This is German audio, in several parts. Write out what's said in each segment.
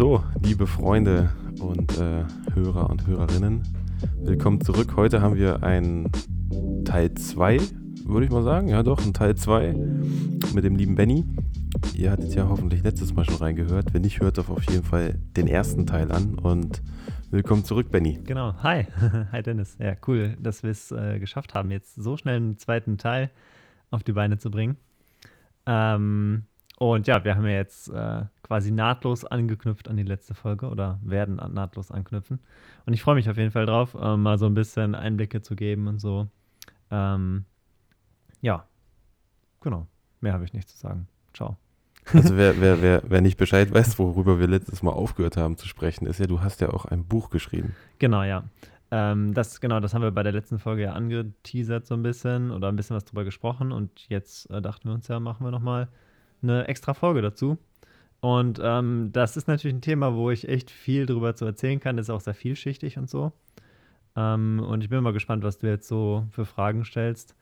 So, liebe Freunde und äh, Hörer und Hörerinnen, willkommen zurück. Heute haben wir einen Teil 2, würde ich mal sagen. Ja, doch, ein Teil 2 mit dem lieben Benny. Ihr hattet ja hoffentlich letztes Mal schon reingehört. Wenn nicht, hört auf jeden Fall den ersten Teil an und willkommen zurück, Benny. Genau, hi. hi Dennis. Ja, cool, dass wir es äh, geschafft haben, jetzt so schnell einen zweiten Teil auf die Beine zu bringen. Ähm, und ja, wir haben ja jetzt äh, quasi nahtlos angeknüpft an die letzte Folge oder werden nahtlos anknüpfen. Und ich freue mich auf jeden Fall drauf, äh, mal so ein bisschen Einblicke zu geben und so. Ähm, ja, genau. Mehr habe ich nicht zu sagen. Ciao. Also wer, wer, wer, wer nicht Bescheid weiß, worüber wir letztes Mal aufgehört haben zu sprechen, ist ja, du hast ja auch ein Buch geschrieben. Genau, ja. Ähm, das, genau, das haben wir bei der letzten Folge ja angeteasert so ein bisschen oder ein bisschen was drüber gesprochen und jetzt äh, dachten wir uns ja, machen wir nochmal eine extra Folge dazu. Und ähm, das ist natürlich ein Thema, wo ich echt viel drüber zu erzählen kann. Das ist auch sehr vielschichtig und so. Ähm, und ich bin mal gespannt, was du jetzt so für Fragen stellst.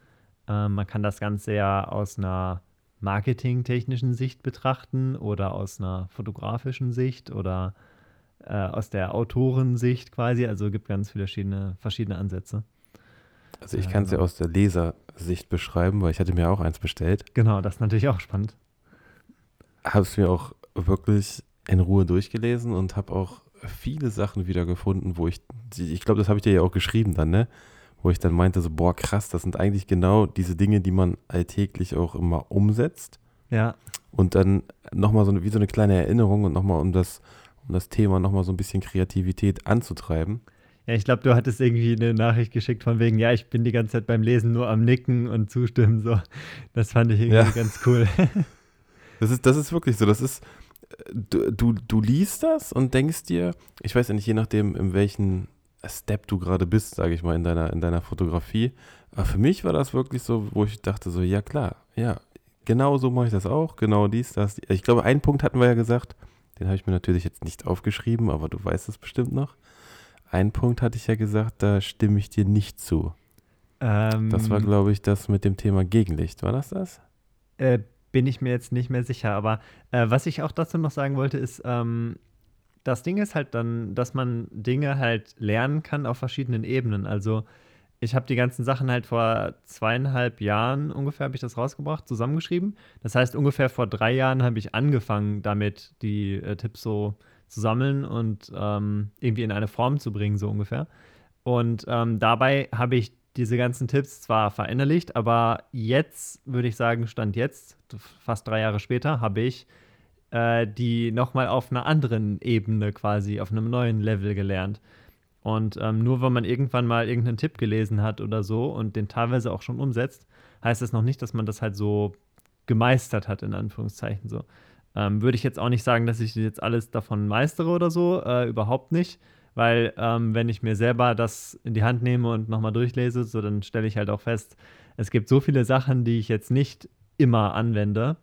Ähm, man kann das Ganze ja aus einer marketingtechnischen Sicht betrachten oder aus einer fotografischen Sicht oder äh, aus der Autorensicht quasi. Also es gibt ganz viele verschiedene, verschiedene Ansätze. Also ich kann es ja aus der Lesersicht beschreiben, weil ich hatte mir auch eins bestellt. Genau, das ist natürlich auch spannend. Habe es mir auch wirklich in Ruhe durchgelesen und habe auch viele Sachen wieder gefunden, wo ich, ich glaube, das habe ich dir ja auch geschrieben dann, ne? Wo ich dann meinte, so, boah, krass, das sind eigentlich genau diese Dinge, die man alltäglich auch immer umsetzt. Ja. Und dann nochmal so eine, wie so eine kleine Erinnerung und nochmal um das, um das Thema nochmal so ein bisschen Kreativität anzutreiben. Ja, ich glaube, du hattest irgendwie eine Nachricht geschickt von wegen, ja, ich bin die ganze Zeit beim Lesen nur am Nicken und zustimmen. So. Das fand ich irgendwie ja. ganz cool. Das ist, das ist wirklich so. Das ist, du, du, du liest das und denkst dir, ich weiß ja nicht, je nachdem, in welchen Step du gerade bist, sage ich mal, in deiner, in deiner Fotografie. Aber für mich war das wirklich so, wo ich dachte so, ja klar, ja, genau so mache ich das auch, genau dies, das. Ich glaube, einen Punkt hatten wir ja gesagt, den habe ich mir natürlich jetzt nicht aufgeschrieben, aber du weißt es bestimmt noch. Einen Punkt hatte ich ja gesagt, da stimme ich dir nicht zu. Ähm, das war, glaube ich, das mit dem Thema Gegenlicht. War das das? Äh, bin ich mir jetzt nicht mehr sicher. Aber äh, was ich auch dazu noch sagen wollte, ist, ähm, das Ding ist halt dann, dass man Dinge halt lernen kann auf verschiedenen Ebenen. Also ich habe die ganzen Sachen halt vor zweieinhalb Jahren ungefähr, habe ich das rausgebracht, zusammengeschrieben. Das heißt, ungefähr vor drei Jahren habe ich angefangen, damit die äh, Tipps so zu sammeln und ähm, irgendwie in eine Form zu bringen, so ungefähr. Und ähm, dabei habe ich diese ganzen Tipps zwar verinnerlicht, aber jetzt würde ich sagen, Stand jetzt, fast drei Jahre später, habe ich äh, die nochmal auf einer anderen Ebene quasi, auf einem neuen Level gelernt. Und ähm, nur wenn man irgendwann mal irgendeinen Tipp gelesen hat oder so und den teilweise auch schon umsetzt, heißt das noch nicht, dass man das halt so gemeistert hat, in Anführungszeichen so. Ähm, würde ich jetzt auch nicht sagen, dass ich jetzt alles davon meistere oder so, äh, überhaupt nicht weil ähm, wenn ich mir selber das in die Hand nehme und nochmal durchlese, so dann stelle ich halt auch fest, es gibt so viele Sachen, die ich jetzt nicht immer anwende.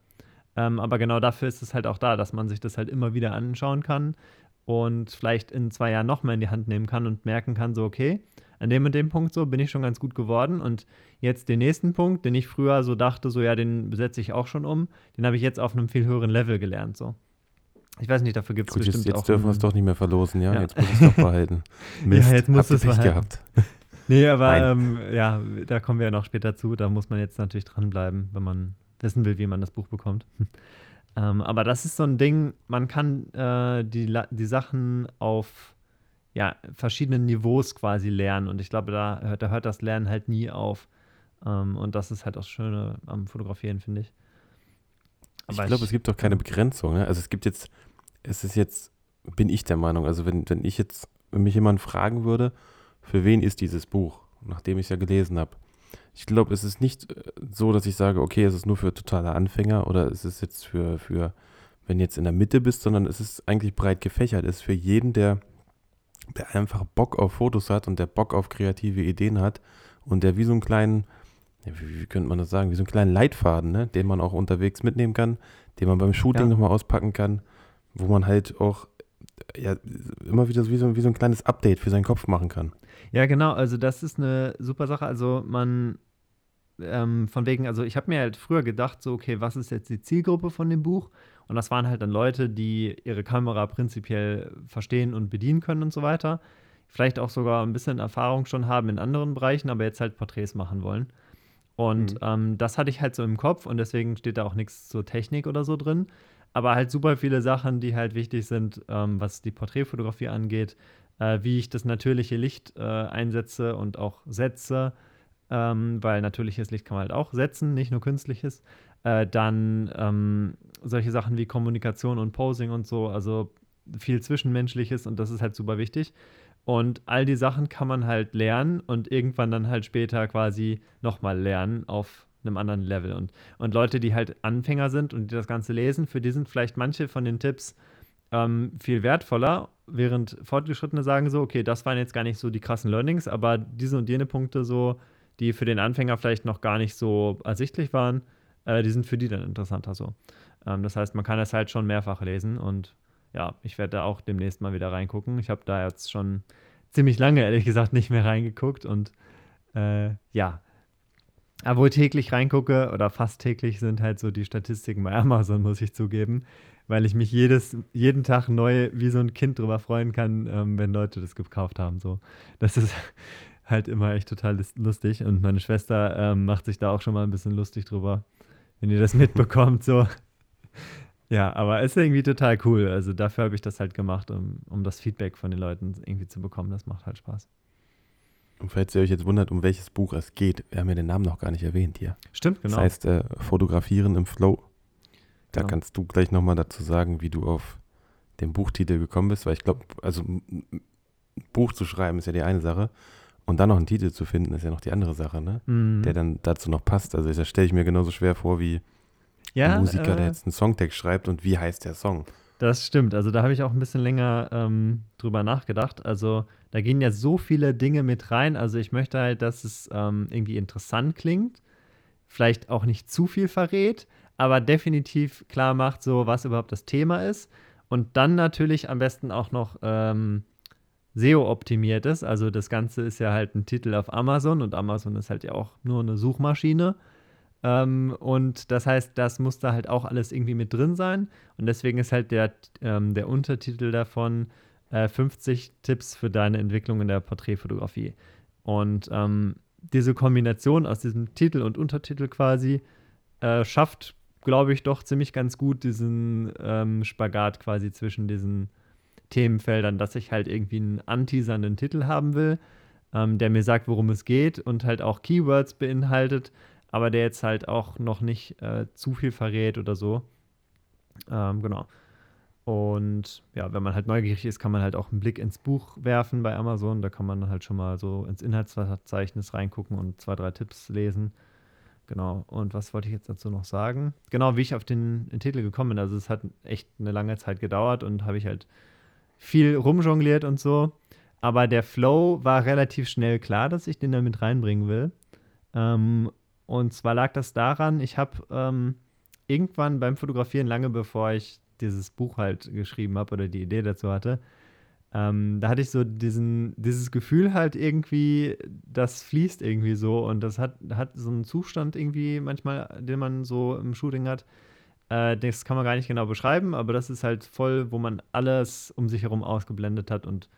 Ähm, aber genau dafür ist es halt auch da, dass man sich das halt immer wieder anschauen kann und vielleicht in zwei Jahren nochmal in die Hand nehmen kann und merken kann, so, okay, an dem und dem Punkt so bin ich schon ganz gut geworden und jetzt den nächsten Punkt, den ich früher so dachte, so ja, den setze ich auch schon um, den habe ich jetzt auf einem viel höheren Level gelernt, so. Ich weiß nicht, dafür gibt es bestimmt jetzt, jetzt auch. Jetzt dürfen wir es doch nicht mehr verlosen, ja? ja. Jetzt muss ich es doch behalten. Mist, ja, jetzt muss es behalten. gehabt. Nee, aber ähm, ja, da kommen wir ja noch später zu. Da muss man jetzt natürlich dranbleiben, wenn man wissen will, wie man das Buch bekommt. ähm, aber das ist so ein Ding, man kann äh, die, die Sachen auf ja, verschiedenen Niveaus quasi lernen. Und ich glaube, da, da hört das Lernen halt nie auf. Ähm, und das ist halt auch das Schöne am Fotografieren, finde ich. Aber ich glaube, es gibt doch keine Begrenzung. Ne? Also es gibt jetzt es ist jetzt, bin ich der Meinung, also wenn, wenn ich jetzt, wenn mich jemand fragen würde, für wen ist dieses Buch, nachdem ich es ja gelesen habe. Ich glaube, es ist nicht äh, so, dass ich sage, okay, es ist nur für totale Anfänger oder es ist jetzt für, für, wenn jetzt in der Mitte bist, sondern es ist eigentlich breit gefächert. Es ist für jeden, der, der einfach Bock auf Fotos hat und der Bock auf kreative Ideen hat und der wie so einen kleinen, wie, wie könnte man das sagen, wie so einen kleinen Leitfaden, ne, den man auch unterwegs mitnehmen kann, den man beim Shooting ja. nochmal auspacken kann wo man halt auch ja, immer wieder wie so, wie so ein kleines Update für seinen Kopf machen kann. Ja, genau. Also, das ist eine super Sache. Also, man, ähm, von wegen, also, ich habe mir halt früher gedacht, so, okay, was ist jetzt die Zielgruppe von dem Buch? Und das waren halt dann Leute, die ihre Kamera prinzipiell verstehen und bedienen können und so weiter. Vielleicht auch sogar ein bisschen Erfahrung schon haben in anderen Bereichen, aber jetzt halt Porträts machen wollen. Und mhm. ähm, das hatte ich halt so im Kopf und deswegen steht da auch nichts zur Technik oder so drin. Aber halt super viele Sachen, die halt wichtig sind, ähm, was die Porträtfotografie angeht, äh, wie ich das natürliche Licht äh, einsetze und auch setze, ähm, weil natürliches Licht kann man halt auch setzen, nicht nur künstliches. Äh, dann ähm, solche Sachen wie Kommunikation und Posing und so, also viel Zwischenmenschliches und das ist halt super wichtig. Und all die Sachen kann man halt lernen und irgendwann dann halt später quasi nochmal lernen auf einem anderen Level. Und, und Leute, die halt Anfänger sind und die das Ganze lesen, für die sind vielleicht manche von den Tipps ähm, viel wertvoller, während Fortgeschrittene sagen so, okay, das waren jetzt gar nicht so die krassen Learnings, aber diese und jene Punkte so, die für den Anfänger vielleicht noch gar nicht so ersichtlich waren, äh, die sind für die dann interessanter so. Ähm, das heißt, man kann das halt schon mehrfach lesen und ja, ich werde da auch demnächst mal wieder reingucken. Ich habe da jetzt schon ziemlich lange, ehrlich gesagt, nicht mehr reingeguckt und äh, ja. Aber wo ich täglich reingucke oder fast täglich sind halt so die Statistiken bei Amazon, muss ich zugeben, weil ich mich jedes, jeden Tag neu wie so ein Kind drüber freuen kann, ähm, wenn Leute das gekauft haben. So. Das ist halt immer echt total lustig und meine Schwester ähm, macht sich da auch schon mal ein bisschen lustig drüber, wenn ihr das mitbekommt. So. Ja, aber es ist irgendwie total cool. Also dafür habe ich das halt gemacht, um, um das Feedback von den Leuten irgendwie zu bekommen. Das macht halt Spaß. Und falls ihr euch jetzt wundert, um welches Buch es geht, wir haben ja den Namen noch gar nicht erwähnt hier. Stimmt, genau. Das heißt äh, Fotografieren im Flow. Da genau. kannst du gleich nochmal dazu sagen, wie du auf den Buchtitel gekommen bist, weil ich glaube, also ein Buch zu schreiben ist ja die eine Sache und dann noch einen Titel zu finden ist ja noch die andere Sache, ne? Mhm. Der dann dazu noch passt. Also das stelle ich mir genauso schwer vor wie ja, ein Musiker, äh, der jetzt einen Songtext schreibt und wie heißt der Song? Das stimmt. Also da habe ich auch ein bisschen länger ähm, drüber nachgedacht. Also da gehen ja so viele Dinge mit rein. Also ich möchte halt, dass es ähm, irgendwie interessant klingt, vielleicht auch nicht zu viel verrät, aber definitiv klar macht, so was überhaupt das Thema ist. Und dann natürlich am besten auch noch ähm, SEO optimiert ist. Also das Ganze ist ja halt ein Titel auf Amazon und Amazon ist halt ja auch nur eine Suchmaschine. Ähm, und das heißt, das muss da halt auch alles irgendwie mit drin sein. Und deswegen ist halt der, ähm, der Untertitel davon äh, 50 Tipps für deine Entwicklung in der Porträtfotografie. Und ähm, diese Kombination aus diesem Titel und Untertitel quasi äh, schafft, glaube ich, doch ziemlich ganz gut diesen ähm, Spagat quasi zwischen diesen Themenfeldern, dass ich halt irgendwie einen anteasernden Titel haben will, ähm, der mir sagt, worum es geht und halt auch Keywords beinhaltet, aber der jetzt halt auch noch nicht äh, zu viel verrät oder so. Ähm, genau. Und ja, wenn man halt neugierig ist, kann man halt auch einen Blick ins Buch werfen bei Amazon. Da kann man halt schon mal so ins Inhaltsverzeichnis reingucken und zwei, drei Tipps lesen. Genau. Und was wollte ich jetzt dazu noch sagen? Genau, wie ich auf den, den Titel gekommen bin. Also es hat echt eine lange Zeit gedauert und habe ich halt viel rumjongliert und so. Aber der Flow war relativ schnell klar, dass ich den da mit reinbringen will. Ähm, und zwar lag das daran, ich habe ähm, irgendwann beim Fotografieren, lange bevor ich dieses Buch halt geschrieben habe oder die Idee dazu hatte, ähm, da hatte ich so diesen, dieses Gefühl halt irgendwie, das fließt irgendwie so und das hat, hat so einen Zustand irgendwie manchmal, den man so im Shooting hat. Äh, das kann man gar nicht genau beschreiben, aber das ist halt voll, wo man alles um sich herum ausgeblendet hat und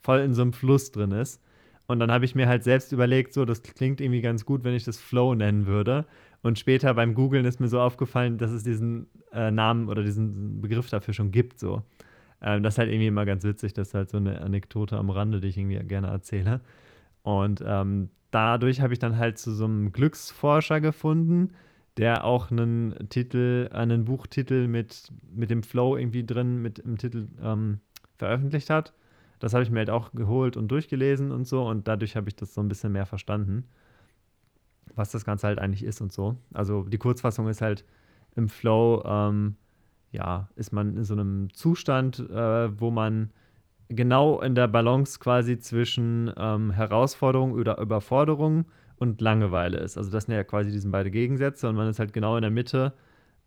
voll in so einem Fluss drin ist. Und dann habe ich mir halt selbst überlegt, so, das klingt irgendwie ganz gut, wenn ich das Flow nennen würde. Und später beim Googlen ist mir so aufgefallen, dass es diesen äh, Namen oder diesen Begriff dafür schon gibt. So. Ähm, das ist halt irgendwie immer ganz witzig. Das ist halt so eine Anekdote am Rande, die ich irgendwie gerne erzähle. Und ähm, dadurch habe ich dann halt zu so einem Glücksforscher gefunden, der auch einen Titel, einen Buchtitel mit, mit dem Flow irgendwie drin, mit dem Titel ähm, veröffentlicht hat. Das habe ich mir halt auch geholt und durchgelesen und so und dadurch habe ich das so ein bisschen mehr verstanden, was das Ganze halt eigentlich ist und so. Also die Kurzfassung ist halt im Flow, ähm, ja, ist man in so einem Zustand, äh, wo man genau in der Balance quasi zwischen ähm, Herausforderung oder Überforderung und Langeweile ist. Also das sind ja quasi diese beiden Gegensätze und man ist halt genau in der Mitte,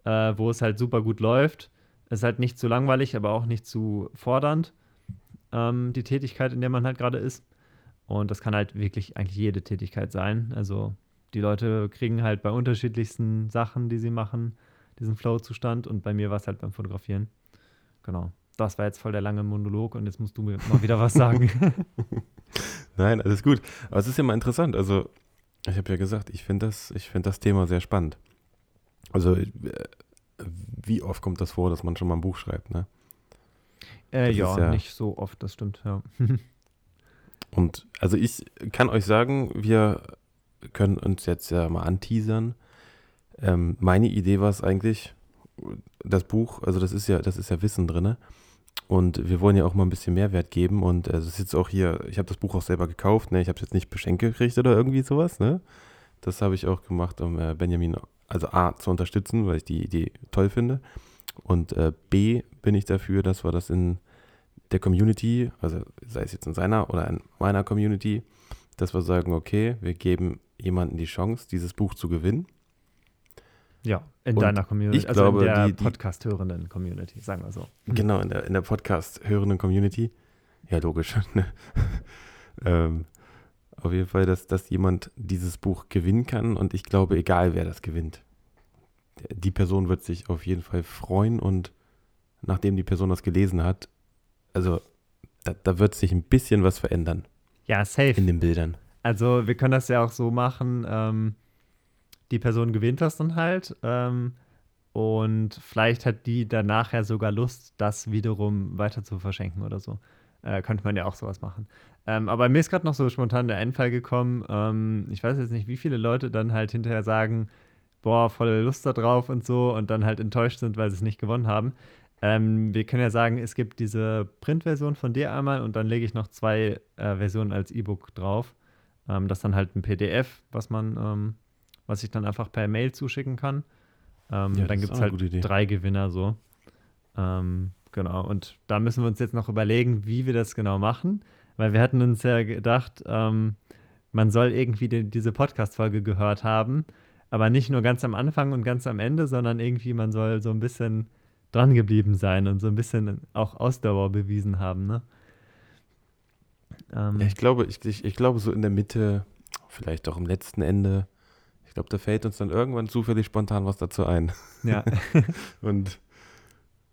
äh, wo es halt super gut läuft. Es ist halt nicht zu langweilig, aber auch nicht zu fordernd ähm, die Tätigkeit, in der man halt gerade ist. Und das kann halt wirklich eigentlich jede Tätigkeit sein. Also die Leute kriegen halt bei unterschiedlichsten Sachen, die sie machen, diesen Flow-Zustand und bei mir war es halt beim Fotografieren. Genau. Das war jetzt voll der lange Monolog und jetzt musst du mir mal wieder was sagen. Nein, alles gut. Aber es ist ja mal interessant. Also, ich habe ja gesagt, ich finde das, find das Thema sehr spannend. Also, äh, wie oft kommt das vor, dass man schon mal ein Buch schreibt, ne? Äh, ja, ja, nicht so oft, das stimmt, ja. und also ich kann euch sagen, wir können uns jetzt ja mal anteasern. Ähm, meine Idee war es eigentlich, das Buch, also das ist ja, das ist ja Wissen drin. Und wir wollen ja auch mal ein bisschen Mehrwert geben. Und es ist jetzt auch hier, ich habe das Buch auch selber gekauft, ne? Ich habe es jetzt nicht beschenkt gekriegt oder irgendwie sowas, ne? Das habe ich auch gemacht, um äh, Benjamin, also A, zu unterstützen, weil ich die Idee toll finde. Und äh, B, bin ich dafür, dass wir das in der Community, also sei es jetzt in seiner oder in meiner Community, dass wir sagen, okay, wir geben jemanden die Chance, dieses Buch zu gewinnen. Ja, in und deiner Community, ich also glaube, in der Podcast-hörenden Community, sagen wir so. Genau, in der, in der Podcast-hörenden Community. Ja, logisch. Ne? ähm, auf jeden Fall, dass, dass jemand dieses Buch gewinnen kann und ich glaube, egal wer das gewinnt, die Person wird sich auf jeden Fall freuen und nachdem die Person das gelesen hat, also da, da wird sich ein bisschen was verändern. Ja, safe. In den Bildern. Also wir können das ja auch so machen, ähm, die Person gewinnt das dann halt ähm, und vielleicht hat die dann nachher sogar Lust, das wiederum weiter zu verschenken oder so. Äh, könnte man ja auch sowas machen. Ähm, aber mir ist gerade noch so spontan der Einfall gekommen. Ähm, ich weiß jetzt nicht, wie viele Leute dann halt hinterher sagen, boah, volle Lust da drauf und so und dann halt enttäuscht sind, weil sie es nicht gewonnen haben. Ähm, wir können ja sagen, es gibt diese Printversion von dir einmal und dann lege ich noch zwei äh, Versionen als E-Book drauf. Ähm, das ist dann halt ein PDF, was man, ähm, was ich dann einfach per Mail zuschicken kann. Ähm, ja, dann gibt es halt drei Gewinner so. Ähm, genau. Und da müssen wir uns jetzt noch überlegen, wie wir das genau machen, weil wir hatten uns ja gedacht, ähm, man soll irgendwie die, diese Podcast-Folge gehört haben, aber nicht nur ganz am Anfang und ganz am Ende, sondern irgendwie man soll so ein bisschen dran geblieben sein und so ein bisschen auch Ausdauer bewiesen haben, ne? Ähm, ja, ich glaube, ich, ich, ich glaube so in der Mitte, vielleicht auch am letzten Ende, ich glaube, da fällt uns dann irgendwann zufällig spontan was dazu ein. Ja. und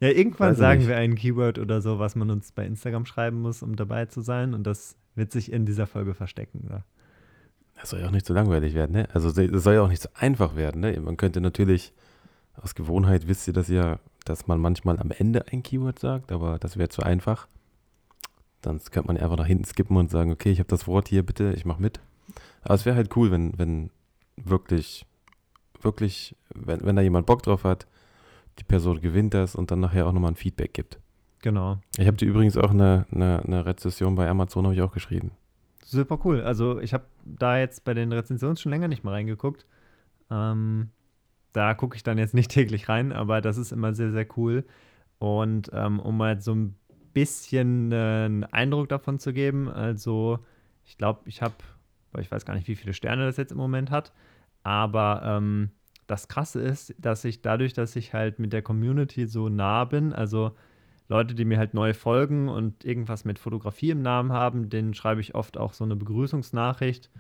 ja, irgendwann sagen nicht. wir ein Keyword oder so, was man uns bei Instagram schreiben muss, um dabei zu sein. Und das wird sich in dieser Folge verstecken. Ja. Das soll ja auch nicht so langweilig werden, ne? Also das soll ja auch nicht so einfach werden, ne? Man könnte natürlich, aus Gewohnheit wisst ihr das ja, dass man manchmal am Ende ein Keyword sagt, aber das wäre zu einfach. Dann könnte man einfach nach hinten skippen und sagen, okay, ich habe das Wort hier, bitte, ich mache mit. Aber es wäre halt cool, wenn, wenn wirklich, wirklich, wenn, wenn da jemand Bock drauf hat, die Person gewinnt das und dann nachher auch nochmal ein Feedback gibt. Genau. Ich habe dir übrigens auch eine, eine, eine Rezession bei Amazon, habe ich auch geschrieben. Super cool. Also ich habe da jetzt bei den Rezensionen schon länger nicht mehr reingeguckt. Ähm, da gucke ich dann jetzt nicht täglich rein, aber das ist immer sehr, sehr cool. Und ähm, um mal so ein bisschen äh, einen Eindruck davon zu geben, also ich glaube, ich habe, ich weiß gar nicht, wie viele Sterne das jetzt im Moment hat, aber ähm, das Krasse ist, dass ich dadurch, dass ich halt mit der Community so nah bin, also Leute, die mir halt neu folgen und irgendwas mit Fotografie im Namen haben, denen schreibe ich oft auch so eine Begrüßungsnachricht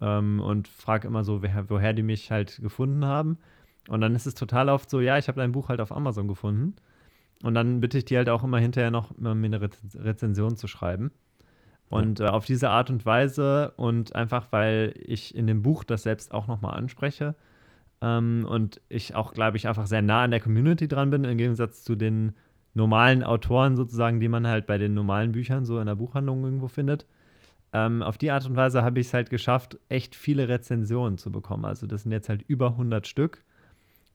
ähm, und frage immer so, wer, woher die mich halt gefunden haben. Und dann ist es total oft so, ja, ich habe dein Buch halt auf Amazon gefunden. Und dann bitte ich die halt auch immer hinterher noch mir eine Rezension zu schreiben. Und ja. äh, auf diese Art und Weise und einfach, weil ich in dem Buch das selbst auch nochmal anspreche ähm, und ich auch, glaube ich, einfach sehr nah an der Community dran bin, im Gegensatz zu den normalen Autoren sozusagen, die man halt bei den normalen Büchern so in der Buchhandlung irgendwo findet. Ähm, auf die Art und Weise habe ich es halt geschafft, echt viele Rezensionen zu bekommen. Also das sind jetzt halt über 100 Stück.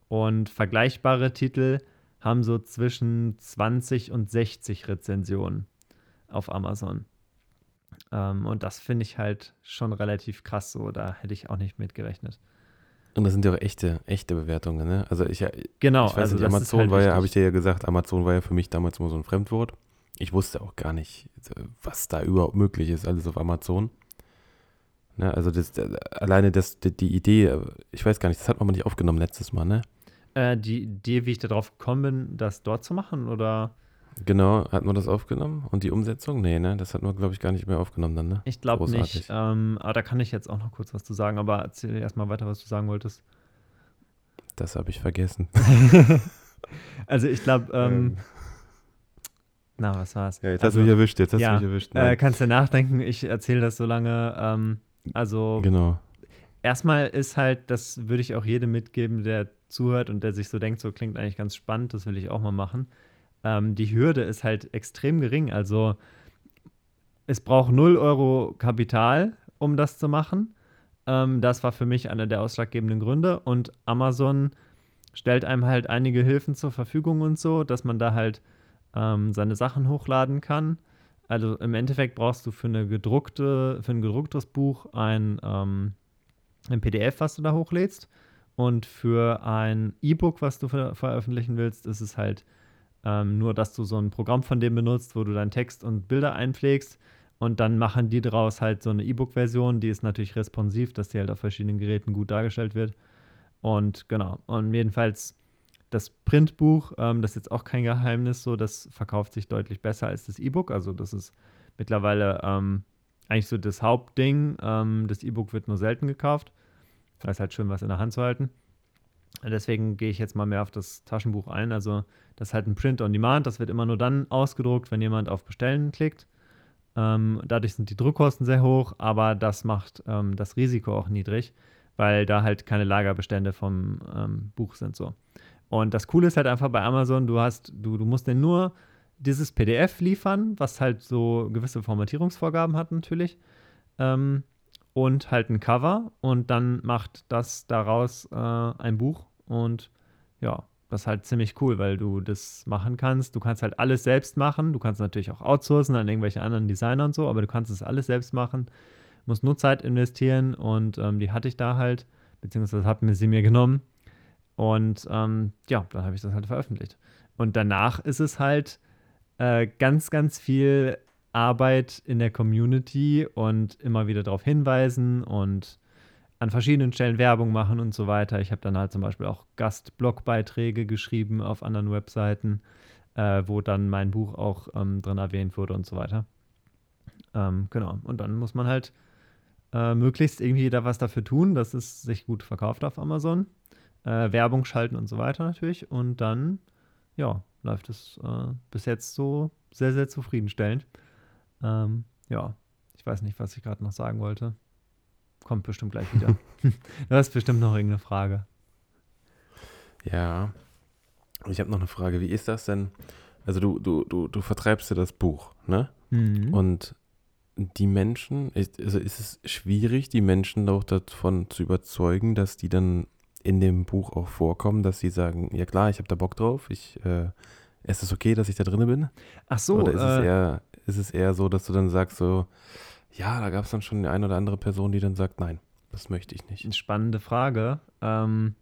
Und vergleichbare Titel haben so zwischen 20 und 60 Rezensionen auf Amazon. Ähm, und das finde ich halt schon relativ krass so. Da hätte ich auch nicht mit gerechnet. Und das sind ja auch echte, echte Bewertungen, ne? Also ich, genau, ich weiß also nicht, Amazon halt war ja, habe ich dir ja gesagt, Amazon war ja für mich damals immer so ein Fremdwort. Ich wusste auch gar nicht, was da überhaupt möglich ist, alles auf Amazon. Ne, also das, alleine das, die, die Idee, ich weiß gar nicht, das hat man mal nicht aufgenommen letztes Mal, ne? Äh, die Idee, wie ich darauf gekommen bin, das dort zu machen, oder? Genau, hat man das aufgenommen? Und die Umsetzung? Nee, ne? Das hat man, glaube ich, gar nicht mehr aufgenommen dann, ne? Ich glaube nicht. Ähm, aber da kann ich jetzt auch noch kurz was zu sagen, aber erzähl erstmal weiter, was du sagen wolltest. Das habe ich vergessen. also ich glaube, ähm, na, was war's? Ja, jetzt also, hast du mich erwischt, jetzt hast ja, du mich erwischt. Äh, kannst du nachdenken, ich erzähle das so lange. Ähm, also genau. erstmal ist halt, das würde ich auch jedem mitgeben, der zuhört und der sich so denkt, so klingt eigentlich ganz spannend, das will ich auch mal machen. Ähm, die Hürde ist halt extrem gering. Also es braucht 0 Euro Kapital, um das zu machen. Ähm, das war für mich einer der ausschlaggebenden Gründe. Und Amazon stellt einem halt einige Hilfen zur Verfügung und so, dass man da halt ähm, seine Sachen hochladen kann. Also im Endeffekt brauchst du für eine gedruckte, für ein gedrucktes Buch ein, ähm, ein PDF, was du da hochlädst. Und für ein E-Book, was du ver veröffentlichen willst, ist es halt ähm, nur, dass du so ein Programm von dem benutzt, wo du deinen Text und Bilder einpflegst. Und dann machen die daraus halt so eine E-Book-Version, die ist natürlich responsiv, dass die halt auf verschiedenen Geräten gut dargestellt wird. Und genau, und jedenfalls das Printbuch, ähm, das ist jetzt auch kein Geheimnis, so, das verkauft sich deutlich besser als das E-Book. Also das ist mittlerweile ähm, eigentlich so das Hauptding. Ähm, das E-Book wird nur selten gekauft. Da ist halt schön, was in der Hand zu halten. Deswegen gehe ich jetzt mal mehr auf das Taschenbuch ein. Also das ist halt ein Print on Demand. Das wird immer nur dann ausgedruckt, wenn jemand auf Bestellen klickt. Ähm, dadurch sind die Druckkosten sehr hoch, aber das macht ähm, das Risiko auch niedrig, weil da halt keine Lagerbestände vom ähm, Buch sind so. Und das Coole ist halt einfach bei Amazon, du hast, du, du musst denn nur dieses PDF liefern, was halt so gewisse Formatierungsvorgaben hat natürlich. Ähm, und halt ein Cover und dann macht das daraus äh, ein Buch und ja, das ist halt ziemlich cool, weil du das machen kannst. Du kannst halt alles selbst machen. Du kannst natürlich auch outsourcen an irgendwelche anderen Designer und so, aber du kannst es alles selbst machen. Musst nur Zeit investieren und ähm, die hatte ich da halt, beziehungsweise hat mir sie mir genommen und ähm, ja, dann habe ich das halt veröffentlicht. Und danach ist es halt äh, ganz, ganz viel Arbeit in der Community und immer wieder darauf hinweisen und an verschiedenen Stellen Werbung machen und so weiter. Ich habe dann halt zum Beispiel auch Gastblogbeiträge geschrieben auf anderen Webseiten, äh, wo dann mein Buch auch ähm, drin erwähnt wurde und so weiter. Ähm, genau. Und dann muss man halt äh, möglichst irgendwie da was dafür tun, dass es sich gut verkauft auf Amazon äh, Werbung schalten und so weiter natürlich. Und dann, ja, läuft es äh, bis jetzt so sehr, sehr zufriedenstellend. Ähm, ja, ich weiß nicht, was ich gerade noch sagen wollte. Kommt bestimmt gleich wieder. du hast bestimmt noch irgendeine Frage. Ja, ich habe noch eine Frage. Wie ist das denn? Also du, du, du, du vertreibst ja das Buch, ne? Mhm. Und die Menschen, also ist es schwierig, die Menschen auch davon zu überzeugen, dass die dann in dem Buch auch vorkommen, dass sie sagen, ja klar, ich habe da Bock drauf, ich, äh, ist es okay, dass ich da drin bin? Ach so. Oder ist, äh, es eher, ist es eher so, dass du dann sagst so, ja, da gab es dann schon die eine oder andere Person, die dann sagt, nein, das möchte ich nicht. Eine spannende Frage. Ähm,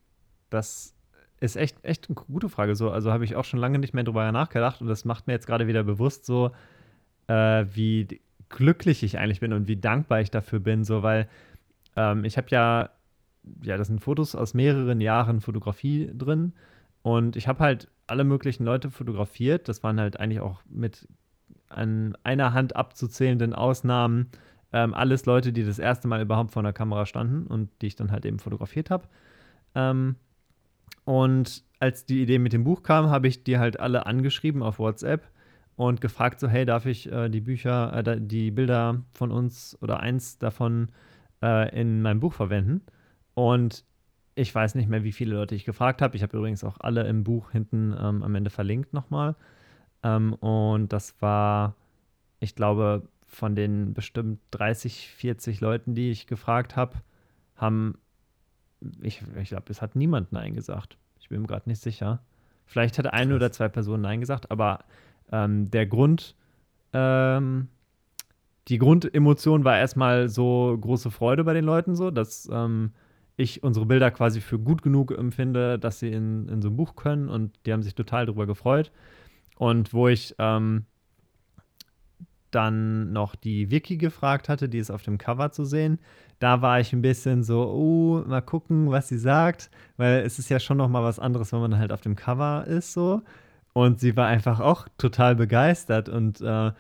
das ist echt, echt eine gute Frage. So, also habe ich auch schon lange nicht mehr drüber nachgedacht und das macht mir jetzt gerade wieder bewusst so, äh, wie glücklich ich eigentlich bin und wie dankbar ich dafür bin, so weil ähm, ich habe ja ja, das sind Fotos aus mehreren Jahren Fotografie drin. Und ich habe halt alle möglichen Leute fotografiert. Das waren halt eigentlich auch mit an einer Hand abzuzählenden Ausnahmen ähm, alles Leute, die das erste Mal überhaupt vor einer Kamera standen und die ich dann halt eben fotografiert habe. Ähm, und als die Idee mit dem Buch kam, habe ich die halt alle angeschrieben auf WhatsApp und gefragt so, hey, darf ich äh, die Bücher, äh, die Bilder von uns oder eins davon äh, in meinem Buch verwenden? Und ich weiß nicht mehr, wie viele Leute ich gefragt habe. Ich habe übrigens auch alle im Buch hinten ähm, am Ende verlinkt nochmal. Ähm, und das war, ich glaube, von den bestimmt 30, 40 Leuten, die ich gefragt habe, haben, ich, ich glaube, es hat niemand Nein gesagt. Ich bin mir gerade nicht sicher. Vielleicht hat eine oder zwei Personen Nein gesagt, aber ähm, der Grund, ähm, die Grundemotion war erstmal so große Freude bei den Leuten, so, dass ähm, ich unsere Bilder quasi für gut genug empfinde, dass sie in, in so ein Buch können und die haben sich total darüber gefreut. Und wo ich ähm, dann noch die Vicky gefragt hatte, die ist auf dem Cover zu sehen, da war ich ein bisschen so, oh, mal gucken, was sie sagt, weil es ist ja schon noch mal was anderes, wenn man halt auf dem Cover ist so. Und sie war einfach auch total begeistert und äh,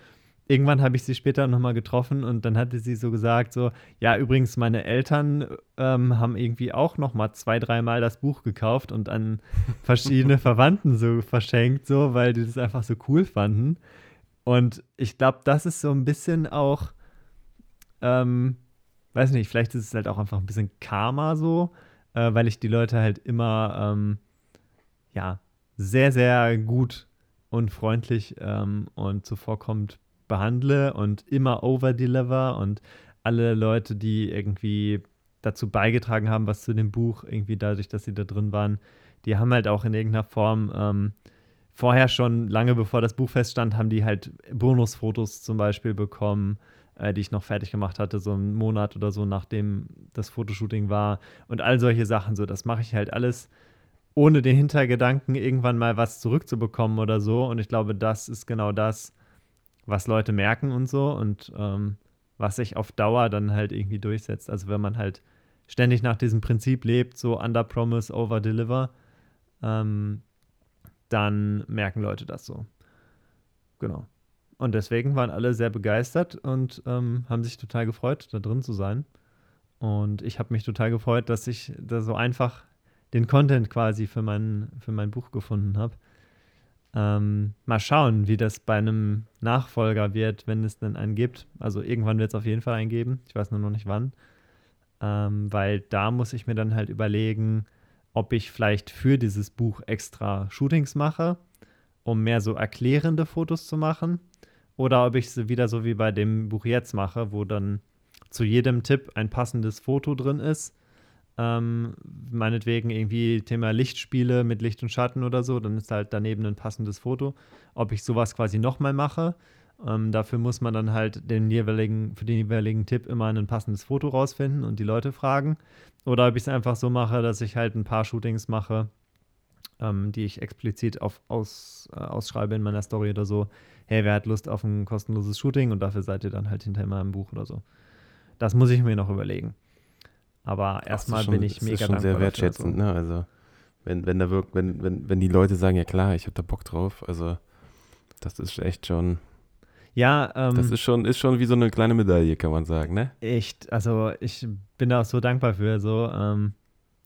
irgendwann habe ich sie später nochmal getroffen und dann hatte sie so gesagt, so, ja, übrigens, meine Eltern ähm, haben irgendwie auch nochmal zwei, dreimal das Buch gekauft und an verschiedene Verwandten so verschenkt, so, weil die das einfach so cool fanden. Und ich glaube, das ist so ein bisschen auch, ähm, weiß nicht, vielleicht ist es halt auch einfach ein bisschen Karma so, äh, weil ich die Leute halt immer, ähm, ja, sehr, sehr gut und freundlich ähm, und zuvorkommend behandle und immer overdeliver und alle Leute, die irgendwie dazu beigetragen haben, was zu dem Buch, irgendwie dadurch, dass sie da drin waren, die haben halt auch in irgendeiner Form ähm, vorher schon, lange bevor das Buch feststand, haben die halt Bonusfotos zum Beispiel bekommen, äh, die ich noch fertig gemacht hatte, so einen Monat oder so, nachdem das Fotoshooting war und all solche Sachen. So, das mache ich halt alles ohne den Hintergedanken, irgendwann mal was zurückzubekommen oder so. Und ich glaube, das ist genau das, was Leute merken und so und ähm, was sich auf Dauer dann halt irgendwie durchsetzt. Also wenn man halt ständig nach diesem Prinzip lebt, so under promise, over deliver, ähm, dann merken Leute das so. Genau. Und deswegen waren alle sehr begeistert und ähm, haben sich total gefreut, da drin zu sein. Und ich habe mich total gefreut, dass ich da so einfach den Content quasi für mein, für mein Buch gefunden habe. Ähm, mal schauen, wie das bei einem Nachfolger wird, wenn es denn einen gibt. Also irgendwann wird es auf jeden Fall einen geben. Ich weiß nur noch nicht wann. Ähm, weil da muss ich mir dann halt überlegen, ob ich vielleicht für dieses Buch extra Shootings mache, um mehr so erklärende Fotos zu machen. Oder ob ich es wieder so wie bei dem Buch jetzt mache, wo dann zu jedem Tipp ein passendes Foto drin ist ähm, meinetwegen irgendwie Thema Lichtspiele mit Licht und Schatten oder so, dann ist halt daneben ein passendes Foto. Ob ich sowas quasi nochmal mache, ähm, dafür muss man dann halt den jeweiligen, für den jeweiligen Tipp immer ein passendes Foto rausfinden und die Leute fragen. Oder ob ich es einfach so mache, dass ich halt ein paar Shootings mache, ähm, die ich explizit auf, aus, äh, ausschreibe in meiner Story oder so. Hey, wer hat Lust auf ein kostenloses Shooting und dafür seid ihr dann halt hinter meinem Buch oder so. Das muss ich mir noch überlegen. Aber erstmal bin ich mega dankbar. Das ist schon sehr wertschätzend, dafür, also. ne? Also, wenn, wenn, da wirkt, wenn, wenn, wenn die Leute sagen, ja klar, ich habe da Bock drauf, also, das ist echt schon. Ja, ähm, Das ist schon, ist schon wie so eine kleine Medaille, kann man sagen, ne? Echt, also ich bin da auch so dankbar für. So, ähm,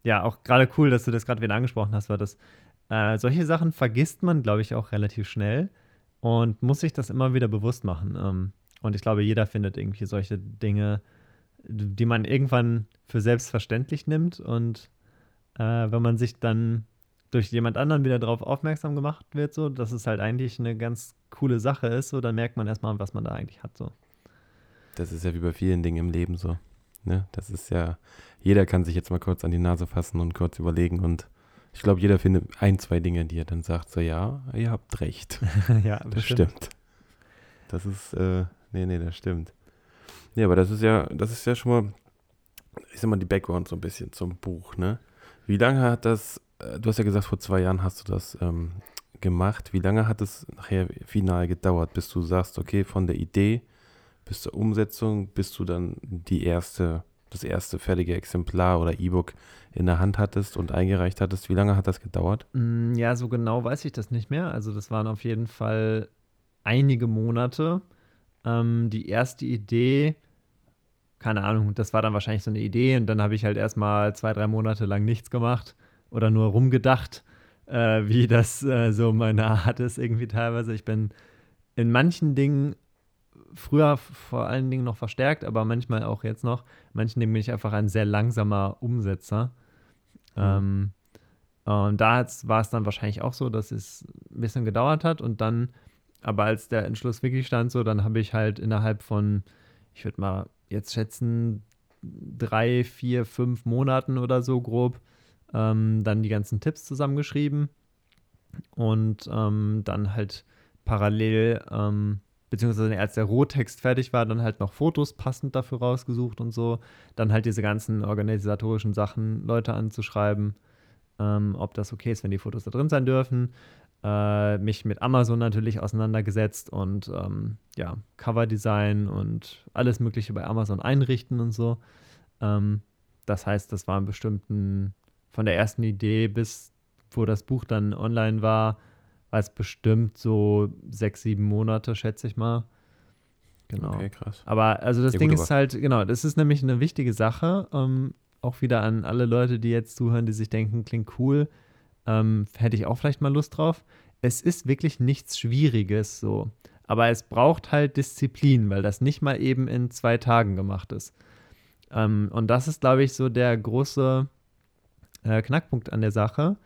ja, auch gerade cool, dass du das gerade wieder angesprochen hast, weil das äh, solche Sachen vergisst man, glaube ich, auch relativ schnell und muss sich das immer wieder bewusst machen. Ähm, und ich glaube, jeder findet irgendwie solche Dinge die man irgendwann für selbstverständlich nimmt. Und äh, wenn man sich dann durch jemand anderen wieder darauf aufmerksam gemacht wird, so, dass es halt eigentlich eine ganz coole Sache ist, so, dann merkt man erstmal, was man da eigentlich hat. So. Das ist ja wie bei vielen Dingen im Leben so. Ne? Das ist ja, jeder kann sich jetzt mal kurz an die Nase fassen und kurz überlegen und ich glaube, jeder findet ein, zwei Dinge, die er dann sagt, so ja, ihr habt recht. ja, das bestimmt. stimmt. Das ist, äh, nee, nee, das stimmt. Ja, aber das ist ja, das ist ja schon mal, ich sag mal, die Background so ein bisschen zum Buch, ne? Wie lange hat das, äh, du hast ja gesagt, vor zwei Jahren hast du das ähm, gemacht. Wie lange hat es nachher final gedauert, bis du sagst, okay, von der Idee bis zur Umsetzung, bis du dann die erste, das erste fertige Exemplar oder E-Book in der Hand hattest und eingereicht hattest? Wie lange hat das gedauert? Mm, ja, so genau weiß ich das nicht mehr. Also das waren auf jeden Fall einige Monate. Ähm, die erste Idee, keine Ahnung, das war dann wahrscheinlich so eine Idee und dann habe ich halt erstmal zwei, drei Monate lang nichts gemacht oder nur rumgedacht, äh, wie das äh, so meine Art ist irgendwie teilweise. Ich bin in manchen Dingen früher vor allen Dingen noch verstärkt, aber manchmal auch jetzt noch. In manchen Dingen bin ich einfach ein sehr langsamer Umsetzer. Mhm. Ähm, und da war es dann wahrscheinlich auch so, dass es ein bisschen gedauert hat und dann aber als der Entschluss wirklich stand, so, dann habe ich halt innerhalb von, ich würde mal jetzt schätzen, drei, vier, fünf Monaten oder so grob, ähm, dann die ganzen Tipps zusammengeschrieben und ähm, dann halt parallel, ähm, beziehungsweise als der Rohtext fertig war, dann halt noch Fotos passend dafür rausgesucht und so. Dann halt diese ganzen organisatorischen Sachen, Leute anzuschreiben, ähm, ob das okay ist, wenn die Fotos da drin sein dürfen äh, mich mit Amazon natürlich auseinandergesetzt und ähm, ja, Coverdesign und alles Mögliche bei Amazon einrichten und so. Ähm, das heißt, das waren bestimmten, von der ersten Idee bis wo das Buch dann online war, war es bestimmt so sechs, sieben Monate, schätze ich mal. Genau. Okay, krass. Aber also das Ja, Ding gut, ist halt, genau, das ist nämlich eine wichtige Sache. Ähm, auch wieder an alle Leute, die jetzt zuhören, die sich denken, klingt cool. Ähm, hätte ich auch vielleicht mal Lust drauf. Es ist wirklich nichts Schwieriges so. Aber es braucht halt Disziplin, weil das nicht mal eben in zwei Tagen gemacht ist. Ähm, und das ist, glaube ich, so der große äh, Knackpunkt an der Sache.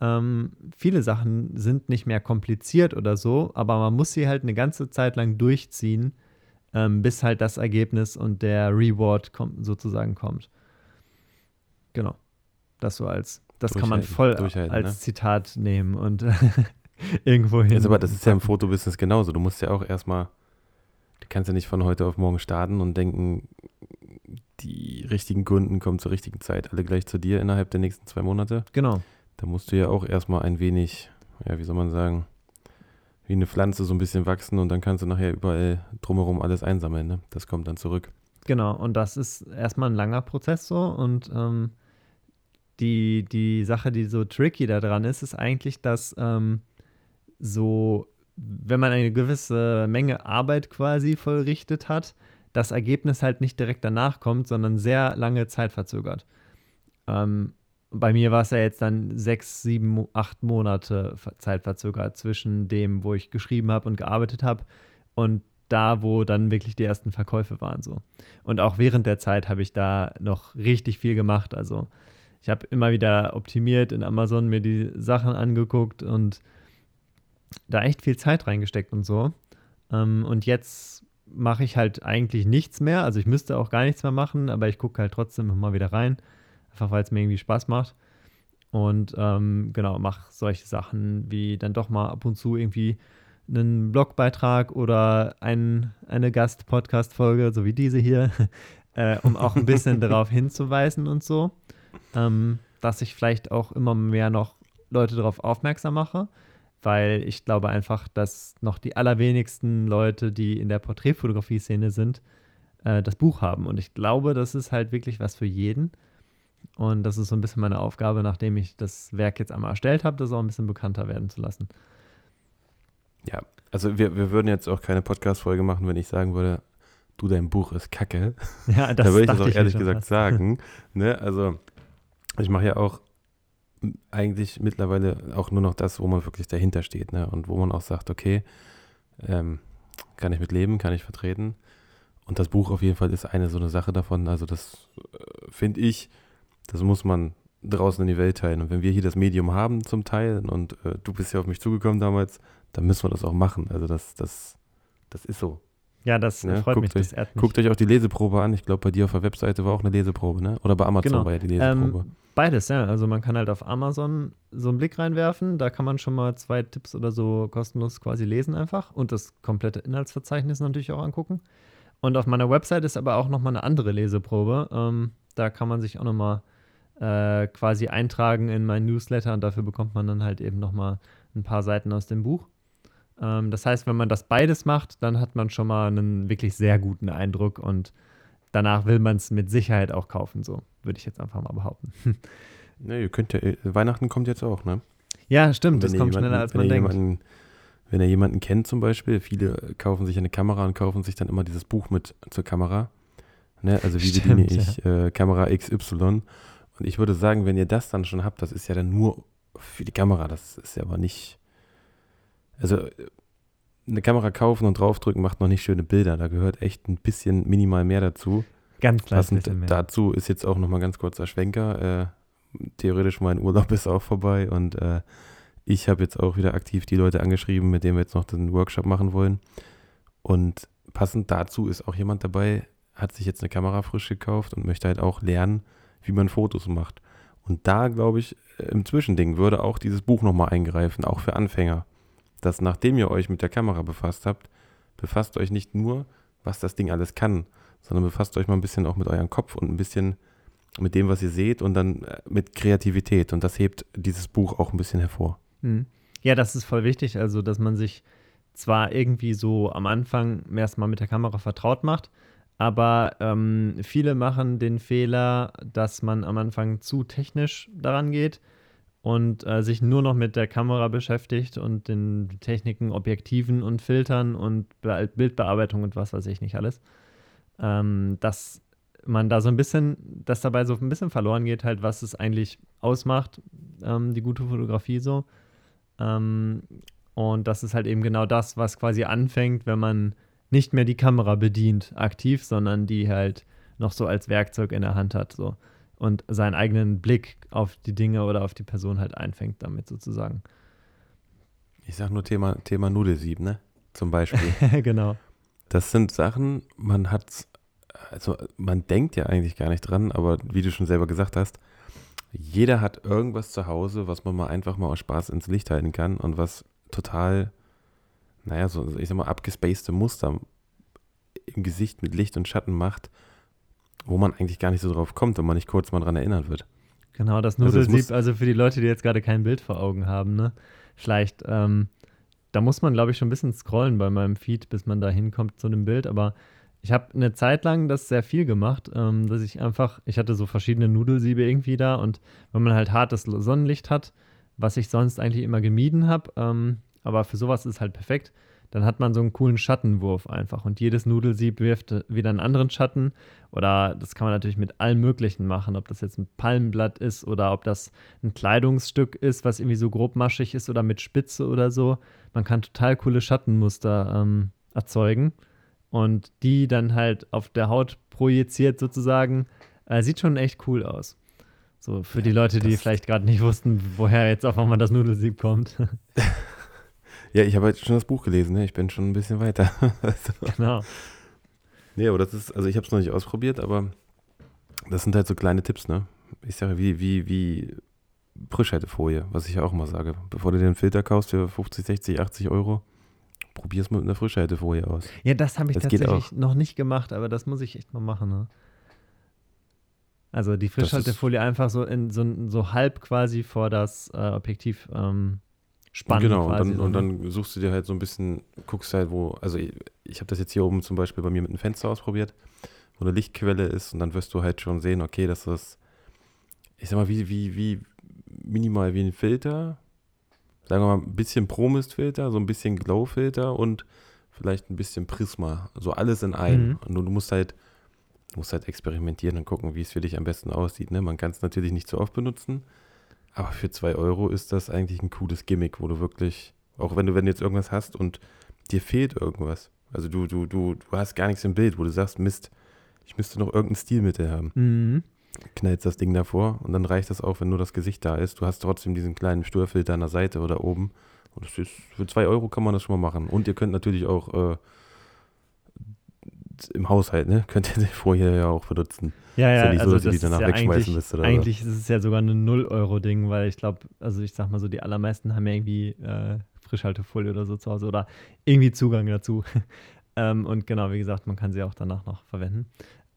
Ähm, viele Sachen sind nicht mehr kompliziert oder so, aber man muss sie halt eine ganze Zeit lang durchziehen, ähm, bis halt das Ergebnis und der Reward kommt, sozusagen kommt. Genau. Das so als, das kann man voll als ne? Zitat nehmen und irgendwo hin. Also, aber das ist ja im Fotobusiness genauso. Du musst ja auch erstmal, du kannst ja nicht von heute auf morgen starten und denken, die richtigen Kunden kommen zur richtigen Zeit, alle gleich zu dir innerhalb der nächsten zwei Monate. Genau. Da musst du ja auch erstmal ein wenig, ja, wie soll man sagen, wie eine Pflanze so ein bisschen wachsen und dann kannst du nachher überall drumherum alles einsammeln. Ne? Das kommt dann zurück. Genau, und das ist erstmal ein langer Prozess so. Und ähm, die, die Sache, die so tricky daran ist, ist eigentlich, dass ähm, so, wenn man eine gewisse Menge Arbeit quasi vollrichtet hat, das Ergebnis halt nicht direkt danach kommt, sondern sehr lange Zeit verzögert. Ähm, bei mir war es ja jetzt dann sechs, sieben, acht Monate Zeit verzögert zwischen dem, wo ich geschrieben habe und gearbeitet habe und da, wo dann wirklich die ersten Verkäufe waren so. Und auch während der Zeit habe ich da noch richtig viel gemacht. Also ich habe immer wieder optimiert in Amazon, mir die Sachen angeguckt und da echt viel Zeit reingesteckt und so. Ähm, und jetzt mache ich halt eigentlich nichts mehr. Also ich müsste auch gar nichts mehr machen, aber ich gucke halt trotzdem immer wieder rein. Einfach weil es mir irgendwie Spaß macht. Und ähm, genau, mache solche Sachen wie dann doch mal ab und zu irgendwie einen Blogbeitrag oder ein, eine Gast-Podcast-Folge, so wie diese hier, äh, um auch ein bisschen darauf hinzuweisen und so, ähm, dass ich vielleicht auch immer mehr noch Leute darauf aufmerksam mache, weil ich glaube einfach, dass noch die allerwenigsten Leute, die in der Porträtfotografie-Szene sind, äh, das Buch haben. Und ich glaube, das ist halt wirklich was für jeden. Und das ist so ein bisschen meine Aufgabe, nachdem ich das Werk jetzt einmal erstellt habe, das auch ein bisschen bekannter werden zu lassen. Ja, also wir, wir würden jetzt auch keine Podcast-Folge machen, wenn ich sagen würde, du, dein Buch ist kacke. Ja, da würde ich das auch ehrlich gesagt fast. sagen. Ne? Also ich mache ja auch eigentlich mittlerweile auch nur noch das, wo man wirklich dahinter steht. Ne? Und wo man auch sagt, okay, ähm, kann ich mit leben, kann ich vertreten. Und das Buch auf jeden Fall ist eine so eine Sache davon. Also das äh, finde ich, das muss man draußen in die Welt teilen. Und wenn wir hier das Medium haben zum Teilen und äh, du bist ja auf mich zugekommen damals, dann müssen wir das auch machen. Also das, das, das ist so. Ja, das Ja, freut guckt mich, euch- das ehrt mich. Guckt euch auch die Leseprobe an. Ich glaube, bei dir auf der Webseite war auch eine Leseprobe, ne? Oder bei Amazon Genau. war ja die Leseprobe. Ähm, beides, ja. Also man kann halt auf Amazon so einen Blick reinwerfen. Da kann man schon mal zwei Tipps oder so kostenlos quasi lesen einfach und das komplette Inhaltsverzeichnis natürlich auch angucken. Und auf meiner Website ist aber auch nochmal eine andere Leseprobe. Ähm, da kann man sich auch nochmal äh, quasi eintragen in meinen Newsletter und dafür bekommt man dann halt eben nochmal ein paar Seiten aus dem Buch. Ähm, das heißt, wenn man das beides macht, dann hat man schon mal einen wirklich sehr guten Eindruck und danach will man es mit Sicherheit auch kaufen, so würde ich jetzt einfach mal behaupten. ne, ihr könnt ja, äh, Weihnachten kommt jetzt auch, ne? ja, stimmt, das kommt jemanden- schneller als man denkt. Jemanden, wenn ihr jemanden kennt zum Beispiel, viele kaufen sich eine Kamera und kaufen sich dann immer dieses Buch mit zur Kamera. Ne? Also wie Stimmt, bediene ich äh, Kamera XY? Und ich würde sagen, wenn ihr das dann schon habt, das ist ja dann nur für die Kamera, das ist ja aber nicht. Also äh, eine Kamera kaufen und draufdrücken macht noch nicht schöne Bilder. Da gehört echt ein bisschen minimal mehr dazu. Ganz kleines Passend bisschen mehr. dazu ist jetzt auch nochmal ganz kurzer Schwenker. Äh, theoretisch mein Urlaub ist auch vorbei und äh, ich habe jetzt auch wieder aktiv die Leute angeschrieben, mit denen wir jetzt noch den Workshop machen wollen. Und passend dazu ist auch jemand dabei, hat sich jetzt eine Kamera frisch gekauft und möchte halt auch lernen, wie man Fotos macht. Und da, glaube ich, äh, im Zwischending würde auch dieses Buch nochmal eingreifen, auch für Anfänger. Dass nachdem ihr euch mit der Kamera befasst habt, befasst euch nicht nur, was das Ding alles kann, sondern befasst euch mal ein bisschen auch mit eurem Kopf und ein bisschen mit dem, was ihr seht und dann äh, mit Kreativität. Und das hebt dieses Buch auch ein bisschen hervor. Mhm. Ja, das ist voll wichtig, also dass man sich zwar irgendwie so am Anfang erstmal mit der Kamera vertraut macht, aber ähm, viele machen den Fehler, dass man am Anfang zu technisch daran geht und äh, sich nur noch mit der Kamera beschäftigt und den Techniken, Objektiven und Filtern und Be Bildbearbeitung und was weiß ich nicht alles. Ähm, dass man da so ein bisschen, dass dabei so ein bisschen verloren geht, halt, was es eigentlich ausmacht, ähm, die gute Fotografie so. Ähm, und das ist halt eben genau das, was quasi anfängt, wenn man nicht mehr die Kamera bedient aktiv, sondern die halt noch so als Werkzeug in der Hand hat. So und seinen eigenen Blick auf die Dinge oder auf die Person halt einfängt damit sozusagen. Ich sag nur Thema, Thema Nudelsieb, ne? Zum Beispiel. genau. Das sind Sachen, man hat, also man denkt ja eigentlich gar nicht dran, aber wie du schon selber gesagt hast, jeder hat irgendwas zu Hause, was man mal einfach mal aus Spaß ins Licht halten kann und was total, naja, so, ich sag mal, abgespacede Muster im Gesicht mit Licht und Schatten macht, wo man eigentlich gar nicht so drauf kommt, wenn man nicht kurz mal dran erinnert wird. Genau, das Nudelsieb, also, also für die Leute, die jetzt gerade kein Bild vor Augen haben, ne? Vielleicht, ähm, da muss man, glaube ich, schon ein bisschen scrollen bei meinem Feed, bis man da hinkommt zu dem Bild, aber ich habe eine Zeit lang das sehr viel gemacht, ähm, dass ich einfach, ich hatte so verschiedene Nudelsiebe irgendwie da und wenn man halt hartes Sonnenlicht hat, was ich sonst eigentlich immer gemieden habe, ähm, aber für sowas ist halt perfekt, dann hat man so einen coolen Schattenwurf einfach. Und jedes Nudelsieb wirft wieder einen anderen Schatten. Oder das kann man natürlich mit allem Möglichen machen, ob das jetzt ein Palmenblatt ist oder ob das ein Kleidungsstück ist, was irgendwie so grobmaschig ist oder mit Spitze oder so. Man kann total coole Schattenmuster ähm, erzeugen und die dann halt auf der Haut projiziert sozusagen. Äh, sieht schon echt cool aus. So für ja, die Leute, die vielleicht gerade nicht wussten, woher jetzt auf einmal das Nudelsieb kommt. Ja, ich habe halt schon das Buch gelesen, ne? ich bin schon ein bisschen weiter. also, genau. Nee, aber das ist, also ich habe es noch nicht ausprobiert, aber das sind halt so kleine Tipps, ne? Ich sage, wie, wie, wie Frischhaltefolie, was ich ja auch immer sage. Bevor du dir einen Filter kaufst für 50, 60, 80 Euro, probier es mit einer Frischhaltefolie aus. Ja, das habe ich das tatsächlich noch nicht gemacht, aber das muss ich echt mal machen, ne? Also die Frischhaltefolie einfach so in so, so halb quasi vor das äh, Objektiv ähm, spannend. Genau, und dann, so, und ne? dann, suchst du dir halt so ein bisschen, guckst halt, wo, also ich, ich habe das jetzt hier oben zum Beispiel bei mir mit einem Fenster ausprobiert, wo eine Lichtquelle ist und dann wirst du halt schon sehen, okay, das ist, ich sag mal, wie, wie, wie minimal wie ein Filter, sagen wir mal, ein bisschen Pro-Mist-Filter, so ein bisschen Glow-Filter und vielleicht ein bisschen Prisma, so alles in einem. Mhm. Und du, du musst halt, du musst halt experimentieren und gucken, wie es für dich am besten aussieht. Ne? Man kann es natürlich nicht so oft benutzen, aber für zwei Euro ist das eigentlich ein cooles Gimmick, wo du wirklich, auch wenn du, wenn du jetzt irgendwas hast und dir fehlt irgendwas. Also du, du, du, du hast gar nichts im Bild, wo du sagst, Mist, ich müsste noch irgendein Stilmittel haben. Mhm. Knallst das Ding davor und dann reicht das auch, wenn nur das Gesicht da ist. Du hast trotzdem diesen kleinen Sturfilter an der Seite oder oben. Und das ist, für zwei Euro kann man das schon mal machen. Und ihr könnt natürlich auch äh, im Haushalt, ne? Könnt ihr die Folie ja auch benutzen. Ja, ja, ist ja nicht also so, dass ihr die danach ja wegschmeißen müsst oder Eigentlich so. ist es ja sogar ein 0-Euro-Ding, weil ich glaube, also ich sag mal so, die allermeisten haben ja irgendwie äh, Frischhaltefolie oder so zu Hause oder irgendwie Zugang dazu. ähm, und genau, wie gesagt, man kann sie auch danach noch verwenden.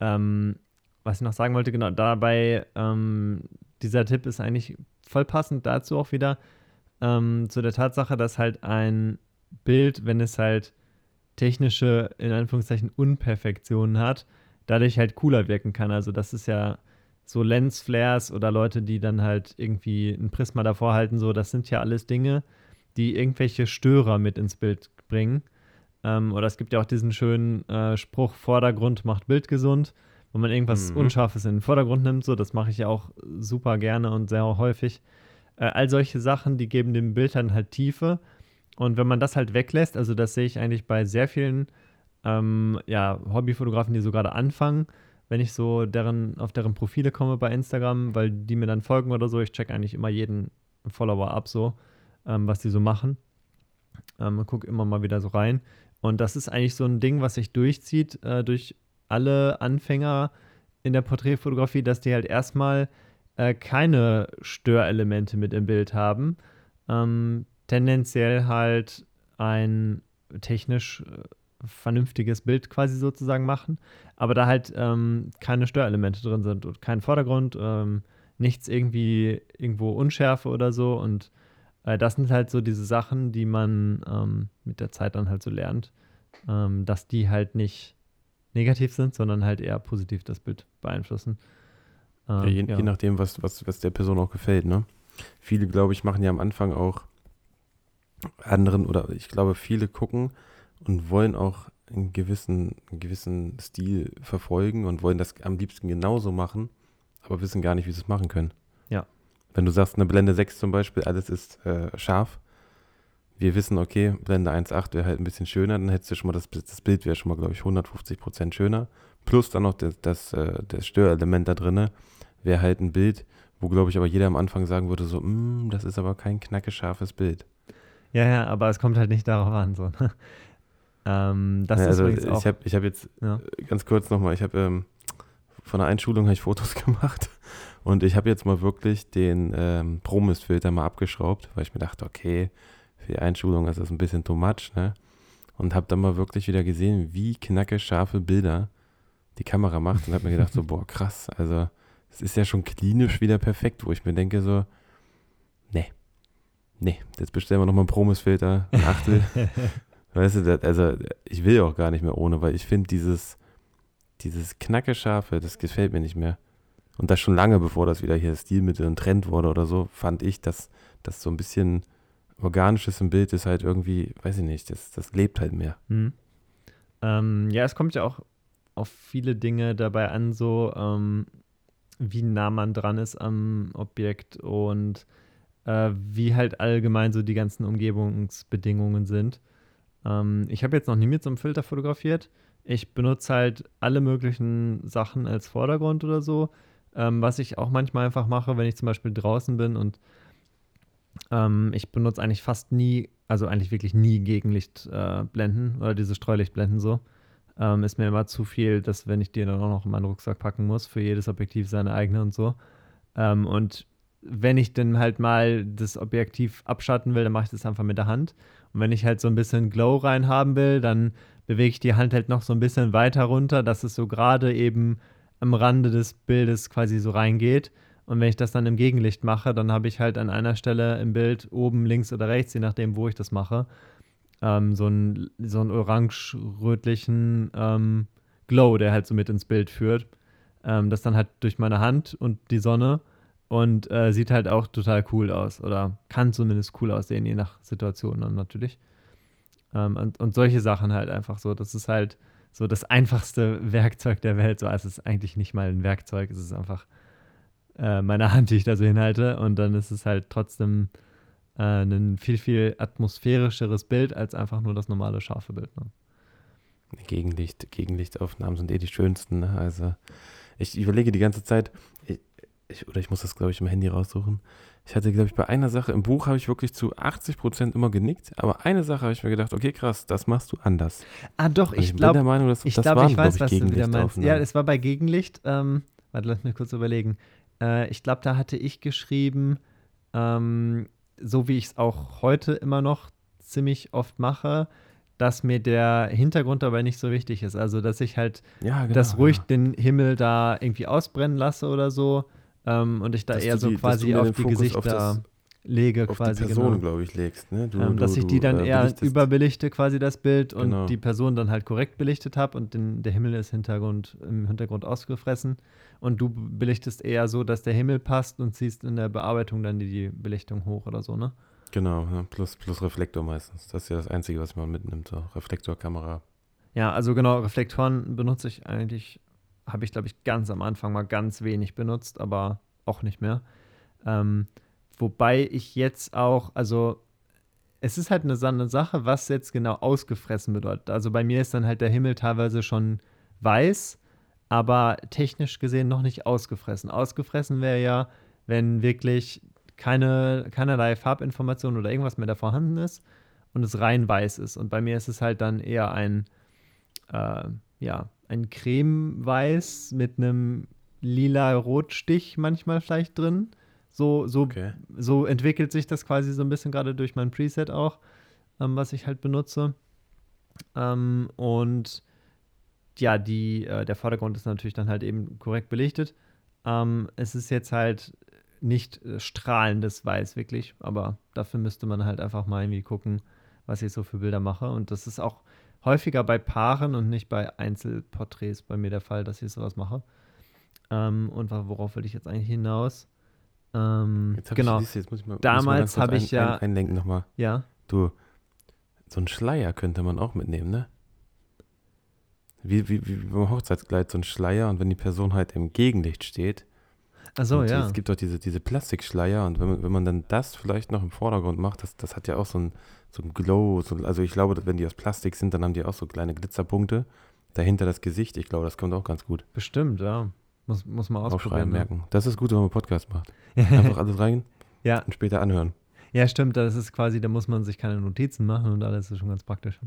Ähm, was ich noch sagen wollte, genau, dabei, ähm, dieser Tipp ist eigentlich voll passend dazu auch wieder, ähm, zu der Tatsache, dass halt ein Bild, wenn es halt technische, in Anführungszeichen, Unperfektionen hat, dadurch halt cooler wirken kann. Also das ist ja so Lensflares oder Leute, die dann halt irgendwie ein Prisma davor halten, so, das sind ja alles Dinge, die irgendwelche Störer mit ins Bild bringen. Ähm, oder es gibt ja auch diesen schönen äh, Spruch, Vordergrund macht Bild gesund, wo man irgendwas mhm. Unscharfes in den Vordergrund nimmt. So, das mache ich ja auch super gerne und sehr häufig. Äh, all solche Sachen, die geben dem Bild dann halt Tiefe. Und wenn man das halt weglässt, also das sehe ich eigentlich bei sehr vielen ähm, ja, Hobbyfotografen, die so gerade anfangen, wenn ich so deren, auf deren Profile komme bei Instagram, weil die mir dann folgen oder so, ich check eigentlich immer jeden Follower ab, so, ähm, was die so machen. Ähm, gucke immer mal wieder so rein. Und das ist eigentlich so ein Ding, was sich durchzieht äh, durch alle Anfänger in der Porträtfotografie, dass die halt erstmal äh, keine Störelemente mit im Bild haben. Ähm, tendenziell halt ein technisch äh, vernünftiges Bild quasi sozusagen machen, aber da halt ähm, keine Störelemente drin sind und kein Vordergrund, ähm, nichts irgendwie irgendwo Unschärfe oder so und äh, das sind halt so diese Sachen, die man ähm, mit der Zeit dann halt so lernt, ähm, dass die halt nicht negativ sind, sondern halt eher positiv das Bild beeinflussen. Ja, je, ähm, ja. je, nachdem, was, was, was der Person auch gefällt, ne? Viele, glaube ich, machen ja am Anfang auch anderen oder ich glaube, viele gucken und wollen auch einen gewissen, einen gewissen Stil verfolgen und wollen das am liebsten genauso machen, aber wissen gar nicht, wie sie es machen können. Ja. Wenn du sagst, eine Blende 6 zum Beispiel, alles ist äh, scharf, wir wissen, okay, Blende 1.8 wäre halt ein bisschen schöner, dann hättest du schon mal das, das Bild wäre schon mal, glaube ich, 150 Prozent schöner. Plus dann noch das, das, äh, das Störelement da drin wäre halt ein Bild, wo, glaube ich, aber jeder am Anfang sagen würde, so, mm, das ist aber kein knackescharfes Bild. Ja, ja, aber es kommt halt nicht darauf an. So. Ne? ähm, das ja, ist also übrigens auch, ich habe ich hab jetzt Ja. ganz kurz nochmal, ich habe ähm, von der Einschulung habe ich Fotos gemacht und ich habe jetzt mal wirklich den ähm, Promist-Filter mal abgeschraubt, weil ich mir dachte, okay, für die Einschulung ist das ein bisschen too much, ne? Und habe dann mal wirklich wieder gesehen, wie knacke scharfe Bilder die Kamera macht und habe mir gedacht, so, boah, krass, also es ist ja schon klinisch wieder perfekt, wo ich mir denke, so, nee, jetzt bestellen wir nochmal einen Promis-Filter, ein Achtel. weißt du, das, also ich will ja auch gar nicht mehr ohne, weil ich finde dieses, dieses knacke scharfe, das gefällt mir nicht mehr. Und das schon lange, bevor das wieder hier Stilmittel und Trend wurde oder so, fand ich, dass das so ein bisschen organisches im Bild ist halt irgendwie, weiß ich nicht, das, das lebt halt mehr. Hm. Ähm, ja, es kommt ja auch auf viele Dinge dabei an, so ähm, wie nah man dran ist am Objekt und äh, wie halt allgemein so die ganzen Umgebungsbedingungen sind. Ähm, ich habe jetzt noch nie mit so einem Filter fotografiert. Ich benutze halt alle möglichen Sachen als Vordergrund oder so. Ähm, was ich auch manchmal einfach mache, wenn ich zum Beispiel draußen bin und ähm, ich benutze eigentlich fast nie, also eigentlich wirklich nie Gegenlichtblenden äh, oder diese Streulichtblenden so. Ähm, ist mir immer zu viel, dass wenn ich die dann auch noch in meinen Rucksack packen muss, für jedes Objektiv seine eigene und so. Ähm, und wenn ich dann halt mal das Objektiv abschatten will, dann mache ich das einfach mit der Hand. Und wenn ich halt so ein bisschen Glow rein haben will, dann bewege ich die Hand halt noch so ein bisschen weiter runter, dass es so gerade eben am Rande des Bildes quasi so reingeht. Und wenn ich das dann im Gegenlicht mache, dann habe ich halt an einer Stelle im Bild oben, links oder rechts, je nachdem, wo ich das mache, ähm, so einen so einen orange-rötlichen ähm, Glow, der halt so mit ins Bild führt. Ähm, das dann halt durch meine Hand und die Sonne und äh, sieht halt auch total cool aus oder kann zumindest cool aussehen, je nach Situation dann natürlich. Ähm, und, und solche Sachen halt einfach so. Das ist halt so das einfachste Werkzeug der Welt. So, es ist eigentlich nicht mal ein Werkzeug, es ist einfach äh, meine Hand, die ich da so hinhalte. Und dann ist es halt trotzdem äh, ein viel, viel atmosphärischeres Bild als einfach nur das normale scharfe Bild. Ne? Gegenlicht, Gegenlichtaufnahmen sind eh die schönsten. Ne? Also ich überlege die ganze Zeit, ich, ich, oder ich muss das, glaube ich, im Handy raussuchen. Ich hatte, glaube ich, bei einer Sache im Buch habe ich wirklich zu 80 Prozent immer genickt, aber eine Sache habe ich mir gedacht, okay, krass, das machst du anders. Ah, doch, ich bin glaube, der Meinung, dass ich, das glaub, waren, ich weiß, glaub was du wieder meinst. Ja, es war bei Gegenlicht. Ähm, warte, lass mich kurz überlegen. Äh, ich glaube, da hatte ich geschrieben, ähm, so wie ich es auch heute immer noch ziemlich oft mache, dass mir der Hintergrund dabei nicht so wichtig ist. Also, dass ich halt ja, genau, das ruhig genau. den Himmel da irgendwie ausbrennen lasse oder so. Ähm, und ich da Dass eher du so die- quasi du auf die Fokus Gesichter auf das- lege, auf quasi. die Person, genau. glaube ich, legst. Ne? Du, ähm, dass du, ich die du, dann äh, eher belichtest- überbelichte, quasi das Bild, und Genau. die Person dann halt korrekt belichtet habe und den, der Himmel ist Hintergrund, im Hintergrund ausgefressen. Und du belichtest eher so, dass der Himmel passt und ziehst in der Bearbeitung dann die, die Belichtung hoch oder so, ne? Genau, ja, plus, plus Reflektor meistens. Das ist ja das Einzige, was man mitnimmt. So. Reflektorkamera. Ja, also genau, Reflektoren benutze ich eigentlich, habe ich glaube ich ganz am Anfang mal ganz wenig benutzt, aber auch nicht mehr. Ähm, wobei ich jetzt auch, also es ist halt eine, eine Sache, was jetzt genau ausgefressen bedeutet. Also bei mir ist dann halt der Himmel teilweise schon weiß, aber technisch gesehen noch nicht ausgefressen. Ausgefressen wäre ja, wenn wirklich keine, keinerlei Farbinformation oder irgendwas mehr da vorhanden ist und es rein weiß ist. Und bei mir ist es halt dann eher ein, äh, ja, ein Cremeweiß mit einem lila Rotstich manchmal vielleicht drin. So, so, Okay. so entwickelt sich das quasi so ein bisschen gerade durch mein Preset auch, ähm, was ich halt benutze. Ähm, und ja, die, äh, der Vordergrund ist natürlich dann halt eben korrekt belichtet. Ähm, es ist jetzt halt nicht äh, strahlendes Weiß wirklich, aber dafür müsste man halt einfach mal irgendwie gucken, was ich so für Bilder mache. Und das ist auch häufiger bei Paaren und nicht bei Einzelporträts bei mir der Fall, dass ich sowas mache. Ähm, und worauf will ich jetzt eigentlich hinaus? Ähm, Jetzt hab genau. Ich, jetzt muss ich mal, Damals habe ich ein, ja- ein, einlenken nochmal. Ja. Du, so ein Schleier könnte man auch mitnehmen, ne? Wie, wie, wie beim Hochzeitskleid, so ein Schleier und wenn die Person halt im Gegenlicht steht. Und ja. Es gibt doch diese, diese Plastikschleier und wenn man, wenn man dann das vielleicht noch im Vordergrund macht, das, das hat ja auch so ein, so ein Glow. So, also ich glaube, wenn die aus Plastik sind, dann haben die auch so kleine Glitzerpunkte. Dahinter das Gesicht, ich glaube, das kommt auch ganz gut. Bestimmt, ja. Muss, muss man ausprobieren. ne? merken. Das ist gut, wenn man Podcast macht. Einfach alles rein ja. und später anhören. ja, stimmt. Das ist quasi, da muss man sich keine Notizen machen und alles ist schon ganz praktisch.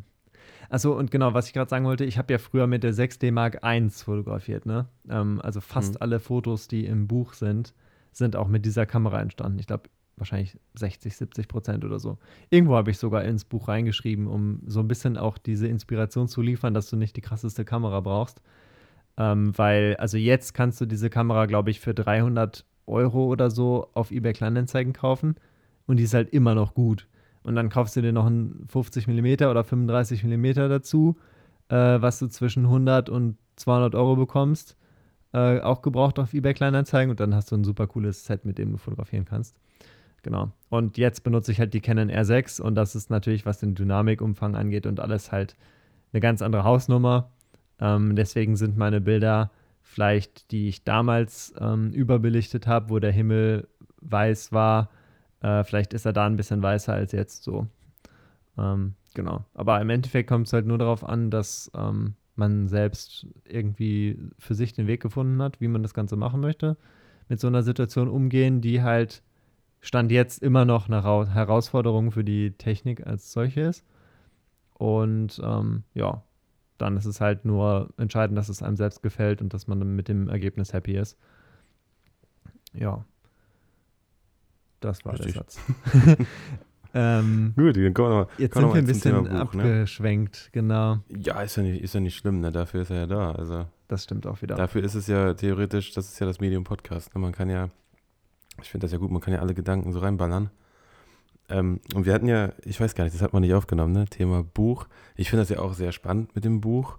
Achso, und genau, was ich gerade sagen wollte, ich habe ja früher mit der 6D Mark I fotografiert, ne? Ähm, also fast Mhm. alle Fotos, die im Buch sind, sind auch mit dieser Kamera entstanden. Ich glaube, wahrscheinlich 60, 70 Prozent oder so. Irgendwo habe ich sogar ins Buch reingeschrieben, um so ein bisschen auch diese Inspiration zu liefern, dass du nicht die krasseste Kamera brauchst. Ähm, weil, also jetzt kannst du diese Kamera, glaube ich, für 300 Euro oder so auf eBay Kleinanzeigen kaufen und die ist halt immer noch gut. Und dann kaufst du dir noch einen 50 mm oder 35 mm dazu, äh, was du zwischen 100 und 200 Euro bekommst. Äh, auch gebraucht auf eBay Kleinanzeigen und dann hast du ein super cooles Set, mit dem du fotografieren kannst. Genau. Und jetzt benutze ich halt die Canon R6 und das ist natürlich, was den Dynamikumfang angeht und alles halt eine ganz andere Hausnummer. Ähm, deswegen sind meine Bilder vielleicht, die ich damals ähm, überbelichtet habe, wo der Himmel weiß war, äh, vielleicht ist er da ein bisschen weißer als jetzt so. Ähm, genau. Aber im Endeffekt kommt es halt nur darauf an, dass ähm, man selbst irgendwie für sich den Weg gefunden hat, wie man das Ganze machen möchte. Mit so einer Situation umgehen, die halt Stand jetzt immer noch eine Ra Herausforderung für die Technik als solche ist. Und ähm, ja, dann ist es halt nur entscheidend, dass es einem selbst gefällt und dass man mit dem Ergebnis happy ist. Ja. Das war Richtig. der Satz. ähm, Gut, dann kommen wir noch, jetzt sind wir ein bisschen Buch, ne? abgeschwenkt, genau. Ja, ist ja, nicht, ist ja nicht schlimm, ne? Dafür ist er ja da. Also Das stimmt auch wieder. dafür ist es ja theoretisch, das ist ja das Medium Podcast. Ne? Man kann ja, ich finde das ja gut, man kann ja alle Gedanken so reinballern. Ähm, und wir hatten ja, ich weiß gar nicht, das hat man nicht aufgenommen, ne? Thema Buch. Ich finde das ja auch sehr spannend mit dem Buch.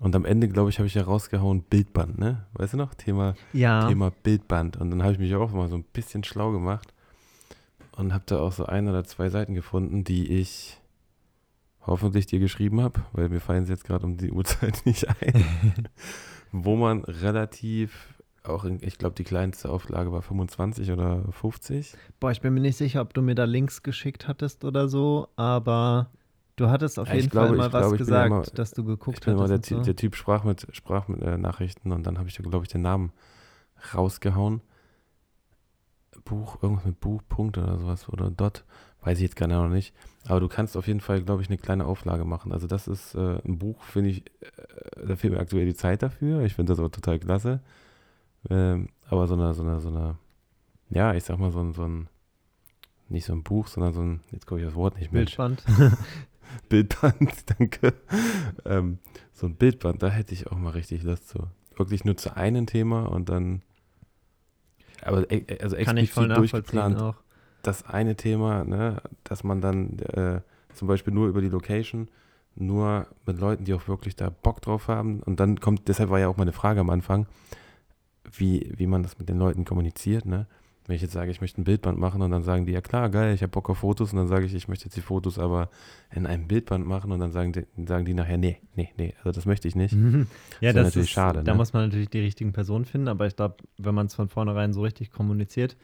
Und am Ende, glaube ich, habe ich ja rausgehauen Bildband, ne? Weißt du noch? Thema, ja, Thema Bildband. Und dann habe ich mich auch mal so ein bisschen schlau gemacht und habe da auch so ein oder zwei Seiten gefunden, die ich hoffentlich dir geschrieben habe, weil mir fallen sie jetzt gerade um die Uhrzeit nicht ein, wo man relativ, auch in, ich glaube, die kleinste Auflage war 25 oder 50. boah, ich bin mir nicht sicher, ob du mir da Links geschickt hattest oder so, aber du hattest auf Ja, jeden glaube- Fall mal was glaube, ja gesagt, immer- dass du geguckt immer der, so. der Typ Sprach mit Sprachnachrichten und dann habe ich, glaube ich, den Namen rausgehauen. Buch, irgendwas mit Buchpunkt oder sowas oder Dot, weiß ich jetzt gar noch nicht. Aber du kannst auf jeden Fall, glaube ich, eine kleine Auflage machen. Also das ist äh, ein Buch, finde ich, äh, da fehlt mir aktuell die Zeit dafür. Ich finde das aber total klasse. Ähm, aber so eine, so eine, so eine, ja, ich sag mal so ein, so ein, nicht so ein Buch, sondern so ein, jetzt komme ich das Wort nicht mehr. Bildband. Bildband, danke. Ähm, so ein Bildband, da hätte ich auch mal richtig Lust zu. Wirklich nur zu einem Thema und dann. Aber e- also Kann ich voll durchgeplant, auch. das eine Thema, ne, dass man dann äh, zum Beispiel nur über die Location, nur mit Leuten, die auch wirklich da Bock drauf haben. Und dann kommt, deshalb war ja auch meine Frage am Anfang, wie, wie man das mit den Leuten kommuniziert, ne? Wenn ich jetzt sage, ich möchte ein Bildband machen und dann sagen die, ja klar, geil, ich habe Bock auf Fotos und dann sage ich, ich möchte jetzt die Fotos aber in einem Bildband machen und dann sagen die, sagen die nachher, nee, nee, nee, also das möchte ich nicht. Mhm. Ja, Ist ja das natürlich ist schade, Da ne? muss man natürlich die richtigen Personen finden, aber ich glaube, wenn man es von vornherein so richtig kommuniziert,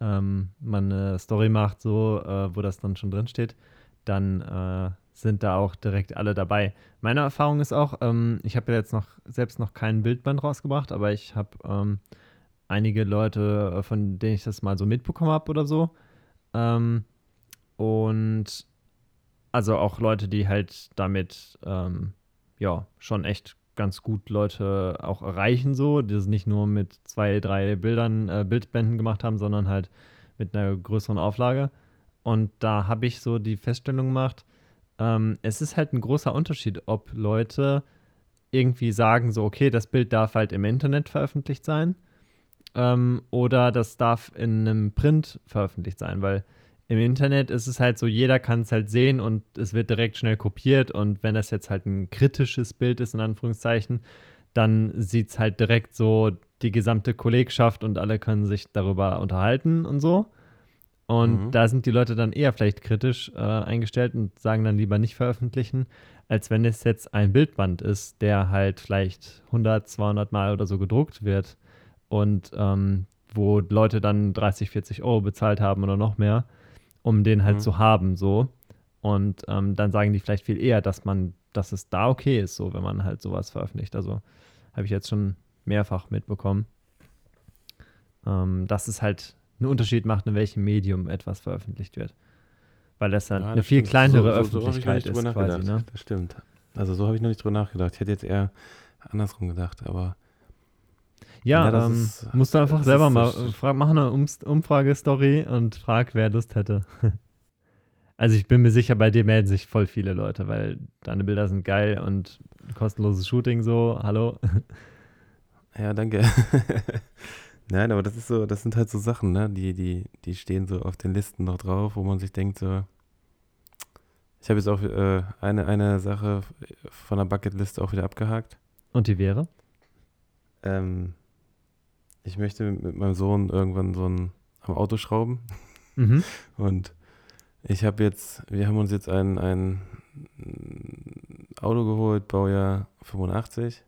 ähm, man eine Story macht, so, äh, wo das dann schon drin steht, dann äh, sind da auch direkt alle dabei. Meine Erfahrung ist auch, ähm, ich habe ja jetzt noch selbst noch kein Bildband rausgebracht, aber ich habe ähm, einige Leute, äh, von denen ich das mal so mitbekommen habe oder so. Ähm, und also auch Leute, die halt damit ähm, ja schon echt ganz gut Leute auch erreichen, so, die es nicht nur mit zwei, drei Bildern, äh, Bildbänden gemacht haben, sondern halt mit einer größeren Auflage. Und da habe ich so die Feststellung gemacht, ähm, es ist halt ein großer Unterschied, ob Leute irgendwie sagen, so, okay, das Bild darf halt im Internet veröffentlicht sein ähm, oder das darf in einem Print veröffentlicht sein, weil im Internet ist es halt so, jeder kann es halt sehen und es wird direkt schnell kopiert und wenn das jetzt halt ein kritisches Bild ist, in Anführungszeichen, dann sieht es halt direkt so die gesamte Kollegschaft und alle können sich darüber unterhalten und so. Und Mhm. da sind die Leute dann eher vielleicht kritisch äh, eingestellt und sagen dann lieber nicht veröffentlichen, als wenn es jetzt ein Bildband ist, der halt vielleicht 100, 200 Mal oder so gedruckt wird und ähm, wo Leute dann 30, 40 Euro bezahlt haben oder noch mehr, um den halt Mhm. zu haben, so. Und ähm, dann sagen die vielleicht viel eher, dass man, dass es da okay ist, so, wenn man halt sowas veröffentlicht. Also habe ich jetzt schon mehrfach mitbekommen, ähm, dass es halt einen Unterschied macht, in welchem Medium etwas veröffentlicht wird. Weil das dann Ja, eine das viel stimmt. kleinere So- so- so Öffentlichkeit ist quasi, ne? Das stimmt. Also so habe ich noch nicht drüber nachgedacht. Ich hätte jetzt eher andersrum gedacht, aber Ja, Ja, das ähm, ist- musst du einfach selber mal frag, mach eine Umfragestory und frag, wer Lust hätte. also ich bin mir sicher, bei dir melden sich voll viele Leute, weil deine Bilder sind geil und kostenloses Shooting so, hallo. ja, danke. Nein, aber das ist so, das sind halt so Sachen, ne? Die, die, die stehen so auf den Listen noch drauf, wo man sich denkt, so. Ich habe jetzt auch äh, eine, eine Sache von der Bucketlist auch wieder abgehakt. Und die wäre? Ähm, ich möchte mit meinem Sohn irgendwann so ein am Auto schrauben. Mhm. Und ich habe jetzt, wir haben uns jetzt ein, ein Auto geholt, Baujahr 85.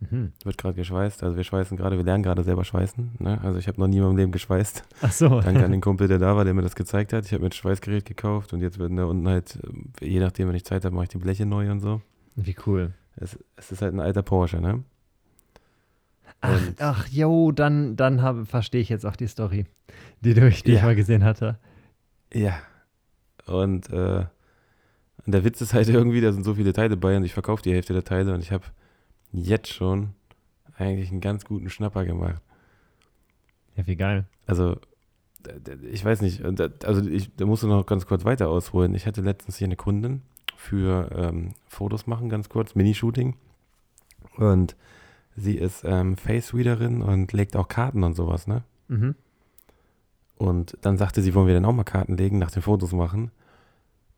Mhm. Wird gerade geschweißt. Also wir schweißen gerade, wir lernen gerade selber schweißen. Ne? Also ich habe noch nie in meinem Leben geschweißt. Ach so. Danke an den Kumpel, der da war, der mir das gezeigt hat. Ich habe mir ein Schweißgerät gekauft und jetzt werden da unten halt, je nachdem, wenn ich Zeit habe, mache ich die Bleche neu und so. Wie cool. Es, es ist halt ein alter Porsche, ne? Ach, ach jo, dann, dann verstehe ich jetzt auch die Story, die, du, die ich Ja. mal gesehen hatte. Ja. Und, äh, und der Witz ist halt irgendwie, da sind so viele Teile bei und ich verkaufe die Hälfte der Teile und ich habe jetzt schon eigentlich einen ganz guten Schnapper gemacht. Ja, wie geil. Also, ich weiß nicht, also ich, da musst du noch ganz kurz weiter ausholen. Ich hatte letztens hier eine Kundin für ähm, Fotos machen, ganz kurz, Minishooting. Und sie ist ähm, Face-Readerin und legt auch Karten und sowas, ne? Mhm. Und dann sagte sie, wollen wir denn auch mal Karten legen, nach den Fotos machen?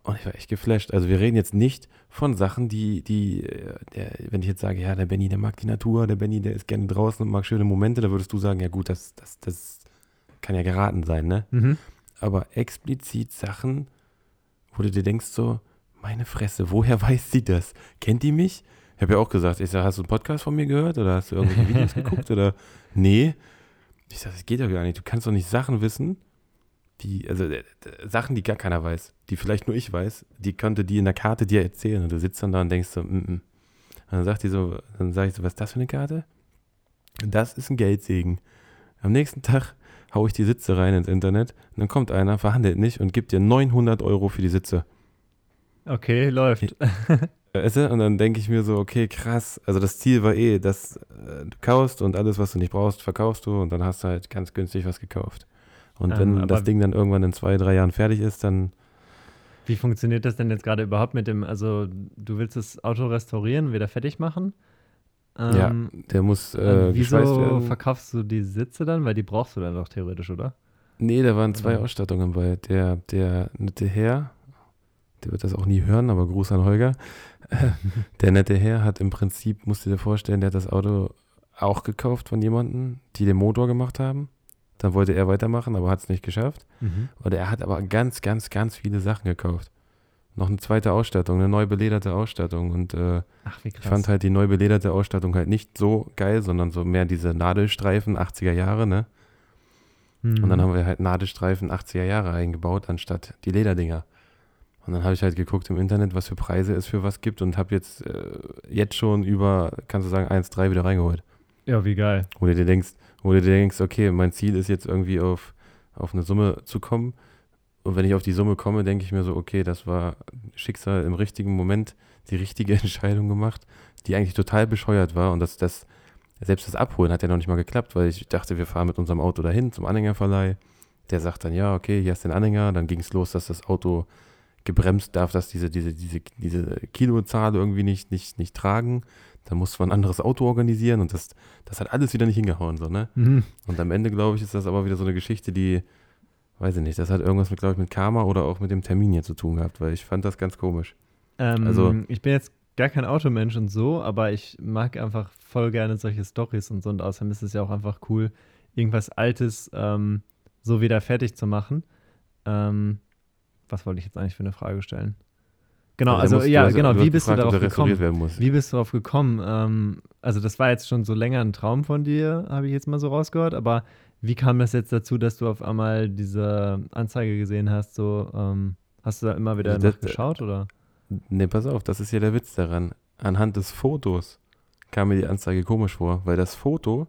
Und ich war echt geflasht. Also wir reden jetzt nicht von Sachen, die, die, äh, der, wenn ich jetzt sage, ja, der Benny, der mag die Natur, der Benny, der ist gerne draußen und mag schöne Momente, da würdest du sagen, ja gut, das, das, das kann ja geraten sein, ne? Mhm. Aber explizit Sachen, wo du dir denkst so, meine Fresse, woher weiß sie das? Kennt die mich? Ich habe ja auch gesagt, ich sag, hast du einen Podcast von mir gehört oder hast du irgendwelche Videos geguckt oder nee? Ich sage, das geht doch gar nicht. Du kannst doch nicht Sachen wissen, die, also äh, äh, Sachen, die gar keiner weiß, die vielleicht nur ich weiß, die könnte die in der Karte dir erzählen und du sitzt dann da und denkst so, mm, mm. Und dann sagt die so, dann sage ich so, was ist das für eine Karte? Das ist ein Geldsegen. Am nächsten Tag haue ich die Sitze rein ins Internet und dann kommt einer, verhandelt nicht und gibt dir 900 Euro für die Sitze. Okay, läuft. Weißt du? Und dann denke ich mir so, okay, krass. Also das Ziel war eh, dass äh, du kaufst und alles, was du nicht brauchst, verkaufst du und dann hast du halt ganz günstig was gekauft. Und Ähm, wenn das Ding dann irgendwann in zwei, drei Jahren fertig ist, dann Wie funktioniert das denn jetzt gerade überhaupt mit dem, also du willst das Auto restaurieren, wieder fertig machen? ja, Ähm, der muss äh, wieso verkaufst du die Sitze dann? Weil die brauchst du dann doch theoretisch, oder? Nee, da waren zwei Oder? Ausstattungen bei. Der, der nette Herr, der wird das auch nie hören, aber Gruß an Holger. der nette Herr hat im Prinzip, musst du dir vorstellen, der hat das Auto auch gekauft von jemandem, die den Motor gemacht haben. Dann wollte er weitermachen, aber hat es nicht geschafft. Mhm. Und er hat aber ganz, ganz, ganz viele Sachen gekauft. Noch eine zweite Ausstattung, eine neu belederte Ausstattung. Und äh, Ach, ich fand halt die neu belederte Ausstattung halt nicht so geil, sondern so mehr diese Nadelstreifen 80er Jahre, ne? Mhm. Und dann haben wir halt Nadelstreifen 80er Jahre eingebaut, anstatt die Lederdinger. Und dann habe ich halt geguckt im Internet, was für Preise es für was gibt und habe jetzt, äh, jetzt schon über, kannst du sagen, 1,3 wieder reingeholt. Ja, wie geil. Wo du dir denkst, wo du dir denkst, okay, mein Ziel ist jetzt irgendwie auf, auf eine Summe zu kommen. Und wenn ich auf die Summe komme, denke ich mir so, okay, das war Schicksal im richtigen Moment, die richtige Entscheidung gemacht, die eigentlich total bescheuert war. Und das, das, selbst das Abholen hat ja noch nicht mal geklappt, weil ich dachte, wir fahren mit unserem Auto dahin zum Anhängerverleih. Der sagt dann, ja, okay, hier ist den Anhänger. Dann ging es los, dass das Auto gebremst darf, dass diese, diese, diese, diese Kilozahl irgendwie nicht, nicht, nicht tragen. Dann musste man ein anderes Auto organisieren und das, das hat alles wieder nicht hingehauen, so, ne? Mhm. Und am Ende, glaube ich, ist das aber wieder so eine Geschichte, die, weiß ich nicht, das hat irgendwas mit, glaube ich, mit Karma oder auch mit dem Termin hier zu tun gehabt, weil ich fand das ganz komisch. Ähm, Also- ich bin jetzt gar kein Automensch und so, aber ich mag einfach voll gerne solche Stories und so. Und außerdem ist es ja auch einfach cool, irgendwas Altes ähm, so wieder fertig zu machen. Ähm, was wollte ich jetzt eigentlich für eine Frage stellen? Genau, also, also ja, genau, wie bist gefragt, du darauf gekommen? Wie bist du darauf gekommen? Ähm, also das war jetzt schon so länger ein Traum von dir, habe ich jetzt mal so rausgehört, aber wie kam das jetzt dazu, dass du auf einmal diese Anzeige gesehen hast? So, ähm, hast du da immer wieder also geschaut oder? Nee, pass auf, das ist ja der Witz daran. Anhand des Fotos kam mir die Anzeige komisch vor, weil das Foto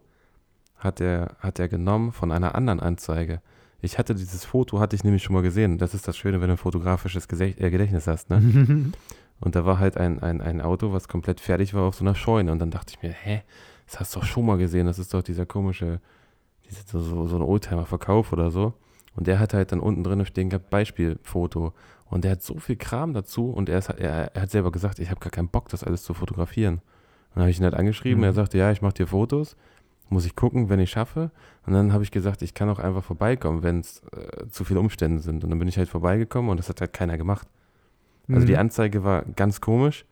hat er, hat er genommen von einer anderen Anzeige. Ich hatte dieses Foto, hatte ich nämlich schon mal gesehen. Das ist das Schöne, wenn du ein fotografisches äh, Gedächtnis hast, ne? und da war halt ein, ein, ein Auto, was komplett fertig war auf so einer Scheune. Und dann dachte ich mir, hä, das hast du doch schon mal gesehen. Das ist doch dieser komische, diese, so, so ein Oldtimer-Verkauf oder so. Und der hat halt dann unten drin stehen gehabt, Beispielfoto. Und der hat so viel Kram dazu und er, ist, er, er hat selber gesagt, ich habe gar keinen Bock, das alles zu fotografieren. Dann habe ich ihn halt angeschrieben, mhm. er sagte, ja, ich mache dir Fotos muss ich gucken, wenn ich schaffe. Und dann habe ich gesagt, ich kann auch einfach vorbeikommen, wenn es äh, zu viele Umstände sind. Und dann bin ich halt vorbeigekommen und das hat halt keiner gemacht. Also mhm. die Anzeige war ganz komisch,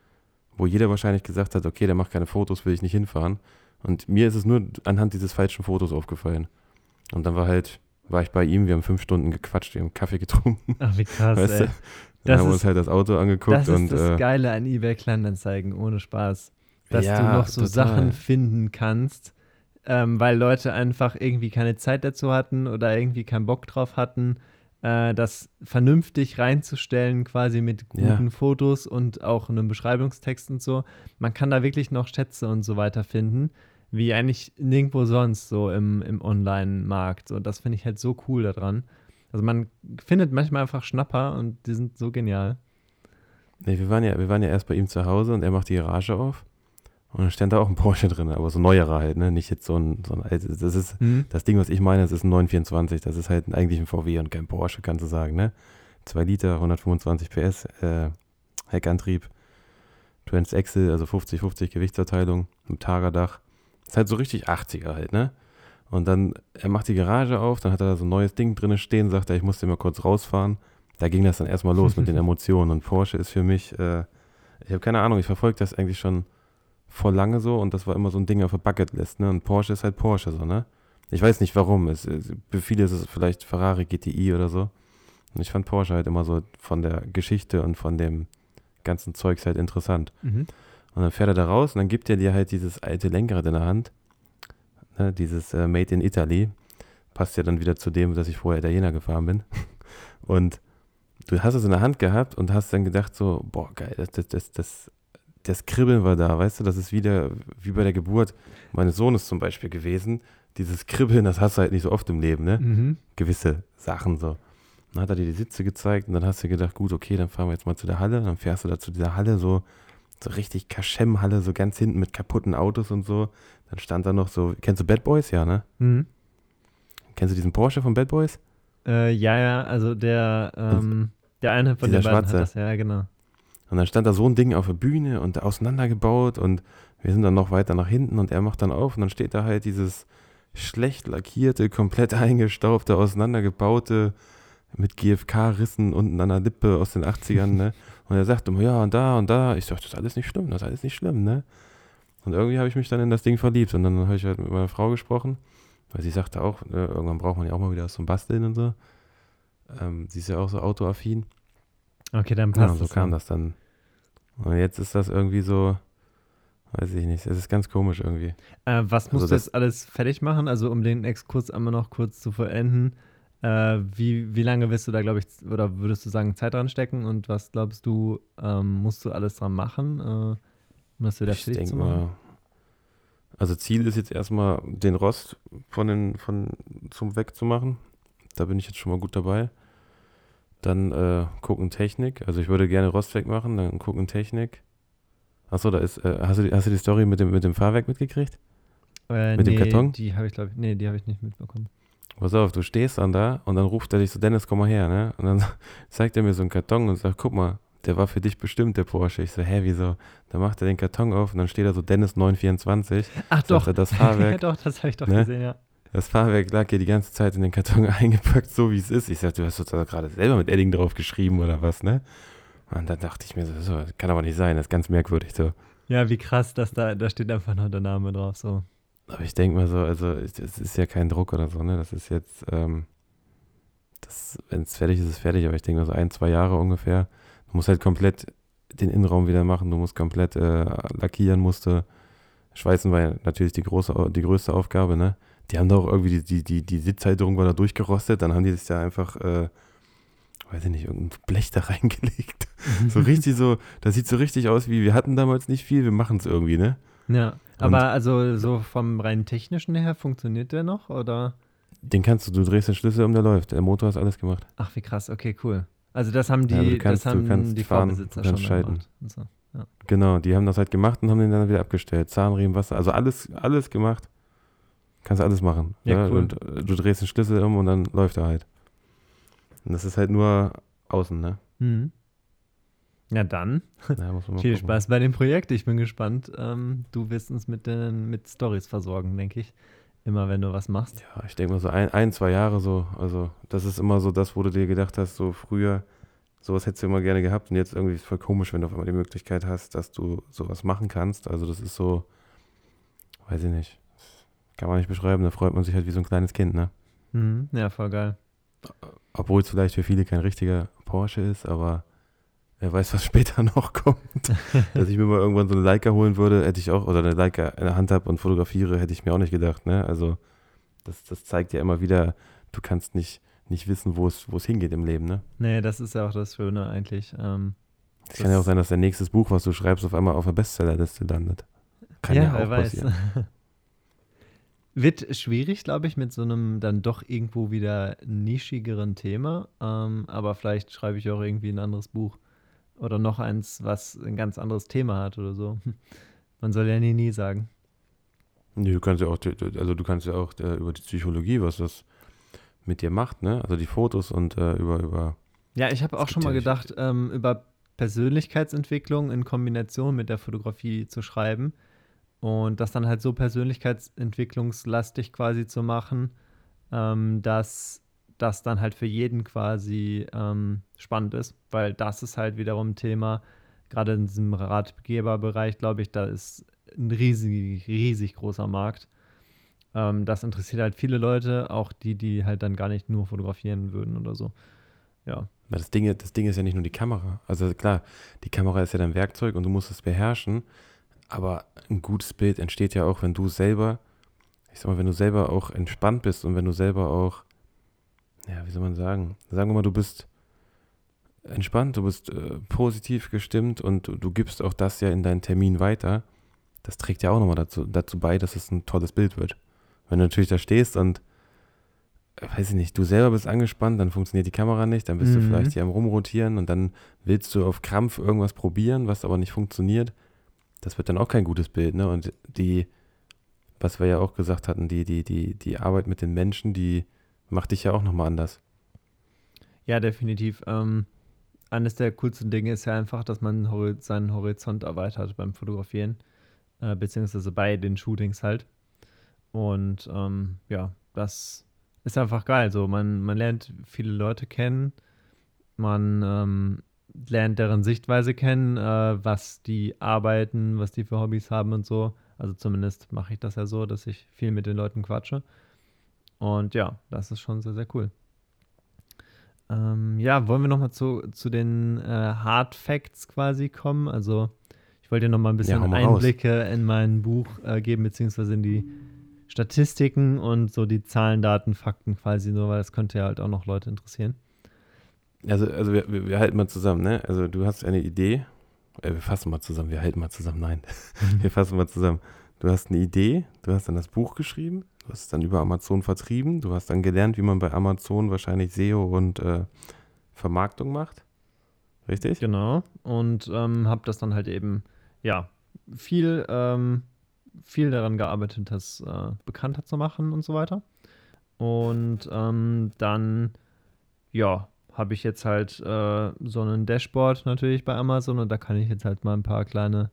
wo jeder wahrscheinlich gesagt hat, okay, der macht keine Fotos, will ich nicht hinfahren. Und mir ist es nur anhand dieses falschen Fotos aufgefallen. Und dann war halt, war ich bei ihm, wir haben fünf Stunden gequatscht, wir haben Kaffee getrunken. Ach, wie krass, weißt ey. Dann haben wir uns halt das Auto angeguckt. Das ist und, das äh, Geile an eBay Kleinanzeigen, ohne Spaß. Dass ja, du noch so total. Sachen finden kannst, ähm, weil Leute einfach irgendwie keine Zeit dazu hatten oder irgendwie keinen Bock drauf hatten, äh, das vernünftig reinzustellen, quasi mit guten ja. Fotos und auch einem Beschreibungstext und so. Man kann da wirklich noch Schätze und so weiter finden, wie eigentlich nirgendwo sonst so im, im Online-Markt. Und das finde ich halt so cool daran. Also man findet manchmal einfach Schnapper und die sind so genial. Nee, wir waren ja, wir waren ja erst bei ihm zu Hause und er macht die Garage auf. Und dann stand da auch ein Porsche drin, aber so neuerer halt, ne? Nicht jetzt so ein, so ein altes. Das ist mhm. das Ding, was ich meine, das ist ein 924. Das ist halt eigentlich ein VW und kein Porsche, kannst du sagen, ne? 2 Liter, 125 PS, äh, Heckantrieb, Transaxle, also 50-50 Gewichtsverteilung, im Tagerdach. Ist halt so richtig 80er halt, ne? Und dann, er macht die Garage auf, dann hat er da so ein neues Ding drin stehen, sagt er, ich musste mal kurz rausfahren. Da ging das dann erstmal los mit den Emotionen. Und Porsche ist für mich, äh, ich habe keine Ahnung, ich verfolge das eigentlich schon vor lange so und das war immer so ein Ding auf der Bucketlist, ne? Und Porsche ist halt Porsche so, ne? Ich weiß nicht warum. Es, für viele ist es vielleicht Ferrari GTI oder so. Und ich fand Porsche halt immer so von der Geschichte und von dem ganzen Zeugs halt interessant. Mhm. Und dann fährt er da raus und dann gibt er dir halt dieses alte Lenkrad in der Hand. Ne, dieses äh, Made in Italy. Passt ja dann wieder zu dem, dass ich vorher Italiener gefahren bin. Und du hast es in der Hand gehabt und hast dann gedacht so, boah, geil, das, das, das, das das Kribbeln war da, weißt du, das ist wieder wie bei der Geburt meines Sohnes zum Beispiel gewesen. Dieses Kribbeln, das hast du halt nicht so oft im Leben, ne? Mhm. Gewisse Sachen so. Dann hat er dir die Sitze gezeigt und dann hast du gedacht, gut, okay, dann fahren wir jetzt mal zu der Halle. Dann fährst du da zu dieser Halle, so, so richtig Kaschem-Halle, so ganz hinten mit kaputten Autos und so. Dann stand da noch so, kennst du Bad Boys? Ja, ne? Mhm. Kennst du diesen Porsche von Bad Boys? Äh, ja, ja, also der, ähm, der eine von den beiden Schwarze. hat das, ja, genau. Und dann stand da so ein Ding auf der Bühne und auseinandergebaut und wir sind dann noch weiter nach hinten und er macht dann auf und dann steht da halt dieses schlecht lackierte, komplett eingestaubte, auseinandergebaute mit GFK-Rissen unten an der Lippe aus den 80ern, ne? Und er sagt immer, ja, und da und da. Ich sag, das ist alles nicht schlimm, das ist alles nicht schlimm, ne? Und irgendwie habe ich mich dann in das Ding verliebt. Und dann habe ich halt mit meiner Frau gesprochen, weil sie sagte auch, ne, irgendwann braucht man ja auch mal wieder was zum Basteln und so. Ähm, sie ist ja auch so autoaffin. Okay, dann passt ja, so kam das dann. Und jetzt ist das irgendwie so, weiß ich nicht, es ist ganz komisch irgendwie. Äh, was musst also du jetzt alles fertig machen? Also um den Exkurs einmal noch kurz zu vollenden. Äh, wie, wie lange wirst du da, glaube ich, oder würdest du sagen, Zeit dran stecken? Und was glaubst du, ähm, musst du alles dran machen, äh, um das wieder fertig zu machen? Mal, also Ziel ist jetzt erstmal den Rost von den, von zum wegzumachen. Da bin ich jetzt schon mal gut dabei. Dann äh, gucken Technik. Also ich würde gerne Rost wegmachen, dann gucken Technik. Achso, da ist, äh, hast, du, hast du die Story mit dem, mit dem Fahrwerk mitgekriegt? Äh, mit nee, dem Karton? Die habe ich, glaube ich, nee, die habe ich nicht mitbekommen. Pass auf, du stehst dann da und dann ruft er dich so, Dennis, komm mal her, ne? Und dann zeigt er mir so einen Karton und sagt, guck mal, der war für dich bestimmt, der Porsche. Ich so, hä, wieso? Dann macht er den Karton auf und dann steht da so Dennis 924. Ach doch. Er, das Fahrwerk. ja, doch, das habe ich doch ne? gesehen, ja. Das Fahrwerk lag hier die ganze Zeit in den Karton eingepackt, so wie es ist. Ich sagte, du hast da gerade selber mit Edding drauf geschrieben oder was, ne? Und dann dachte ich mir so, so, das kann aber nicht sein, das ist ganz merkwürdig so. Ja, wie krass, dass da, da steht einfach noch der Name drauf, so. Aber ich denke mal so, also es ist ja kein Druck oder so, ne? Das ist jetzt, ähm, wenn es fertig ist, ist es fertig, aber ich denke mal so ein, zwei Jahre ungefähr. Du musst halt komplett den Innenraum wieder machen, du musst komplett äh, lackieren, musste. Schweißen war ja natürlich die große, die größte Aufgabe, ne? Die haben da auch irgendwie die, die, die, die Sitzhalterung war da durchgerostet, dann haben die das ja einfach, äh, weiß ich nicht, irgendein Blech da reingelegt. so richtig so, das sieht so richtig aus wie, wir hatten damals nicht viel, wir machen es irgendwie, ne? Ja, aber Und, also so vom rein technischen her funktioniert der noch, oder? Den kannst du, du drehst den Schlüssel um, der läuft. Der Motor hat alles gemacht. Ach, wie krass, okay, cool. Also das haben die, ja, kannst, das haben die fahren, Vorbesitzer schon schalten. So. Ja. Genau, die haben das halt gemacht und haben den dann wieder abgestellt. Zahnriemen, Wasser, also alles, alles gemacht. Kannst alles machen. Ja, ja? Cool. Und äh, du drehst den Schlüssel um und dann läuft er halt. Und das ist halt nur außen, ne? Mhm. Ja, dann. Ja, Viel Spaß bei dem Projekt. Ich bin gespannt. Ähm, du wirst uns mit, den, mit Stories versorgen, denke ich. Immer wenn du was machst. Ja, ich denke mal so ein, ein, zwei Jahre so. Also, das ist immer so das, wo du dir gedacht hast, so früher, sowas hättest du immer gerne gehabt und jetzt irgendwie ist es voll komisch, wenn du auf einmal die Möglichkeit hast, dass du sowas machen kannst. Also, das ist so, weiß ich nicht. Kann man nicht beschreiben, da freut man sich halt wie so ein kleines Kind, ne? Mhm, ja, voll geil. Obwohl es vielleicht für viele kein richtiger Porsche ist, aber Wer weiß, was später noch kommt. Dass ich mir mal irgendwann so eine Leica holen würde, hätte ich auch, oder eine Leica in der Hand habe und fotografiere, hätte ich mir auch nicht gedacht. Ne? Also das, das zeigt ja immer wieder, du kannst nicht, nicht wissen, wo es, wo es hingeht im Leben. Ne? Nee, das ist ja auch das Schöne eigentlich. Ähm, es kann ja auch sein, dass dein nächstes Buch, was du schreibst, auf einmal auf der Bestsellerliste landet. Kann ja, ja auch passieren. Wird schwierig, glaube ich, mit so einem dann doch irgendwo wieder nischigeren Thema. Ähm, aber vielleicht schreibe ich auch irgendwie ein anderes Buch. Oder noch eins, was ein ganz anderes Thema hat oder so. Man soll ja nie, nie sagen. Nee, du kannst ja auch, also du kannst ja auch äh, über die Psychologie, was das mit dir macht, ne? Also die Fotos und äh, über, über. Ja, ich habe auch schon mal gedacht, ähm, über Persönlichkeitsentwicklung in Kombination mit der Fotografie zu schreiben und das dann halt so persönlichkeitsentwicklungslastig quasi zu machen, ähm, dass das dann halt für jeden quasi ähm, spannend ist, weil das ist halt wiederum ein Thema, gerade in diesem Ratgeberbereich, glaube ich, da ist ein riesig, riesig großer Markt. Ähm, das interessiert halt viele Leute, auch die, die halt dann gar nicht nur fotografieren würden oder so. Ja. Das Ding, das Ding ist ja nicht nur die Kamera. Also klar, die Kamera ist ja dein Werkzeug und du musst es beherrschen, aber ein gutes Bild entsteht ja auch, wenn du selber, ich sag mal, wenn du selber auch entspannt bist und wenn du selber auch ja, wie soll man sagen? Sagen wir mal, du bist entspannt, du bist äh, positiv gestimmt und du, du, gibst auch das ja in deinen Termin weiter. Das trägt ja auch nochmal dazu, dazu bei, dass es ein tolles Bild wird. Wenn du natürlich da stehst und, äh, weiß ich nicht, du selber bist angespannt, dann funktioniert die Kamera nicht, dann bist mhm. du vielleicht hier am Rumrotieren und dann willst du auf Krampf irgendwas probieren, was aber nicht funktioniert. Das wird dann auch kein gutes Bild, ne? Und die, was wir ja auch gesagt hatten, die, die, die, die Arbeit mit den Menschen, die macht dich ja auch nochmal anders. Ja, definitiv. Ähm, eines der coolsten Dinge ist ja einfach, dass man seinen Horizont erweitert beim Fotografieren, äh, beziehungsweise bei den Shootings halt. Und ähm, ja, das ist einfach geil. So, man, man lernt viele Leute kennen, man ähm, lernt deren Sichtweise kennen, äh, was die arbeiten, was die für Hobbys haben und so. Also zumindest mache ich das ja so, dass ich viel mit den Leuten quatsche. Und ja, das ist schon sehr, sehr cool. Ähm, ja, wollen wir nochmal zu, zu den äh, Hard Facts quasi kommen? Also, ich wollte dir nochmal ein bisschen ja, Einblicke raus. in mein Buch äh, geben, beziehungsweise in die Statistiken und so die Zahlen, Daten, Fakten quasi nur, weil das könnte ja halt auch noch Leute interessieren. Also, also wir, wir, halten mal zusammen, ne? Also, du hast eine Idee. Äh, wir fassen mal zusammen, wir halten mal zusammen. Nein, wir fassen mal zusammen. Du hast eine Idee, du hast dann das Buch geschrieben, Du hast es dann über Amazon vertrieben. Du hast dann gelernt, wie man bei Amazon wahrscheinlich SEO und äh, Vermarktung macht. Richtig? Genau. Und ähm, habe das dann halt eben, ja, viel, ähm, viel daran gearbeitet, das äh, bekannter zu machen und so weiter. Und ähm, dann, ja, habe ich jetzt halt äh, so ein Dashboard natürlich bei Amazon und da kann ich jetzt halt mal ein paar kleine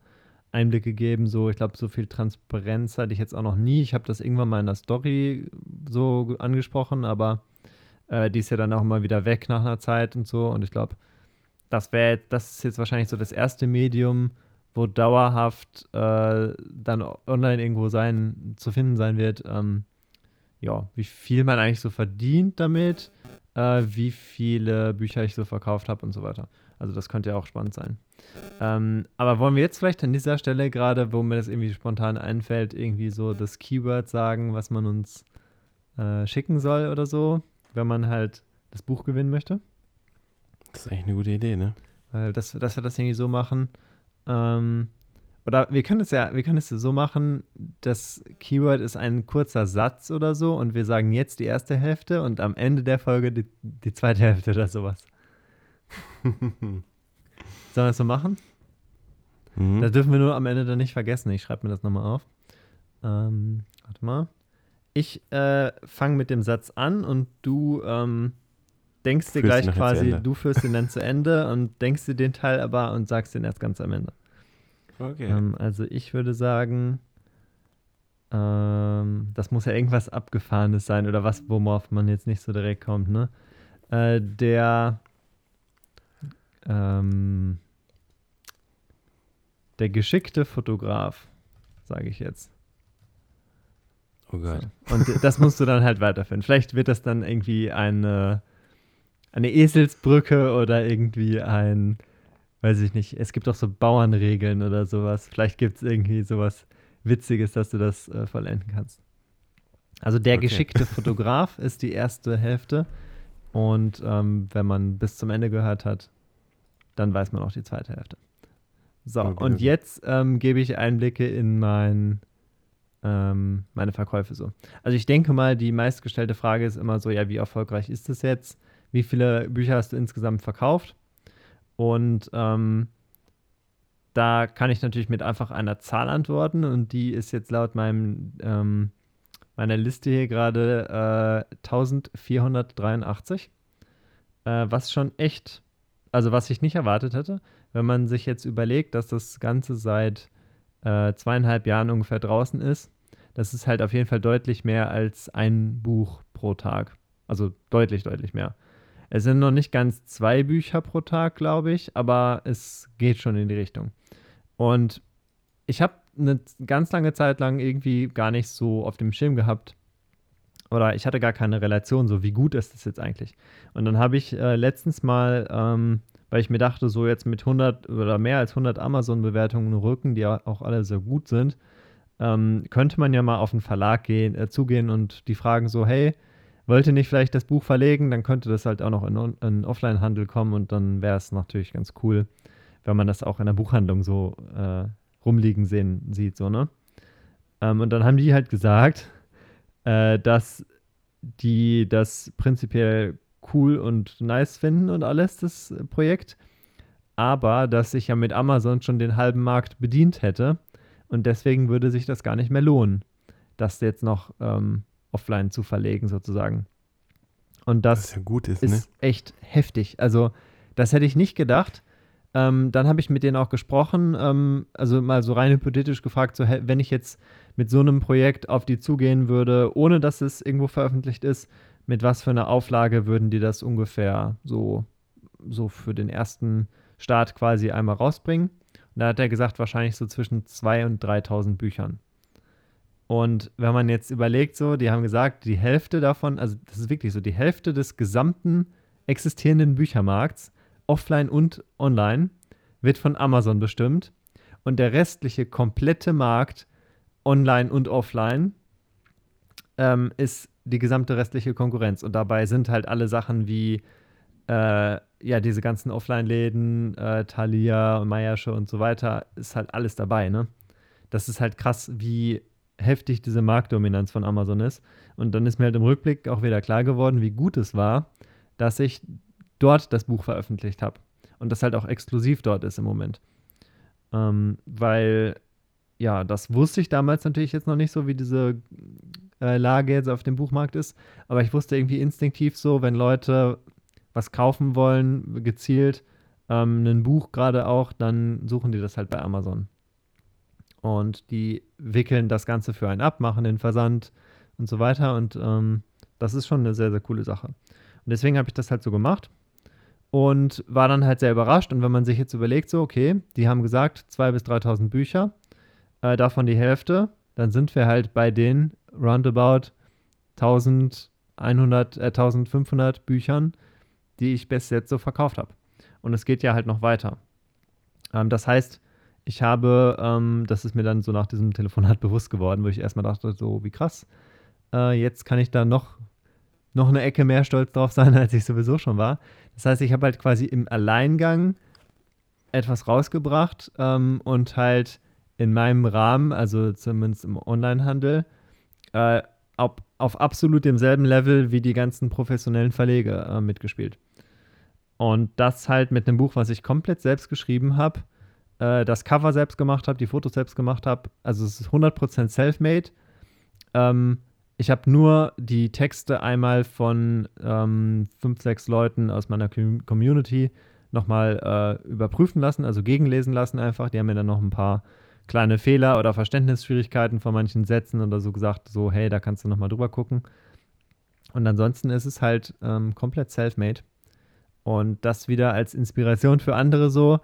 Einblicke geben. So, ich glaube, so viel Transparenz hatte ich jetzt auch noch nie. Ich habe das irgendwann mal in der Story so angesprochen, aber äh, die ist ja dann auch mal wieder weg nach einer Zeit und so. Und ich glaube, das wäre, das ist jetzt wahrscheinlich so das erste Medium, wo dauerhaft äh, dann online irgendwo sein, zu finden sein wird, ähm, ja, wie viel man eigentlich so verdient damit, äh, wie viele Bücher ich so verkauft habe und so weiter. Also das könnte ja auch spannend sein. Ähm, aber wollen wir jetzt vielleicht an dieser Stelle gerade, wo mir das irgendwie spontan einfällt, irgendwie so das Keyword sagen, was man uns äh, schicken soll oder so, wenn man halt das Buch gewinnen möchte? Das ist eigentlich eine gute Idee, ne? Weil das, dass wir das irgendwie so machen. Ähm, oder wir können es ja, wir können es so machen, das Keyword ist ein kurzer Satz oder so und wir sagen jetzt die erste Hälfte und am Ende der Folge die, die zweite Hälfte oder sowas. Sollen wir das so machen? Mhm. Das dürfen wir nur am Ende dann nicht vergessen. Ich schreibe mir das nochmal auf. Ähm, warte mal. Ich äh, fange mit dem Satz an und du ähm, denkst dir gleich quasi, du führst ihn dann zu Ende und denkst dir den Teil aber und sagst den erst ganz am Ende. Okay. Ähm, also ich würde sagen, ähm, das muss ja irgendwas Abgefahrenes sein oder was, worauf man jetzt nicht so direkt kommt, ne? Äh, der ähm, der geschickte Fotograf, sage ich jetzt. Oh Gott. So. Und das musst du dann halt weiterfinden. Vielleicht wird das dann irgendwie eine eine Eselsbrücke oder irgendwie ein, weiß ich nicht, es gibt auch so Bauernregeln oder sowas. Vielleicht gibt es irgendwie sowas Witziges, dass du das äh, vollenden kannst. Also der okay. geschickte Fotograf ist die erste Hälfte. Und ähm, wenn man bis zum Ende gehört hat, dann weiß man auch die zweite Hälfte. So, okay. und jetzt ähm, gebe ich Einblicke in mein, ähm, meine Verkäufe so. Also ich denke mal, die meistgestellte Frage ist immer so, ja, wie erfolgreich ist das jetzt? wie viele Bücher hast du insgesamt verkauft? Und ähm, da kann ich natürlich mit einfach einer Zahl antworten und die ist jetzt laut meinem, ähm, meiner Liste hier gerade äh, 1483, äh, was schon echt, also was ich nicht erwartet hätte, wenn man sich jetzt überlegt, dass das Ganze seit äh, zweieinhalb Jahren ungefähr draußen ist. Das ist halt auf jeden Fall deutlich mehr als ein Buch pro Tag. Also deutlich, deutlich mehr. Es sind noch nicht ganz zwei Bücher pro Tag, glaube ich, aber es geht schon in die Richtung. Und ich habe eine ganz lange Zeit lang irgendwie gar nicht so auf dem Schirm gehabt, oder ich hatte gar keine Relation, so wie gut ist das jetzt eigentlich. Und dann habe ich äh, letztens mal, ähm, weil ich mir dachte, so jetzt mit 100 oder mehr als 100 Amazon-Bewertungen rücken, die ja auch alle sehr gut sind, ähm, könnte man ja mal auf einen Verlag gehen, äh, zugehen und die fragen so, hey, wollte nicht vielleicht das Buch verlegen, dann könnte das halt auch noch in, in Offline-Handel kommen und dann wäre es natürlich ganz cool, wenn man das auch in der Buchhandlung so äh, rumliegen sehen sieht, so, ne? Ähm, und dann haben die halt gesagt, äh, dass die das prinzipiell cool und nice finden und alles, das Projekt, aber dass sich ja mit Amazon schon den halben Markt bedient hätte und deswegen würde sich das gar nicht mehr lohnen, das jetzt noch ähm, offline zu verlegen, sozusagen. Und das, ja gut ist, ist ne? echt heftig. Also, das hätte ich nicht gedacht. Ähm, dann habe ich mit denen auch gesprochen, ähm, also mal so rein hypothetisch gefragt, so, wenn ich jetzt mit so einem Projekt auf die zugehen würde, ohne dass es irgendwo veröffentlicht ist, mit was für einer Auflage würden die das ungefähr so, so für den ersten Start quasi einmal rausbringen? Und da hat er gesagt, wahrscheinlich so zwischen 2.000 und 3.000 Büchern. Und wenn man jetzt überlegt, so, die haben gesagt, die Hälfte davon, also das ist wirklich so, die Hälfte des gesamten existierenden Büchermarkts, offline und online, wird von Amazon bestimmt. Und der restliche komplette Markt, online und offline, ähm, ist die gesamte restliche Konkurrenz. Und dabei sind halt alle Sachen wie, äh, ja, diese ganzen Offline-Läden, äh, Thalia, Meiersche und so weiter, ist halt alles dabei, ne? Das ist halt krass, wie heftig diese Marktdominanz von Amazon ist. Und dann ist mir halt im Rückblick auch wieder klar geworden, wie gut es war, dass ich dort das Buch veröffentlicht habe. Und das halt auch exklusiv dort ist im Moment. Ähm, weil, ja, das wusste ich damals natürlich jetzt noch nicht so, wie diese äh, Lage jetzt auf dem Buchmarkt ist. Aber ich wusste irgendwie instinktiv so, wenn Leute was kaufen wollen, gezielt, ähm, ein Buch gerade auch, dann suchen die das halt bei Amazon und die wickeln das Ganze für einen ab, machen den Versand und so weiter. Und ähm, das ist schon eine sehr, sehr coole Sache. Und deswegen habe ich das halt so gemacht. und war dann halt sehr überrascht. Und wenn man sich jetzt überlegt, so, okay, die haben gesagt, 2.000 bis 3.000 Bücher, äh, davon die Hälfte, dann sind wir halt bei den roundabout 1100, äh, 1500 Büchern, die ich bis jetzt so verkauft habe. Und es geht ja halt noch weiter. Ähm, das heißt, ich habe, ähm, das ist mir dann so nach diesem Telefonat bewusst geworden, wo ich erstmal dachte, so wie krass, äh, jetzt kann ich da noch, noch eine Ecke mehr stolz drauf sein, als ich sowieso schon war. Das heißt, ich habe halt quasi im Alleingang etwas rausgebracht ähm, und halt in meinem Rahmen, also zumindest im Onlinehandel, äh, auf, auf absolut demselben Level wie die ganzen professionellen Verleger äh, mitgespielt. Und das halt mit einem Buch, was ich komplett selbst geschrieben habe, äh, das Cover selbst gemacht habe, die Fotos selbst gemacht habe. Also es ist 100% self-made. Ähm, ich habe nur die Texte einmal von ähm, fünf, sechs Leuten aus meiner Community nochmal äh, überprüfen lassen, also gegenlesen lassen einfach. Die haben mir dann noch ein paar kleine Fehler oder Verständnisschwierigkeiten von manchen Sätzen oder so gesagt, so hey, da kannst du nochmal drüber gucken. Und ansonsten ist es halt ähm, komplett self-made. Und das wieder als Inspiration für andere so,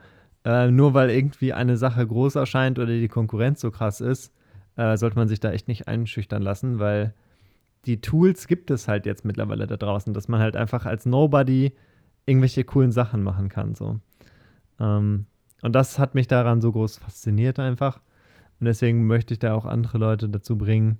äh, nur weil irgendwie eine Sache groß erscheint oder die Konkurrenz so krass ist, äh, sollte man sich da echt nicht einschüchtern lassen, weil die Tools gibt es halt jetzt mittlerweile da draußen, dass man halt einfach als Nobody irgendwelche coolen Sachen machen kann. So. Ähm, und das hat mich daran so groß fasziniert einfach. Und deswegen möchte ich da auch andere Leute dazu bringen,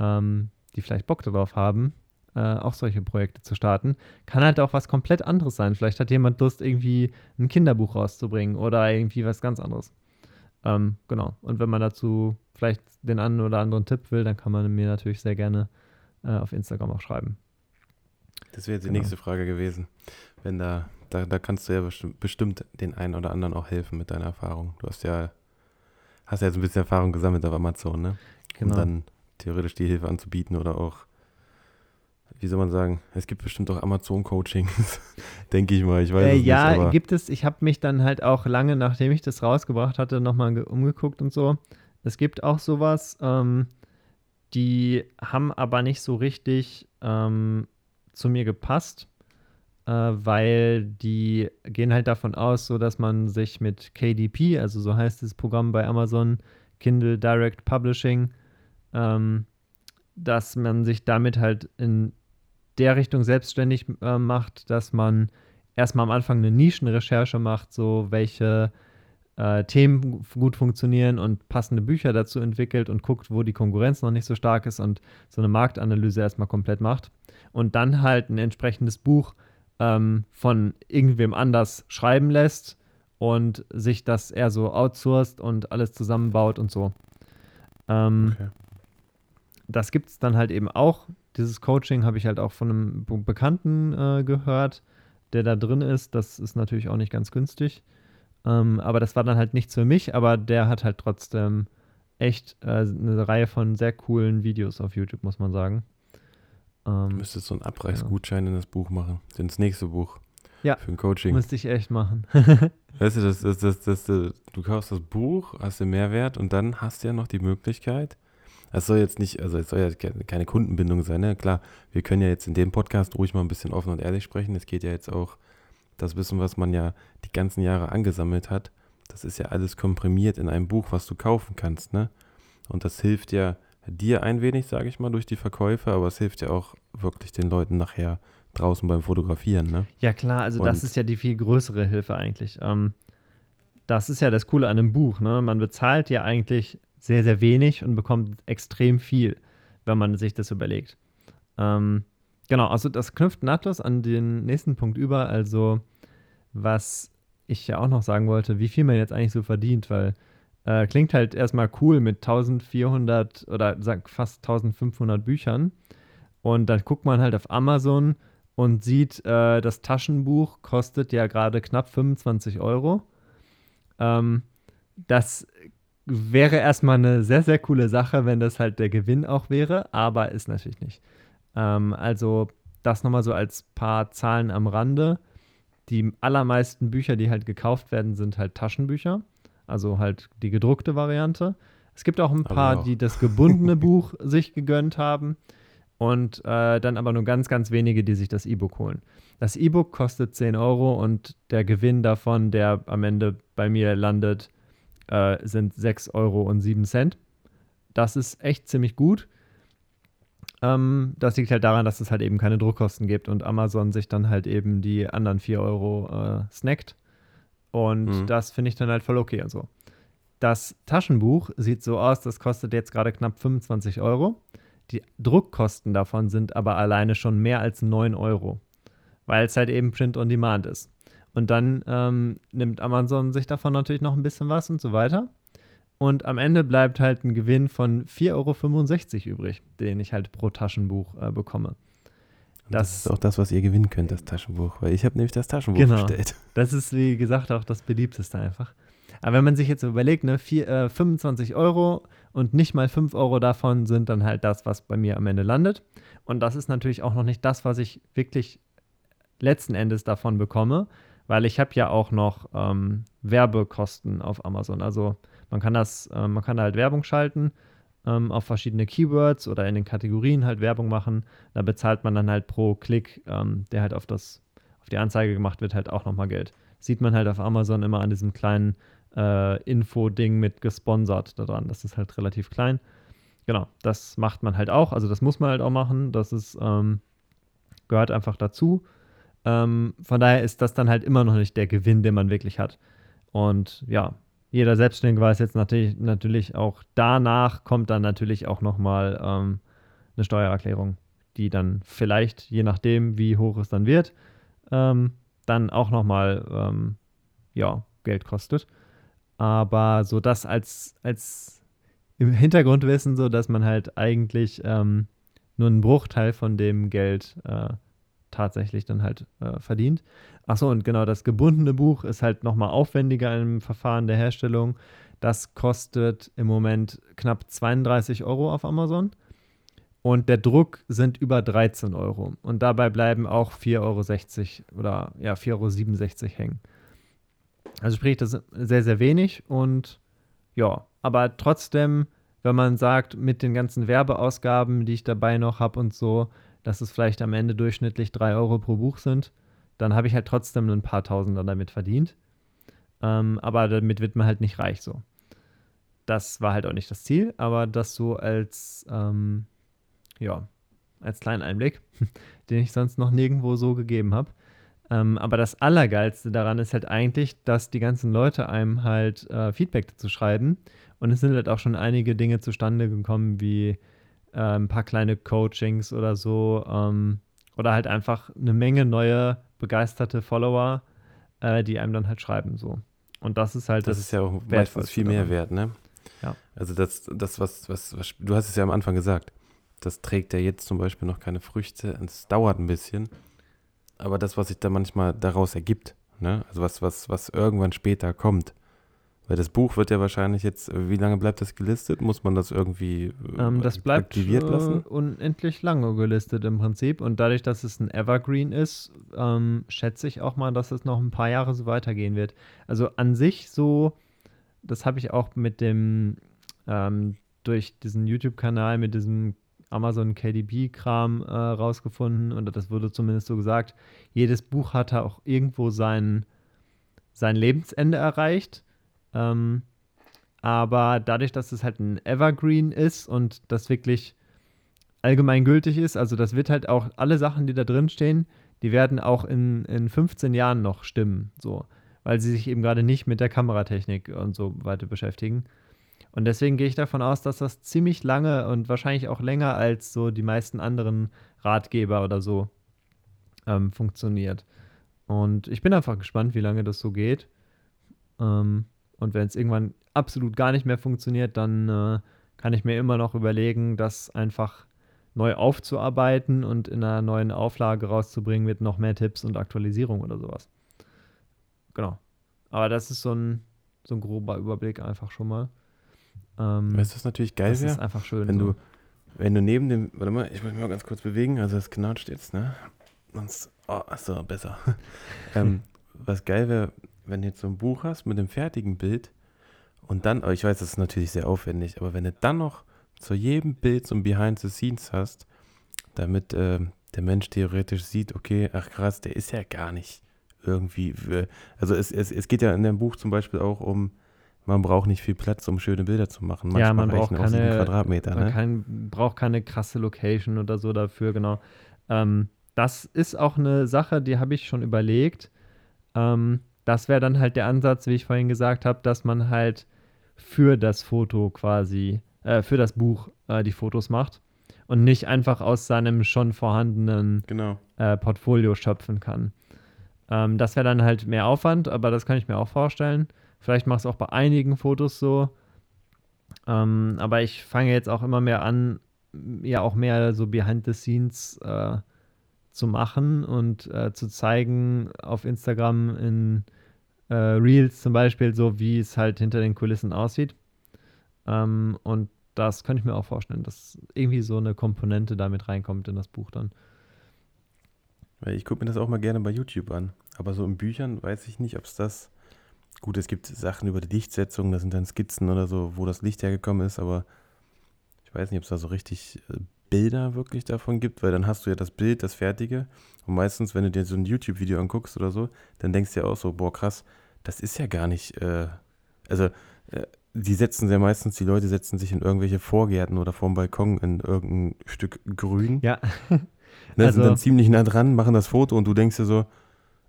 ähm, die vielleicht Bock darauf haben, äh, auch solche Projekte zu starten. Kann halt auch was komplett anderes sein. Vielleicht hat jemand Lust, irgendwie ein Kinderbuch rauszubringen oder irgendwie was ganz anderes. Ähm, genau. Und wenn man dazu vielleicht den einen oder anderen Tipp will, dann kann man mir natürlich sehr gerne äh, auf Instagram auch schreiben. Das wäre jetzt die genau. nächste Frage gewesen. Wenn da, da, da kannst du ja bestimmt den einen oder anderen auch helfen mit deiner Erfahrung. Du hast ja, hast ja jetzt ein bisschen Erfahrung gesammelt auf Amazon, ne? Genau. Um dann theoretisch die Hilfe anzubieten oder auch wie soll man sagen, es gibt bestimmt auch Amazon-Coachings, denke ich mal. Ich weiß äh, es ja, nicht, gibt es. Ich habe mich dann halt auch lange, nachdem ich das rausgebracht hatte, nochmal umgeguckt und so. Es gibt auch sowas, ähm, die haben aber nicht so richtig ähm, zu mir gepasst, äh, weil die gehen halt davon aus, so dass man sich mit KDP, also so heißt das Programm bei Amazon, Kindle Direct Publishing, ähm, dass man sich damit halt in der Richtung selbstständig äh, macht, dass man erstmal am Anfang eine Nischenrecherche macht, so welche äh, Themen gut funktionieren und passende Bücher dazu entwickelt und guckt, wo die Konkurrenz noch nicht so stark ist und so eine Marktanalyse erstmal komplett macht. Und dann halt ein entsprechendes Buch ähm, von irgendwem anders schreiben lässt und sich das eher so outsourced und alles zusammenbaut und so. Ähm, okay. Das gibt es dann halt eben auch dieses Coaching habe ich halt auch von einem Bekannten äh, gehört, der da drin ist. Das ist natürlich auch nicht ganz günstig. Ähm, aber das war dann halt nichts für mich, aber der hat halt trotzdem echt äh, eine Reihe von sehr coolen Videos auf YouTube, muss man sagen. Ähm, du müsstest so einen Abreißgutschein ja. in das Buch machen, ins nächste Buch. Ja, für ein Coaching. Müsste ich echt machen. weißt du, das, das, das, das, du kaufst das Buch, hast den Mehrwert und dann hast du ja noch die Möglichkeit, es soll jetzt nicht, also es soll ja keine Kundenbindung sein, ne? Klar, wir können ja jetzt in dem Podcast ruhig mal ein bisschen offen und ehrlich sprechen. Es geht ja jetzt auch das Wissen, was man ja die ganzen Jahre angesammelt hat. Das ist ja alles komprimiert in einem Buch, was du kaufen kannst, ne? Und das hilft ja dir ein wenig, sage ich mal, durch die Verkäufe, aber es hilft ja auch wirklich den Leuten nachher draußen beim Fotografieren, ne? Ja, klar, also und das ist ja die viel größere Hilfe eigentlich. Ähm, das ist ja das Coole an einem Buch, ne? Man bezahlt ja eigentlich sehr, sehr wenig und bekommt extrem viel, wenn man sich das überlegt. Ähm, genau, also das knüpft nahtlos an den nächsten Punkt über, also was ich ja auch noch sagen wollte, wie viel man jetzt eigentlich so verdient, weil äh, klingt halt erstmal cool mit 1400 oder sag fast 1500 Büchern und dann guckt man halt auf Amazon und sieht, äh, das Taschenbuch kostet ja gerade knapp 25 Euro. Ähm, das wäre erstmal eine sehr, sehr coole Sache, wenn das halt der Gewinn auch wäre, aber ist natürlich nicht. Ähm, also das nochmal so als paar Zahlen am Rande. Die allermeisten Bücher, die halt gekauft werden, sind halt Taschenbücher, also halt die gedruckte Variante. Es gibt auch ein paar, die das gebundene Buch sich gegönnt haben. und äh, dann aber nur ganz, ganz wenige, die sich das E-Book holen. Das E-Book kostet 10 Euro und der Gewinn davon, der am Ende bei mir landet, äh, sind 6 Euro und 7 Cent. Das ist echt ziemlich gut. Ähm, das liegt halt daran, dass es halt eben keine Druckkosten gibt und Amazon sich dann halt eben die anderen 4 Euro äh, snackt. Und mhm. das finde ich dann halt voll okay und so. Das Taschenbuch sieht so aus, das kostet jetzt gerade knapp 25 Euro. Die Druckkosten davon sind aber alleine schon mehr als 9 Euro, weil es halt eben Print on Demand ist. Und dann ähm, nimmt Amazon sich davon natürlich noch ein bisschen was und so weiter. Und am Ende bleibt halt ein Gewinn von 4,65 Euro übrig, den ich halt pro Taschenbuch äh, bekomme. Das, das, ist auch das, was ihr gewinnen könnt, das Taschenbuch, weil ich habe nämlich das Taschenbuch genau. bestellt. Das ist, wie gesagt, auch das beliebteste einfach. Aber wenn man sich jetzt überlegt, ne, vier, äh, 25 Euro und nicht mal 5 Euro davon sind dann halt das, was bei mir am Ende landet. Und das ist natürlich auch noch nicht das, was ich wirklich letzten Endes davon bekomme, weil ich habe ja auch noch ähm, Werbekosten auf Amazon. Also man kann das, äh, man kann da halt Werbung schalten ähm, auf verschiedene Keywords oder in den Kategorien halt Werbung machen. Da bezahlt man dann halt pro Klick, ähm, der halt auf das, auf die Anzeige gemacht wird, halt auch nochmal Geld. Sieht man halt auf Amazon immer an diesem kleinen äh, Info-Ding mit gesponsert daran. Das ist halt relativ klein. Genau, das macht man halt auch. Also das muss man halt auch machen. Das ist, ähm, gehört einfach dazu. Ähm, von daher ist das dann halt immer noch nicht der Gewinn, den man wirklich hat. Und ja, jeder Selbstständige weiß jetzt natürlich, natürlich auch danach kommt dann natürlich auch nochmal ähm, eine Steuererklärung, die dann vielleicht, je nachdem, wie hoch es dann wird, ähm, dann auch nochmal ähm, ja, Geld kostet. Aber so das als, als im Hintergrundwissen, so dass man halt eigentlich ähm, nur einen Bruchteil von dem Geld äh, tatsächlich dann halt äh, verdient. Achso, und genau, das gebundene Buch ist halt nochmal aufwendiger im Verfahren der Herstellung. Das kostet im Moment knapp 32 Euro auf Amazon. Und der Druck sind über 13 Euro. Und dabei bleiben auch 4,60 Euro oder ja, 4,67 Euro hängen. Also sprich, das ist sehr, sehr wenig und ja, aber trotzdem, wenn man sagt, mit den ganzen Werbeausgaben, die ich dabei noch habe und so, dass es vielleicht am Ende durchschnittlich 3 Euro pro Buch sind, dann habe ich halt trotzdem ein paar Tausender damit verdient. Ähm, aber damit wird man halt nicht reich so. Das war halt auch nicht das Ziel, aber das so als, ähm, ja, als kleinen Einblick, den ich sonst noch nirgendwo so gegeben habe. Ähm, aber das Allergeilste daran ist halt eigentlich, dass die ganzen Leute einem halt äh, Feedback dazu schreiben. Und es sind halt auch schon einige Dinge zustande gekommen, wie äh, ein paar kleine Coachings oder so. Ähm, oder halt einfach eine Menge neue, begeisterte Follower, äh, die einem dann halt schreiben. so. Und das ist halt das. Das ist ja auch meistens viel mehr wert, ne? Ja. Also das, das was, was, was, du hast es ja am Anfang gesagt, das trägt ja jetzt zum Beispiel noch keine Früchte. Es dauert ein bisschen aber das, was sich da manchmal daraus ergibt, ne? also was, was, was irgendwann später kommt. Weil das Buch wird ja wahrscheinlich jetzt, wie lange bleibt das gelistet? Muss man das irgendwie äh, ähm, das bleibt aktiviert äh, lassen? unendlich lange gelistet im Prinzip. Und dadurch, dass es ein Evergreen ist, ähm, schätze ich auch mal, dass es noch ein paar Jahre so weitergehen wird. Also an sich so, das habe ich auch mit dem, ähm, durch diesen YouTube-Kanal, mit diesem Amazon KDB-Kram äh, rausgefunden und das wurde zumindest so gesagt. Jedes Buch hatte auch irgendwo sein, sein Lebensende erreicht. Ähm, aber dadurch, dass es halt ein Evergreen ist und das wirklich allgemeingültig ist, also das wird halt auch alle Sachen, die da drin stehen, die werden auch in, in 15 Jahren noch stimmen, so, weil sie sich eben gerade nicht mit der Kameratechnik und so weiter beschäftigen. Und deswegen gehe ich davon aus, dass das ziemlich lange und wahrscheinlich auch länger als so die meisten anderen Ratgeber oder so ähm, funktioniert. Und ich bin einfach gespannt, wie lange das so geht. Ähm, und wenn es irgendwann absolut gar nicht mehr funktioniert, dann äh, kann ich mir immer noch überlegen, das einfach neu aufzuarbeiten und in einer neuen Auflage rauszubringen mit noch mehr Tipps und Aktualisierung oder sowas. Genau. Aber das ist so ein, so ein grober Überblick einfach schon mal. Ähm, weißt du, was natürlich geil wäre? Das ist einfach schön. Wenn so. du, wenn du neben dem, warte mal, ich muss mich mal ganz kurz bewegen, also es knatscht jetzt, ne? Sonst, oh, achso, besser. ähm, was geil wäre, wenn du jetzt so ein Buch hast mit einem fertigen Bild und dann, ich weiß, das ist natürlich sehr aufwendig, aber wenn du dann noch zu jedem Bild so ein Behind the Scenes hast, damit äh, der Mensch theoretisch sieht, okay, ach krass, der ist ja gar nicht irgendwie. Also es, es, es geht ja in dem Buch zum Beispiel auch um, man braucht nicht viel Platz, um schöne Bilder zu machen. Manchmal ja, man braucht keine Quadratmeter. Man ne? kein, braucht keine krasse Location oder so dafür, genau. Ähm, das ist auch eine Sache, die habe ich schon überlegt. Ähm, das wäre dann halt der Ansatz, wie ich vorhin gesagt habe, dass man halt für das Foto quasi, äh, für das Buch äh, die Fotos macht und nicht einfach aus seinem schon vorhandenen genau. äh, Portfolio schöpfen kann. Ähm, das wäre dann halt mehr Aufwand, aber das kann ich mir auch vorstellen. Vielleicht mache ich es auch bei einigen Fotos so. Ähm, aber ich fange jetzt auch immer mehr an, ja auch mehr so behind the scenes äh, zu machen und äh, zu zeigen auf Instagram in äh, Reels zum Beispiel, so wie es halt hinter den Kulissen aussieht. Ähm, und das könnte ich mir auch vorstellen, dass irgendwie so eine Komponente damit reinkommt in das Buch dann. Ich gucke mir das auch mal gerne bei YouTube an. Aber so in Büchern weiß ich nicht, ob es das. Gut, es gibt Sachen über die Lichtsetzung, das sind dann Skizzen oder so, wo das Licht hergekommen ist, aber ich weiß nicht, ob es da so richtig äh, Bilder wirklich davon gibt, weil dann hast du ja das Bild, das Fertige. Und meistens, wenn du dir so ein YouTube-Video anguckst oder so, dann denkst du ja auch so, boah, krass, das ist ja gar nicht. Äh, also, äh, die setzen ja meistens, die Leute setzen sich in irgendwelche Vorgärten oder vorm Balkon in irgendein Stück Grün. Ja. Ne, also, sind dann ziemlich nah dran, machen das Foto und du denkst dir so,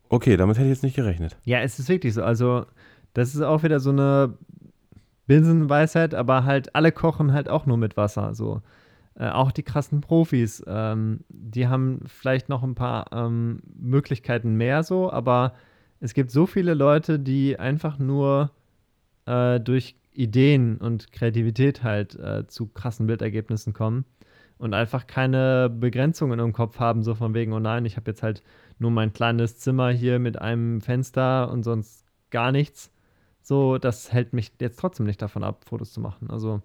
okay, damit hätte ich jetzt nicht gerechnet. Ja, es ist wirklich so. Also, das ist auch wieder so eine Binsenweisheit, aber halt alle kochen halt auch nur mit Wasser. So. Äh, auch die krassen Profis, ähm, die haben vielleicht noch ein paar ähm, Möglichkeiten mehr so, aber es gibt so viele Leute, die einfach nur äh, durch Ideen und Kreativität halt äh, zu krassen Bildergebnissen kommen und einfach keine Begrenzungen im Kopf haben, so von wegen, oh nein, ich habe jetzt halt nur mein kleines Zimmer hier mit einem Fenster und sonst gar nichts. So, das hält mich jetzt trotzdem nicht davon ab, Fotos zu machen. Also,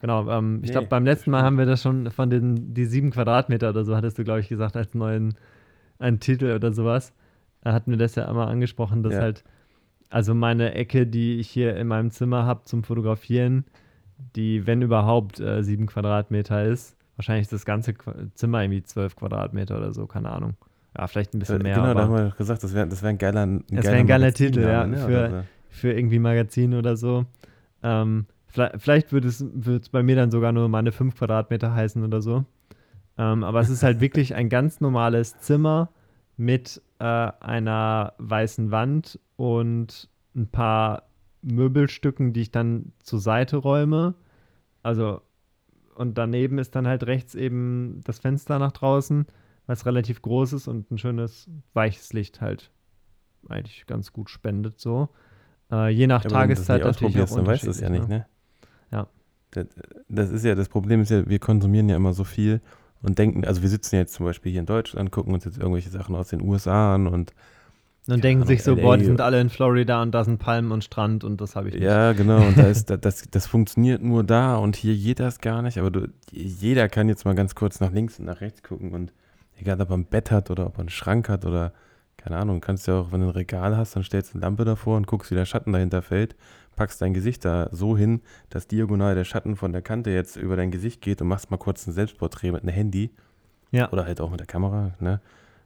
genau, ähm, ich nee, glaube, beim letzten Mal haben wir das schon von den die sieben Quadratmeter oder so, hattest du, glaube ich, gesagt, als neuen einen Titel oder sowas. Da hatten wir das ja einmal angesprochen, dass ja. halt, also meine Ecke, die ich hier in meinem Zimmer habe zum Fotografieren, die, wenn überhaupt, äh, sieben Quadratmeter ist. Wahrscheinlich ist das ganze Zimmer irgendwie zwölf Quadratmeter oder so, keine Ahnung. Ja, vielleicht ein bisschen mehr. Genau, da haben wir gesagt, das wäre das wär ein geiler ein Das wäre ein geiler Titel, ja, ne? für, so. für irgendwie Magazin oder so. Ähm, vielleicht wird es wird's bei mir dann sogar nur meine 5 Quadratmeter heißen oder so. Ähm, aber es ist halt wirklich ein ganz normales Zimmer mit äh, einer weißen Wand und ein paar Möbelstücken, die ich dann zur Seite räume. Also, und daneben ist dann halt rechts eben das Fenster nach draußen was relativ groß ist und ein schönes weiches Licht halt eigentlich ganz gut spendet so. Äh, je nach ja, Tageszeit natürlich auch dann weißt du es ja nicht, ne? Das, das, ist ja, das Problem ist ja, wir konsumieren ja immer so viel und denken, also wir sitzen jetzt zum Beispiel hier in Deutschland, gucken uns jetzt irgendwelche Sachen aus den USA an und und denken Ahnung, sich so, LA. boah, die sind alle in Florida und da sind Palmen und Strand und das habe ich nicht. Ja, genau. Und da ist, das, das funktioniert nur da und hier geht das gar nicht. Aber du, jeder kann jetzt mal ganz kurz nach links und nach rechts gucken und egal ob er ein Bett hat oder ob er einen Schrank hat oder keine Ahnung, kannst ja auch, wenn du ein Regal hast, dann stellst du eine Lampe davor und guckst, wie der Schatten dahinter fällt, packst dein Gesicht da so hin, dass diagonal der Schatten von der Kante jetzt über dein Gesicht geht und machst mal kurz ein Selbstporträt mit einem Handy. Ja. Oder halt auch mit der Kamera, ne?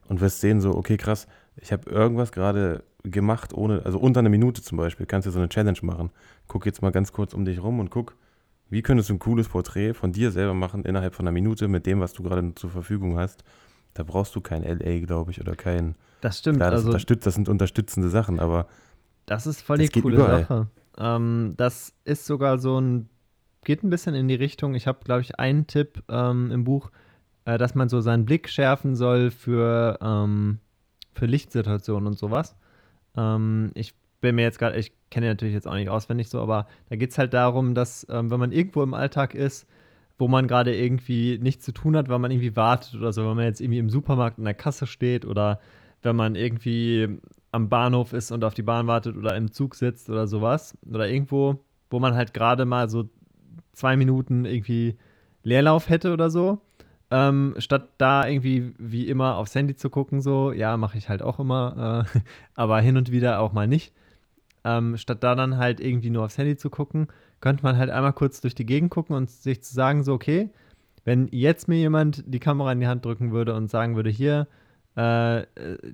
Und wirst sehen, so, okay, krass, ich habe irgendwas gerade gemacht, ohne, also unter einer Minute zum Beispiel, kannst du so eine Challenge machen. Guck jetzt mal ganz kurz um dich rum und guck, wie könntest du ein cooles Porträt von dir selber machen innerhalb von einer Minute mit dem, was du gerade zur Verfügung hast da brauchst du kein LA, glaube ich, oder kein. Das stimmt. Klar, das, also, unterstützt, das sind unterstützende Sachen, aber. Das ist voll die coole. Sache. Ähm, das ist sogar so ein. Geht ein bisschen in die Richtung. Ich habe, glaube ich, einen Tipp ähm, im Buch, äh, dass man so seinen Blick schärfen soll für, ähm, für Lichtsituationen und sowas. Ähm, ich bin mir jetzt gerade, ich kenne natürlich jetzt auch nicht auswendig so, aber da geht es halt darum, dass, ähm, wenn man irgendwo im Alltag ist, wo man gerade irgendwie nichts zu tun hat, weil man irgendwie wartet oder so, wenn man jetzt irgendwie im Supermarkt in der Kasse steht oder wenn man irgendwie am Bahnhof ist und auf die Bahn wartet oder im Zug sitzt oder sowas oder irgendwo, wo man halt gerade mal so zwei Minuten irgendwie Leerlauf hätte oder so. Ähm, statt da irgendwie wie immer aufs Handy zu gucken, so, ja, mache ich halt auch immer, äh, aber hin und wieder auch mal nicht. Ähm, statt da dann halt irgendwie nur aufs Handy zu gucken, könnte man halt einmal kurz durch die Gegend gucken und sich zu sagen, so, okay, wenn jetzt mir jemand die Kamera in die Hand drücken würde und sagen würde, hier, äh,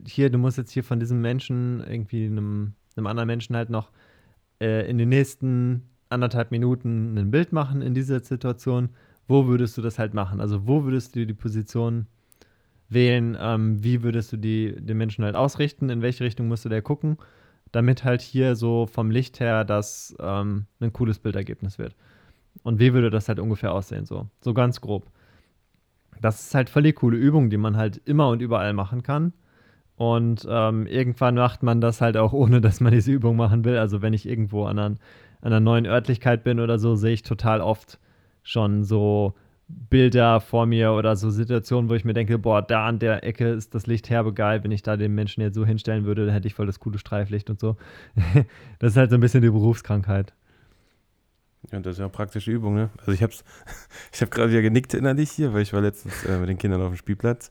hier, du musst jetzt hier von diesem Menschen, irgendwie einem, einem anderen Menschen halt noch äh, in den nächsten anderthalb Minuten ein Bild machen in dieser Situation, wo würdest du das halt machen? Also wo würdest du die Position wählen? Ähm, wie würdest du die, den Menschen halt ausrichten? In welche Richtung musst du der gucken? Damit halt hier so vom Licht her das ähm, ein cooles Bildergebnis wird. Und wie würde das halt ungefähr aussehen? So, so ganz grob. Das ist halt völlig coole Übung, die man halt immer und überall machen kann. Und ähm, irgendwann macht man das halt auch, ohne dass man diese Übung machen will. Also wenn ich irgendwo an einer, an einer neuen Örtlichkeit bin oder so, sehe ich total oft schon so Bilder vor mir oder so Situationen, wo ich mir denke, boah, da an der Ecke ist das Licht herbe geil. Wenn ich da den Menschen jetzt so hinstellen würde, dann hätte ich voll das coole Streiflicht und so. das ist halt so ein bisschen die Berufskrankheit. Ja, das ist ja eine praktische Übung, ne? Also ich hab's, ich habe gerade wieder genickt innerlich hier, weil ich war letztens äh, mit den Kindern auf dem Spielplatz.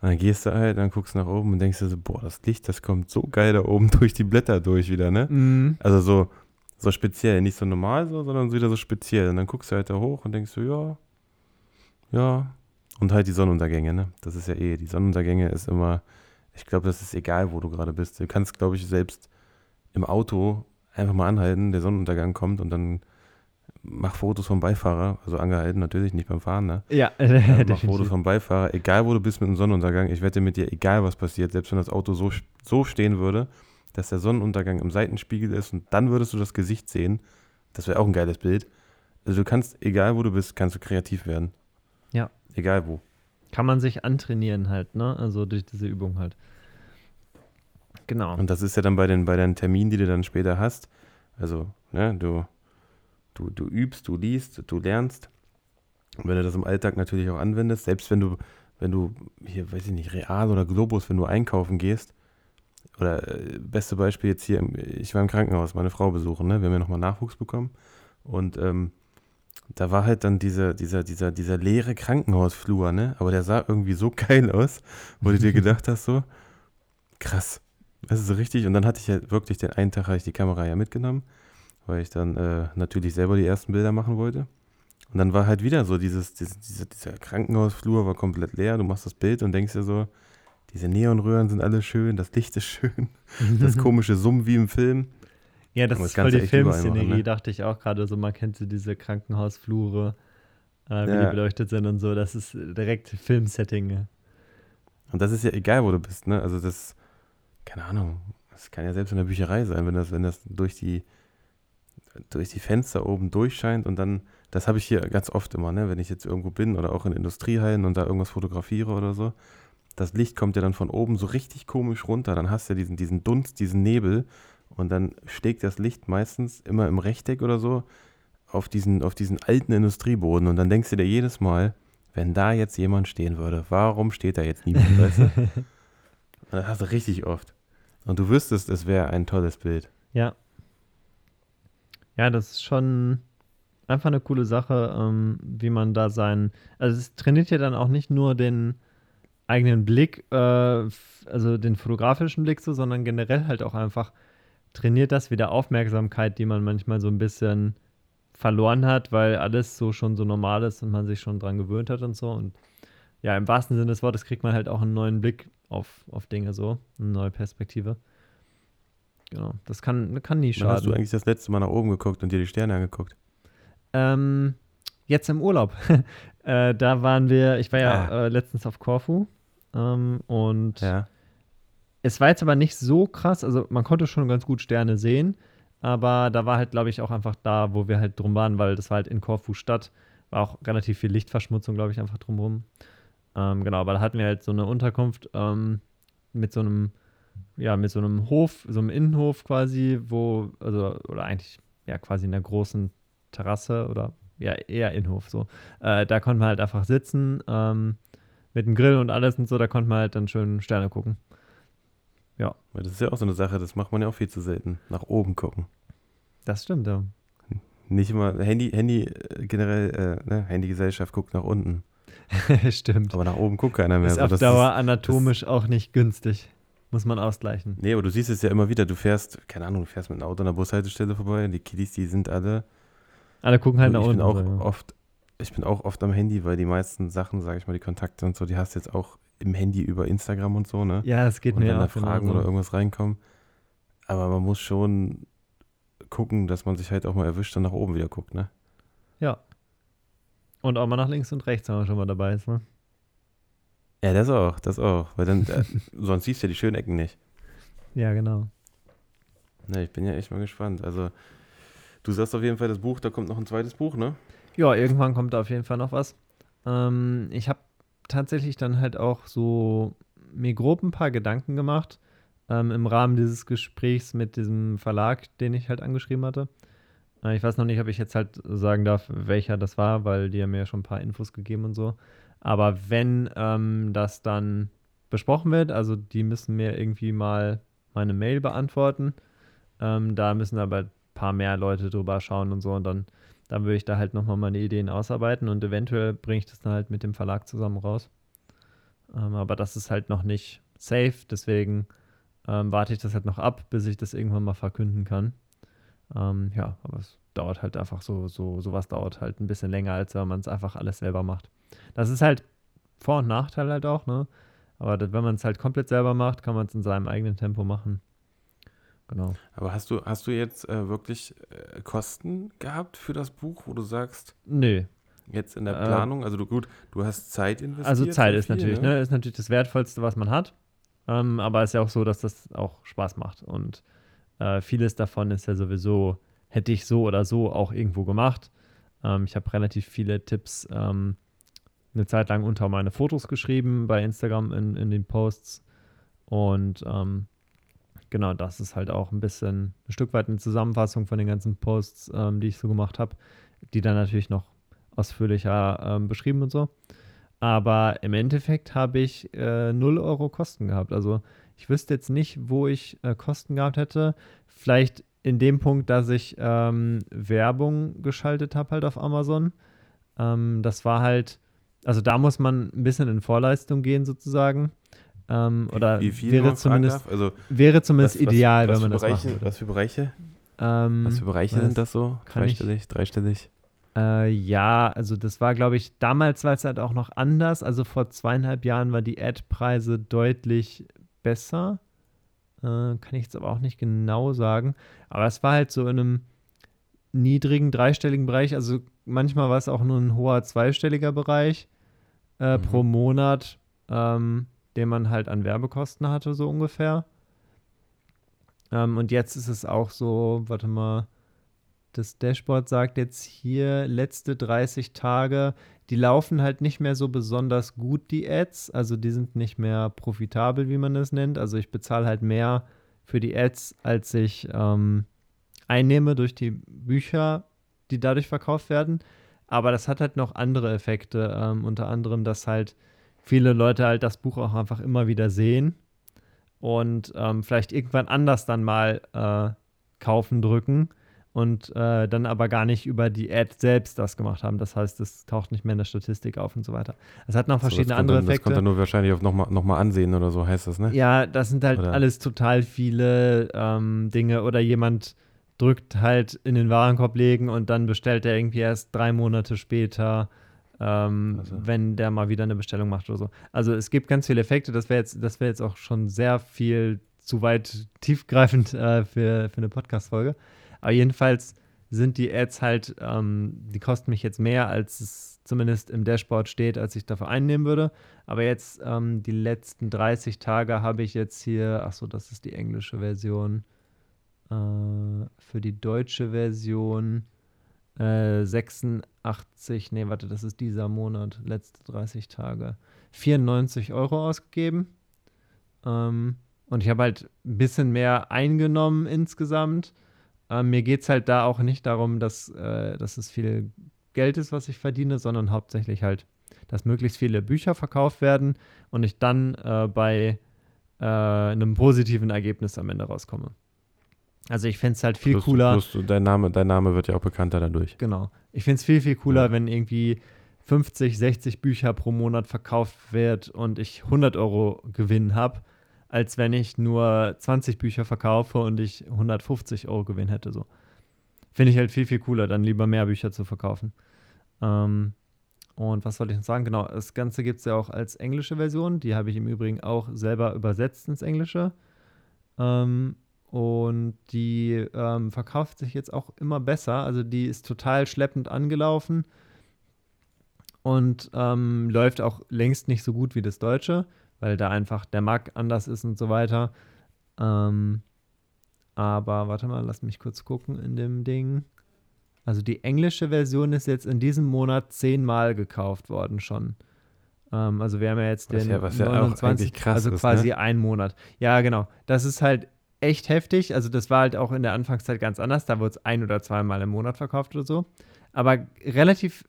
Und dann gehst du halt, dann guckst du nach oben und denkst dir so, boah, das Licht, das kommt so geil da oben durch die Blätter durch wieder, ne? Mhm. Also so, so speziell, nicht so normal so, sondern wieder so speziell. Und dann guckst du halt da hoch und denkst so, ja, ja. Und halt die Sonnenuntergänge, ne? Das ist ja eh, die Sonnenuntergänge ist immer, ich glaube, das ist egal, wo du gerade bist. Du kannst, glaube ich, selbst im Auto einfach mal anhalten, der Sonnenuntergang kommt und dann mach Fotos vom Beifahrer, also angehalten natürlich, nicht beim Fahren, ne? Ja, äh, mach Fotos vom Beifahrer, egal wo du bist mit dem Sonnenuntergang. Ich wette mit dir, egal was passiert, selbst wenn das Auto so, so stehen würde, dass der Sonnenuntergang im Seitenspiegel ist und dann würdest du das Gesicht sehen. Das wäre auch ein geiles Bild. Also du kannst, egal wo du bist, kannst du kreativ werden. Ja. Egal wo. Kann man sich antrainieren halt, ne? Also durch diese Übung halt. Genau. Und das ist ja dann bei den, bei deinen Terminen, die du dann später hast. Also, ne, du, du, du übst, du liest, du lernst. Und wenn du das im Alltag natürlich auch anwendest, selbst wenn du, wenn du hier, weiß ich nicht, Real oder Globus, wenn du einkaufen gehst, oder äh, beste Beispiel jetzt hier, ich war im Krankenhaus, meine Frau besuchen, ne? Wir haben ja nochmal Nachwuchs bekommen. Und ähm, da war halt dann dieser, dieser, dieser, dieser leere Krankenhausflur, ne? Aber der sah irgendwie so geil aus, wo du dir gedacht hast, so, krass. Das ist so richtig. Und dann hatte ich ja halt wirklich den einen Tag habe ich die Kamera ja mitgenommen, weil ich dann äh, natürlich selber die ersten Bilder machen wollte. Und dann war halt wieder so dieses, dieses, dieser, dieser Krankenhausflur war komplett leer. Du machst das Bild und denkst dir so, diese Neonröhren sind alle schön, das Licht ist schön, das komische Summen wie im Film. Ja, das, das ist voll die Filmszenerie, ne? dachte ich auch gerade so. Man kennt so diese Krankenhausflure, äh, wie ja. die beleuchtet sind und so. Das ist direkt Filmsetting. Und das ist ja egal, wo du bist, ne? Also das, keine Ahnung, das kann ja selbst in der Bücherei sein, wenn das, wenn das durch die, durch die Fenster oben durchscheint und dann, das habe ich hier ganz oft immer, ne? Wenn ich jetzt irgendwo bin oder auch in Industriehallen und da irgendwas fotografiere oder so das Licht kommt ja dann von oben so richtig komisch runter. Dann hast du ja diesen, diesen Dunst, diesen Nebel und dann schlägt das Licht meistens immer im Rechteck oder so auf diesen, auf diesen alten Industrieboden. Und dann denkst du dir jedes Mal, wenn da jetzt jemand stehen würde, warum steht da jetzt niemand? weißt du? Das hast du richtig oft. Und du wüsstest, es wäre ein tolles Bild. Ja. Ja, das ist schon einfach eine coole Sache, ähm, wie man da sein. Also es trainiert ja dann auch nicht nur den eigenen Blick, äh, also den fotografischen Blick so, sondern generell halt auch einfach trainiert das wieder Aufmerksamkeit, die man manchmal so ein bisschen verloren hat, weil alles so schon so normal ist und man sich schon dran gewöhnt hat und so. Und ja, im wahrsten Sinne des Wortes kriegt man halt auch einen neuen Blick auf, auf Dinge so, eine neue Perspektive. Genau, das kann, kann nie schaden. Wann hast du eigentlich das letzte Mal nach oben geguckt und dir die Sterne angeguckt? Ähm, jetzt im Urlaub. äh, da waren wir, ich war ja ah. äh, letztens auf Korfu ähm, und ja. es war jetzt aber nicht so krass, also man konnte schon ganz gut Sterne sehen, aber da war halt, glaube ich, auch einfach da, wo wir halt drum waren, weil das war halt in Korfu Stadt, war auch relativ viel Lichtverschmutzung, glaube ich, einfach drumherum. Ähm, genau, aber da hatten wir halt so eine Unterkunft ähm, mit so einem, ja, mit so einem Hof, so einem Innenhof quasi, wo, also, oder eigentlich, ja, quasi in einer großen Terrasse oder ja, eher Innenhof so. Äh, da konnte man halt einfach sitzen. Ähm, mit dem Grill und alles und so, da konnte man halt dann schön Sterne gucken. Ja. Das ist ja auch so eine Sache, das macht man ja auch viel zu selten. Nach oben gucken. Das stimmt, ja. Nicht immer, Handy, Handy äh, generell, äh, ne, Handygesellschaft guckt nach unten. stimmt. Aber nach oben guckt keiner mehr. Ist auf Dauer ist, anatomisch auch nicht günstig. Muss man ausgleichen. Nee, aber du siehst es ja immer wieder. Du fährst, keine Ahnung, du fährst mit einem Auto an der Bushaltestelle vorbei. Die Kiddies, die sind alle. Alle gucken halt nach unten. Ich bin auch so, ja. oft ich bin auch oft am Handy, weil die meisten Sachen, sage ich mal, die Kontakte und so, die hast du jetzt auch im Handy über Instagram und so, ne? Ja, es geht und mir wenn da auch Fragen genauso. oder irgendwas reinkommen. Aber man muss schon gucken, dass man sich halt auch mal erwischt und nach oben wieder guckt, ne? Ja. Und auch mal nach links und rechts, wenn man schon mal dabei ist, ne? Ja, das auch, das auch. Weil dann, äh, sonst siehst du ja die schönen Ecken nicht. Ja, genau. Ne, ich bin ja echt mal gespannt. Also, du sagst auf jeden Fall das Buch, da kommt noch ein zweites Buch, ne? Ja, irgendwann kommt da auf jeden Fall noch was. Ähm, ich habe tatsächlich dann halt auch so mir grob ein paar Gedanken gemacht ähm, im Rahmen dieses Gesprächs mit diesem Verlag, den ich halt angeschrieben hatte. Äh, ich weiß noch nicht, ob ich jetzt halt sagen darf, welcher das war, weil die haben mir ja schon ein paar Infos gegeben und so. Aber wenn ähm, das dann besprochen wird, also die müssen mir irgendwie mal meine Mail beantworten, ähm, da müssen aber ein paar mehr Leute drüber schauen und so und dann dann würde ich da halt nochmal meine Ideen ausarbeiten und eventuell bringe ich das dann halt mit dem Verlag zusammen raus. Ähm, aber das ist halt noch nicht safe, deswegen ähm, warte ich das halt noch ab, bis ich das irgendwann mal verkünden kann. Ähm, ja, aber es dauert halt einfach so, so, sowas dauert halt ein bisschen länger, als wenn man es einfach alles selber macht. Das ist halt Vor- und Nachteil halt auch, ne? Aber das, wenn man es halt komplett selber macht, kann man es in seinem eigenen Tempo machen. Genau. Aber hast du, hast du jetzt äh, wirklich äh, Kosten gehabt für das Buch, wo du sagst, Nö, jetzt in der Äh, Planung, also du gut, du hast Zeit investiert. Also Zeit ist viel, natürlich, ne? ist natürlich das Wertvollste, was man hat. Ähm, aber es ist ja auch so, dass das auch Spaß macht. Und äh, vieles davon ist ja sowieso, hätte ich so oder so auch irgendwo gemacht. Ähm, ich habe relativ viele Tipps ähm, eine Zeit lang unter meine Fotos geschrieben bei Instagram in, in den Posts. Und ähm, genau, das ist halt auch ein bisschen ein Stück weit eine Zusammenfassung von den ganzen Posts, ähm, die ich so gemacht habe, die dann natürlich noch ausführlicher ähm, beschrieben und so. Aber im Endeffekt habe ich äh, 0 Euro Kosten gehabt. Also ich wüsste jetzt nicht, wo ich äh, Kosten gehabt hätte. Vielleicht in dem Punkt, dass ich ähm, Werbung geschaltet habe halt auf Amazon. Ähm, das war halt, also da muss man ein bisschen in Vorleistung gehen sozusagen. Ähm, oder Wie wenn wäre zumindest? Also, wäre zumindest was- was- ideal, was wenn man für das Bereiche, machen Was für Bereiche? ähm, Was für Bereiche sind das so? kann ich- dreistellig? Äh, ja, also das war, glaube ich, damals war es halt auch noch anders. Also vor zweieinhalb Jahren war die Ad-Preise deutlich besser. Äh, kann ich jetzt aber auch nicht genau sagen. Aber es war halt so in einem niedrigen dreistelligen Bereich. Also manchmal war es auch nur ein hoher zweistelliger Bereich äh, Mhm. pro Monat, ähm, den man halt an Werbekosten hatte, so ungefähr. Ähm, und jetzt ist es auch so, warte mal, das Dashboard sagt jetzt hier letzte 30 Tage, die laufen halt nicht mehr so besonders gut, die Ads. Also die sind nicht mehr profitabel, wie man das nennt. Also ich bezahle halt mehr für die Ads, als ich ähm, einnehme durch die Bücher, die dadurch verkauft werden. Aber das hat halt noch andere Effekte. Ähm, unter anderem, dass halt viele Leute halt das Buch auch einfach immer wieder sehen und ähm, vielleicht irgendwann anders dann mal äh, kaufen drücken und äh, dann aber gar nicht über die Ad selbst das gemacht haben. Das heißt, es taucht nicht mehr in der Statistik auf und so weiter. Es hat noch So, das verschiedene kommt andere dann, Das Effekte. kommt dann nur wahrscheinlich auf nochmal noch mal ansehen oder so, heißt das, ne? Ja, das sind halt Oder- alles total viele ähm, Dinge. Oder jemand drückt halt in den Warenkorb legen und dann bestellt er irgendwie erst drei Monate später, ähm, Also. wenn der mal wieder eine Bestellung macht oder so. Also es gibt ganz viele Effekte. Das wäre jetzt, das wäre jetzt auch schon sehr viel zu weit tiefgreifend äh, für, für eine Podcast-Folge. Aber jedenfalls sind die Ads halt, ähm, die kosten mich jetzt mehr, als es zumindest im Dashboard steht, als ich dafür einnehmen würde. Aber jetzt ähm, die letzten 30 Tage habe ich jetzt hier, ach so, das ist die englische Version. Äh, für die deutsche Version äh, 86, nee, warte, das ist dieser Monat, letzte 30 Tage. 94 Euro ausgegeben. Ähm, und ich habe halt ein bisschen mehr eingenommen insgesamt. Ähm, mir geht es halt da auch nicht darum, dass, äh, dass es viel Geld ist, was ich verdiene, sondern hauptsächlich halt, dass möglichst viele Bücher verkauft werden und ich dann äh, bei äh, einem positiven Ergebnis am Ende rauskomme. Also ich fände es halt viel Plus- cooler. Plus, dein, Name, dein Name wird ja auch bekannter dadurch. Genau. Ich finde es viel, viel cooler, Ja. wenn irgendwie 50, 60 Bücher pro Monat verkauft wird und ich 100 Euro Gewinn habe, als wenn ich nur 20 Bücher verkaufe und ich 150 Euro Gewinn hätte. So. Finde ich halt viel, viel cooler, dann lieber mehr Bücher zu verkaufen. Ähm, Und was soll ich noch sagen? Genau, das Ganze gibt es ja auch als englische Version. Die habe ich im Übrigen auch selber übersetzt ins Englische. Ähm, und die ähm, verkauft sich jetzt auch immer besser. Also die ist total schleppend angelaufen und ähm, läuft auch längst nicht so gut wie das Deutsche, weil da einfach der Markt anders ist und so weiter. Ähm, aber warte mal, lass mich kurz gucken in dem Ding. Also die englische Version ist jetzt in diesem Monat zehnmal gekauft worden schon. Ähm, also wir haben ja jetzt was den ja, was 29, ja also quasi ne? einen Monat. Ja, genau. Das ist halt echt heftig. Also das war halt auch in der Anfangszeit ganz anders. Da wurde es ein oder zweimal im Monat verkauft oder so. Aber relativ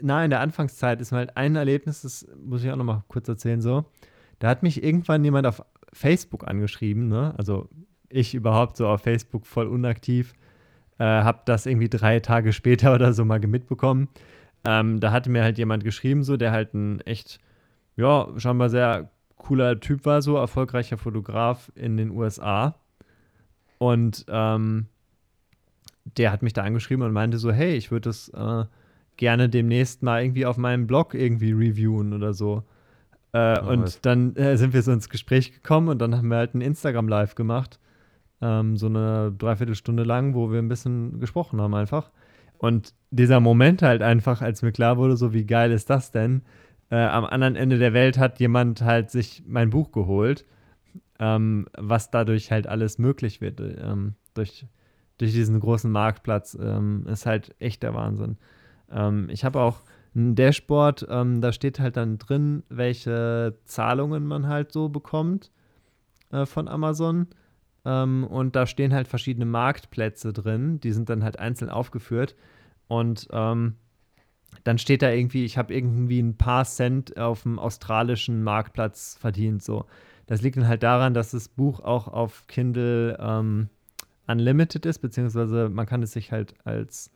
nah in der Anfangszeit ist halt ein Erlebnis, das muss ich auch noch mal kurz erzählen so. Da hat mich irgendwann jemand auf Facebook angeschrieben, ne? Also ich überhaupt so auf Facebook voll unaktiv, äh, habe das irgendwie drei Tage später oder so mal mitbekommen. Ähm, da hatte mir halt jemand geschrieben, so, der halt ein echt, ja, scheinbar sehr cooler Typ war, so erfolgreicher Fotograf in den USA. Und ähm, der hat mich da angeschrieben und meinte so, hey, ich würde das äh, gerne demnächst mal irgendwie auf meinem Blog irgendwie reviewen oder so. Äh, oh, und was? dann äh, sind wir so ins Gespräch gekommen und dann haben wir halt ein Instagram Live gemacht. Ähm, so eine Dreiviertelstunde lang, wo wir ein bisschen gesprochen haben einfach. Und dieser Moment halt einfach, als mir klar wurde, so wie geil ist das denn? Äh, am anderen Ende der Welt hat jemand halt sich mein Buch geholt, ähm, was dadurch halt alles möglich wird. Ähm, durch, durch diesen großen Marktplatz ähm, ist halt echt der Wahnsinn. Ähm, ich habe auch ein Dashboard, ähm, da steht halt dann drin, welche Zahlungen man halt so bekommt äh, von Amazon. Ähm, und da stehen halt verschiedene Marktplätze drin, die sind dann halt einzeln aufgeführt. Und dann steht da irgendwie, ich habe irgendwie ein paar Cent auf dem australischen Marktplatz verdient. So. Das liegt dann halt daran, dass das Buch auch auf Kindle ähm, Unlimited ist, beziehungsweise man kann es sich halt als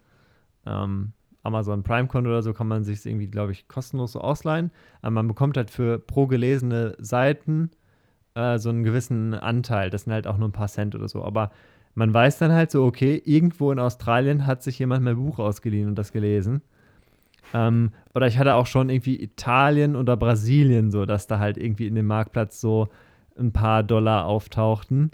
ähm, Amazon Prime-Konto oder so kann man sich irgendwie, glaube ich, kostenlos so ausleihen. Aber man bekommt halt für pro gelesene Seiten äh, so einen gewissen Anteil. Das sind halt auch nur ein paar Cent oder so. Aber man weiß dann halt so, okay, irgendwo in Australien hat sich jemand mein Buch ausgeliehen und das gelesen. Ähm, oder ich hatte auch schon irgendwie Italien oder Brasilien so, dass da halt irgendwie in dem Marktplatz so ein paar Dollar auftauchten.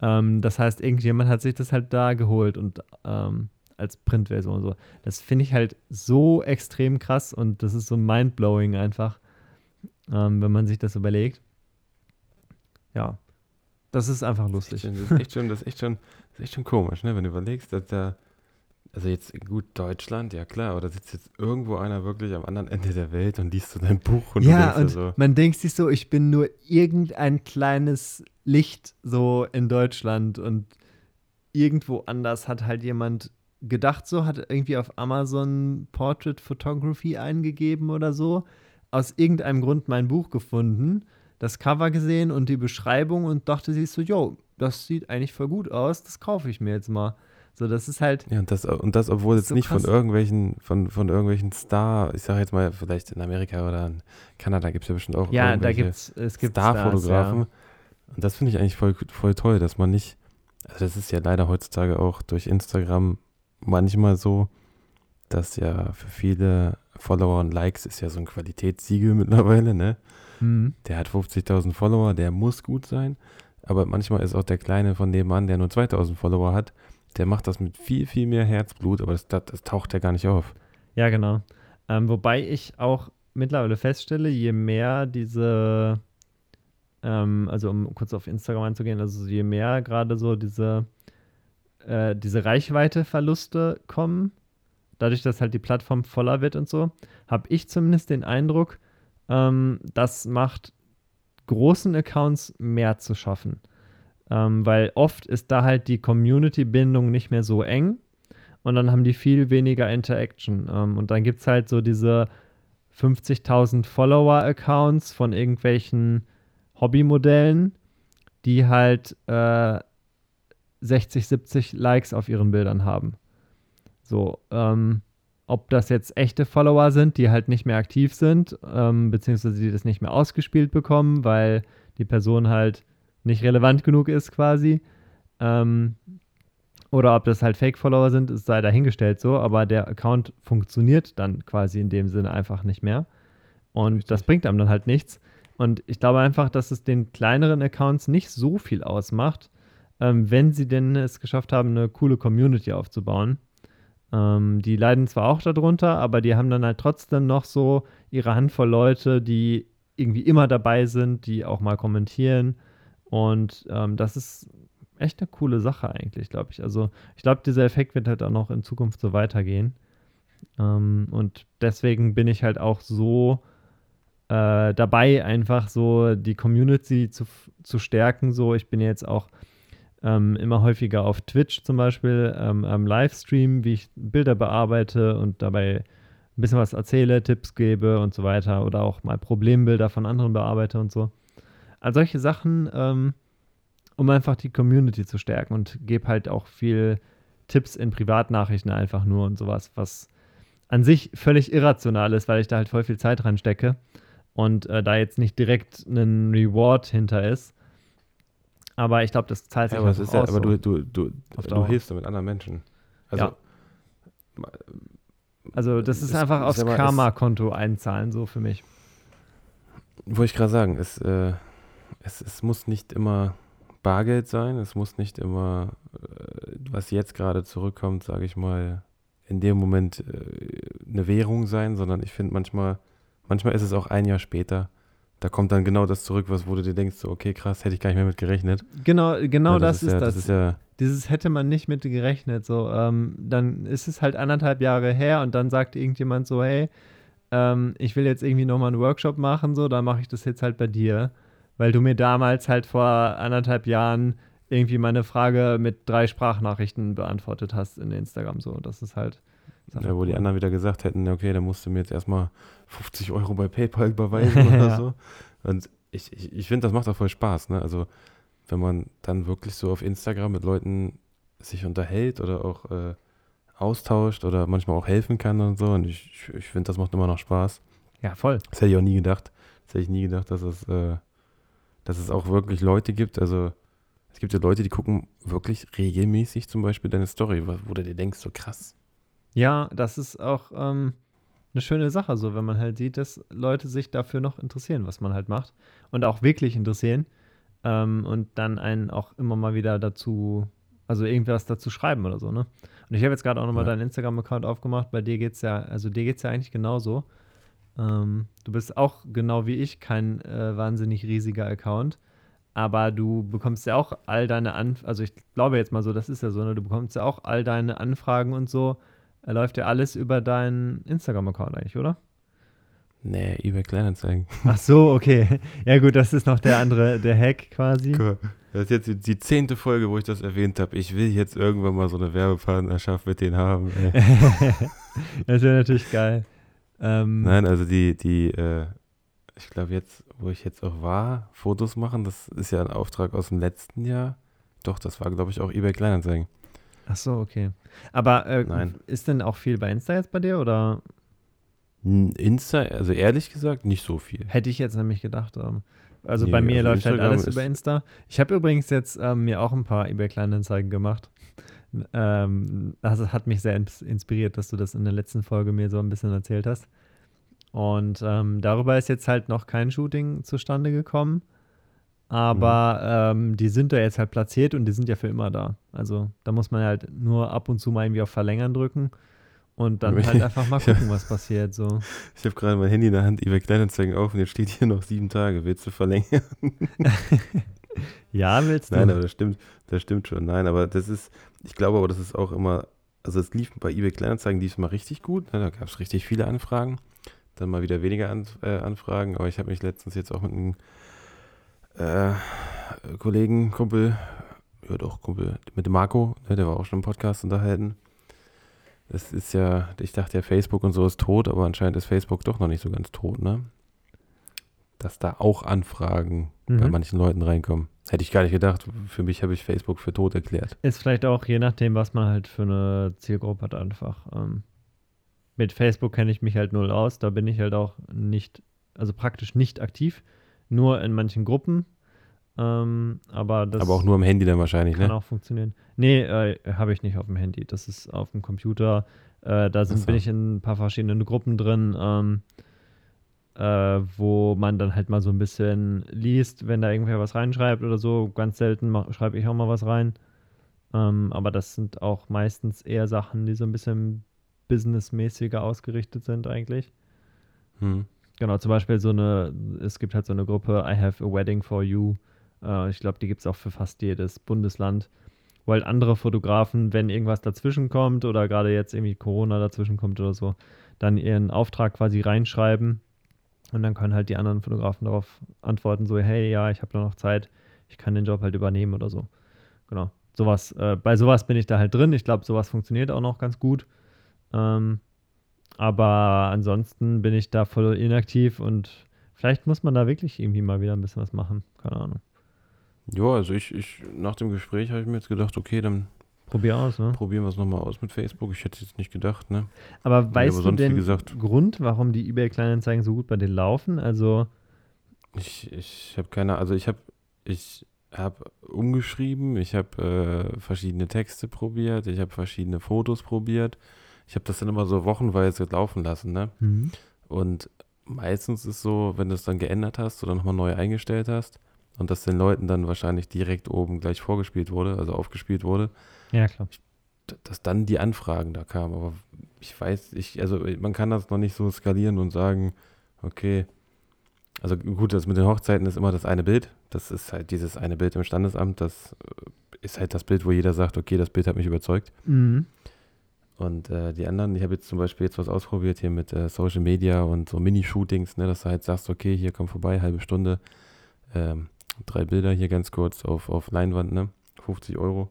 Ähm, das heißt, irgendjemand hat sich das halt da geholt und ähm, als Printversion und so. Das finde ich halt so extrem krass und das ist so mindblowing einfach, ähm, wenn man sich das überlegt. Ja, das ist einfach lustig. Das ist echt schon, das ist echt schon, das ist echt schon komisch, ne? wenn du überlegst, dass da, also jetzt gut Deutschland, ja klar, aber da sitzt jetzt irgendwo einer wirklich am anderen Ende der Welt und liest so dein Buch und ja, und so. man denkt sich so, ich bin nur irgendein kleines Licht so in Deutschland und irgendwo anders hat halt jemand gedacht so, hat irgendwie auf Amazon Portrait Photography eingegeben oder so, aus irgendeinem Grund mein Buch gefunden, das Cover gesehen und die Beschreibung und dachte sich so, yo, das sieht eigentlich voll gut aus, das kaufe ich mir jetzt mal. So, das ist halt. Ja, und das, und das obwohl jetzt so nicht krass. von irgendwelchen, von, von irgendwelchen Star, ich sage jetzt mal, vielleicht in Amerika oder in Kanada gibt es ja bestimmt auch ja, da gibt's, es gibt Star-Fotografen. Ja. Und das finde ich eigentlich voll, voll toll, dass man nicht, also das ist ja leider heutzutage auch durch Instagram manchmal so, dass ja für viele Follower und Likes ist ja so ein Qualitätssiegel mittlerweile, ne? Mhm. Der hat 50.000 Follower, der muss gut sein. Aber manchmal ist auch der Kleine von dem Mann, der nur 2.000 Follower hat, der macht das mit viel, viel mehr Herzblut, aber das, das, das taucht ja gar nicht auf. Ja, genau. Ähm, wobei ich auch mittlerweile feststelle, je mehr diese, ähm, also um kurz auf Instagram einzugehen, also je mehr gerade so diese äh, diese Reichweiteverluste kommen, dadurch, dass halt die Plattform voller wird und so, habe ich zumindest den Eindruck, ähm, das macht großen Accounts mehr zu schaffen. Ähm, weil oft ist da halt die Community-Bindung nicht mehr so eng und dann haben die viel weniger Interaction. Ähm, und dann gibt es halt so diese 50.000 Follower-Accounts von irgendwelchen Hobbymodellen, die halt äh, 60, 70 Likes auf ihren Bildern haben. So, ähm, ob das jetzt echte Follower sind, die halt nicht mehr aktiv sind, ähm, beziehungsweise die das nicht mehr ausgespielt bekommen, weil die Person halt nicht relevant genug ist quasi. Ähm, Oder ob das halt Fake-Follower sind, es sei dahingestellt so, aber der Account funktioniert dann quasi in dem Sinne einfach nicht mehr. Und Richtig. das bringt einem dann halt nichts. Und ich glaube einfach, dass es den kleineren Accounts nicht so viel ausmacht, ähm, wenn sie denn es geschafft haben, eine coole Community aufzubauen. Ähm, die leiden zwar auch darunter, aber die haben dann halt trotzdem noch so ihre Handvoll Leute, die irgendwie immer dabei sind, die auch mal kommentieren. Und ähm, das ist echt eine coole Sache eigentlich, glaube ich. Also ich glaube, dieser Effekt wird halt auch noch in Zukunft so weitergehen. Ähm, und deswegen bin ich halt auch so äh, dabei, einfach so die Community zu, zu stärken. So, ich bin jetzt auch ähm, immer häufiger auf Twitch zum Beispiel ähm, am Livestream, wie ich Bilder bearbeite und dabei ein bisschen was erzähle, Tipps gebe und so weiter oder auch mal Problembilder von anderen bearbeite und so. All solche Sachen, ähm, um einfach die Community zu stärken und gebe halt auch viel Tipps in Privatnachrichten einfach nur und sowas, was an sich völlig irrational ist, weil ich da halt voll viel Zeit dran stecke und äh, da jetzt nicht direkt ein Reward hinter ist. Aber ich glaube, das zahlt sich ja, aber aus. Ja, aber du, du, du, du hilfst damit anderen Menschen. Also, ja. also das ist, ist einfach aufs Karma-Konto einzahlen, so für mich. Wollte ich gerade sagen, es, äh, es, es muss nicht immer Bargeld sein, es muss nicht immer, äh, was jetzt gerade zurückkommt, sage ich mal, in dem Moment äh, eine Währung sein, sondern ich finde manchmal, manchmal ist es auch ein Jahr später da kommt dann genau das zurück, was wo du dir denkst, so, okay, krass, hätte ich gar nicht mehr mit gerechnet. Genau, genau ja, das, das, ist, ja, das. das ist ja, Dieses hätte man nicht mit gerechnet. So, ähm, dann ist es halt anderthalb Jahre her und dann sagt irgendjemand so, hey, ähm, ich will jetzt irgendwie nochmal einen Workshop machen, so, dann mache ich das jetzt halt bei dir. Weil du mir damals halt vor anderthalb Jahren irgendwie meine Frage mit drei Sprachnachrichten beantwortet hast in Instagram. So, das ist halt. Ja, wo die anderen wieder gesagt hätten, okay, dann musst du mir jetzt erstmal 50 Euro bei PayPal überweisen oder ja. so. Und ich, ich, ich finde, das macht auch voll Spaß. Ne? Also, wenn man dann wirklich so auf Instagram mit Leuten sich unterhält oder auch äh, austauscht oder manchmal auch helfen kann und so. Und ich, ich finde, das macht immer noch Spaß. Ja, voll. Das hätte ich auch nie gedacht. Das hätte ich nie gedacht, dass es, äh, dass es auch wirklich Leute gibt. Also, es gibt ja Leute, die gucken wirklich regelmäßig zum Beispiel deine Story, wo du dir denkst, so krass, ja, das ist auch ähm, eine schöne Sache, so wenn man halt sieht, dass Leute sich dafür noch interessieren, was man halt macht und auch wirklich interessieren ähm, und dann einen auch immer mal wieder dazu, also irgendwas dazu schreiben oder so, ne? Und ich habe jetzt gerade auch nochmal ja. deinen Instagram-Account aufgemacht, bei dir geht's ja, also dir geht's ja eigentlich genauso. Ähm, du bist auch genau wie ich kein äh, wahnsinnig riesiger Account, aber du bekommst ja auch all deine Anfragen, also ich glaube jetzt mal so, das ist ja so, ne? Du bekommst ja auch all deine Anfragen und so er läuft ja alles über deinen Instagram-Account eigentlich, oder? Nee, eBay Kleinanzeigen. Ach so, okay. Ja gut, das ist noch der andere, der Hack quasi. Cool. Das ist jetzt die zehnte Folge, wo ich das erwähnt habe. Ich will jetzt irgendwann mal so eine Werbepartnerschaft mit denen haben. das wäre natürlich geil. Ähm, Nein, also die, die, äh, ich glaube jetzt, wo ich jetzt auch war, Fotos machen, das ist ja ein Auftrag aus dem letzten Jahr. Doch, das war, glaube ich, auch eBay Kleinanzeigen. Ach so, okay. Aber äh, Nein. ist denn auch viel bei Insta jetzt bei dir oder? Insta, also ehrlich gesagt, nicht so viel. Hätte ich jetzt nämlich gedacht. Ähm, also nee, bei mir also läuft halt Instagram halt alles über Insta. Ich habe übrigens jetzt ähm, mir auch ein paar eBay Kleinanzeigen gemacht. Ähm, das hat mich sehr inspiriert, dass du das in der letzten Folge mir so ein bisschen erzählt hast. Und ähm, darüber ist jetzt halt noch kein Shooting zustande gekommen. Aber mhm. ähm, die sind da jetzt halt platziert und die sind ja für immer da. Also da muss man halt nur ab und zu mal irgendwie auf Verlängern drücken und dann halt einfach mal gucken, was passiert. So. Ich habe gerade mein Handy in der Hand, eBay Kleinanzeigen auf und jetzt steht hier noch sieben Tage. Willst du verlängern? ja, willst du? Nein, aber das stimmt, das stimmt schon. Nein, aber das ist, ich glaube aber, das ist auch immer, also es lief bei eBay Kleinanzeigen lief mal richtig gut. Ne? Da gab es richtig viele Anfragen. Dann mal wieder weniger An äh, Anfragen, aber ich habe mich letztens jetzt auch mit einem äh, Kollegen, Kumpel, ja doch, Kumpel, mit dem Marco, ne, der war auch schon im Podcast unterhalten. Es ist ja, ich dachte ja, Facebook und so ist tot, aber anscheinend ist Facebook doch noch nicht so ganz tot, ne? Dass da auch Anfragen mhm. bei manchen Leuten reinkommen. Hätte ich gar nicht gedacht. Für mich habe ich Facebook für tot erklärt. Ist vielleicht auch je nachdem, was man halt für eine Zielgruppe hat, einfach. Ähm, mit Facebook kenne ich mich halt null aus. Da bin ich halt auch nicht, also praktisch nicht aktiv nur in manchen Gruppen. Ähm, aber das aber auch nur am Handy dann wahrscheinlich, kann ne? auch funktionieren. Nee, äh, habe ich nicht auf dem Handy. Das ist auf dem Computer. Äh, da sind, so. bin ich in ein paar verschiedenen Gruppen drin, ähm, äh, wo man dann halt mal so ein bisschen liest, wenn da irgendwer was reinschreibt oder so. Ganz selten schreibe ich auch mal was rein. Ähm, aber das sind auch meistens eher Sachen, die so ein bisschen businessmäßiger ausgerichtet sind eigentlich. Hm. Genau, zum Beispiel so eine, es gibt halt so eine Gruppe, I have a wedding for you. Äh, ich glaube, die gibt es auch für fast jedes Bundesland, wo halt andere Fotografen, wenn irgendwas dazwischen kommt oder gerade jetzt irgendwie Corona dazwischen kommt oder so, dann ihren Auftrag quasi reinschreiben und dann können halt die anderen Fotografen darauf antworten, so, hey, ja, ich habe da noch Zeit, ich kann den Job halt übernehmen oder so. Genau sowas, äh, bei sowas bin ich da halt drin. Ich glaube, sowas funktioniert auch noch ganz gut. Ähm, aber ansonsten bin ich da voll inaktiv und vielleicht muss man da wirklich irgendwie mal wieder ein bisschen was machen. Keine Ahnung. Ja, also ich, ich nach dem Gespräch habe ich mir jetzt gedacht, okay, dann Probier aus, ne? Probieren wir es nochmal aus mit Facebook. Ich hätte es jetzt nicht gedacht, ne? Aber weißt aber du den gesagt, Grund, warum die eBay-Kleinanzeigen so gut bei dir laufen? Also. Ich, ich habe keine, also ich habe, ich habe umgeschrieben, ich habe äh, verschiedene Texte probiert, ich habe verschiedene Fotos probiert. Ich habe das dann immer so wochenweise laufen lassen, ne? Mhm. Und meistens ist so, wenn du es dann geändert hast oder nochmal neu eingestellt hast und das den Leuten dann wahrscheinlich direkt oben gleich vorgespielt wurde, also aufgespielt wurde. Ja, klar. Dass dann die Anfragen da kamen. Aber ich weiß, ich, also man kann das noch nicht so skalieren und sagen, okay, also gut, das mit den Hochzeiten ist immer das eine Bild. Das ist halt dieses eine Bild im Standesamt. Das äh, ist halt das Bild, wo jeder sagt, okay, das Bild hat mich überzeugt. Mhm. Und äh, die anderen, ich habe jetzt zum Beispiel jetzt was ausprobiert hier mit äh, Social Media und so Mini-Shootings, ne, dass du halt sagst, okay, hier komm vorbei, halbe Stunde, ähm, drei Bilder hier ganz kurz auf, auf Leinwand, ne, 50 Euro.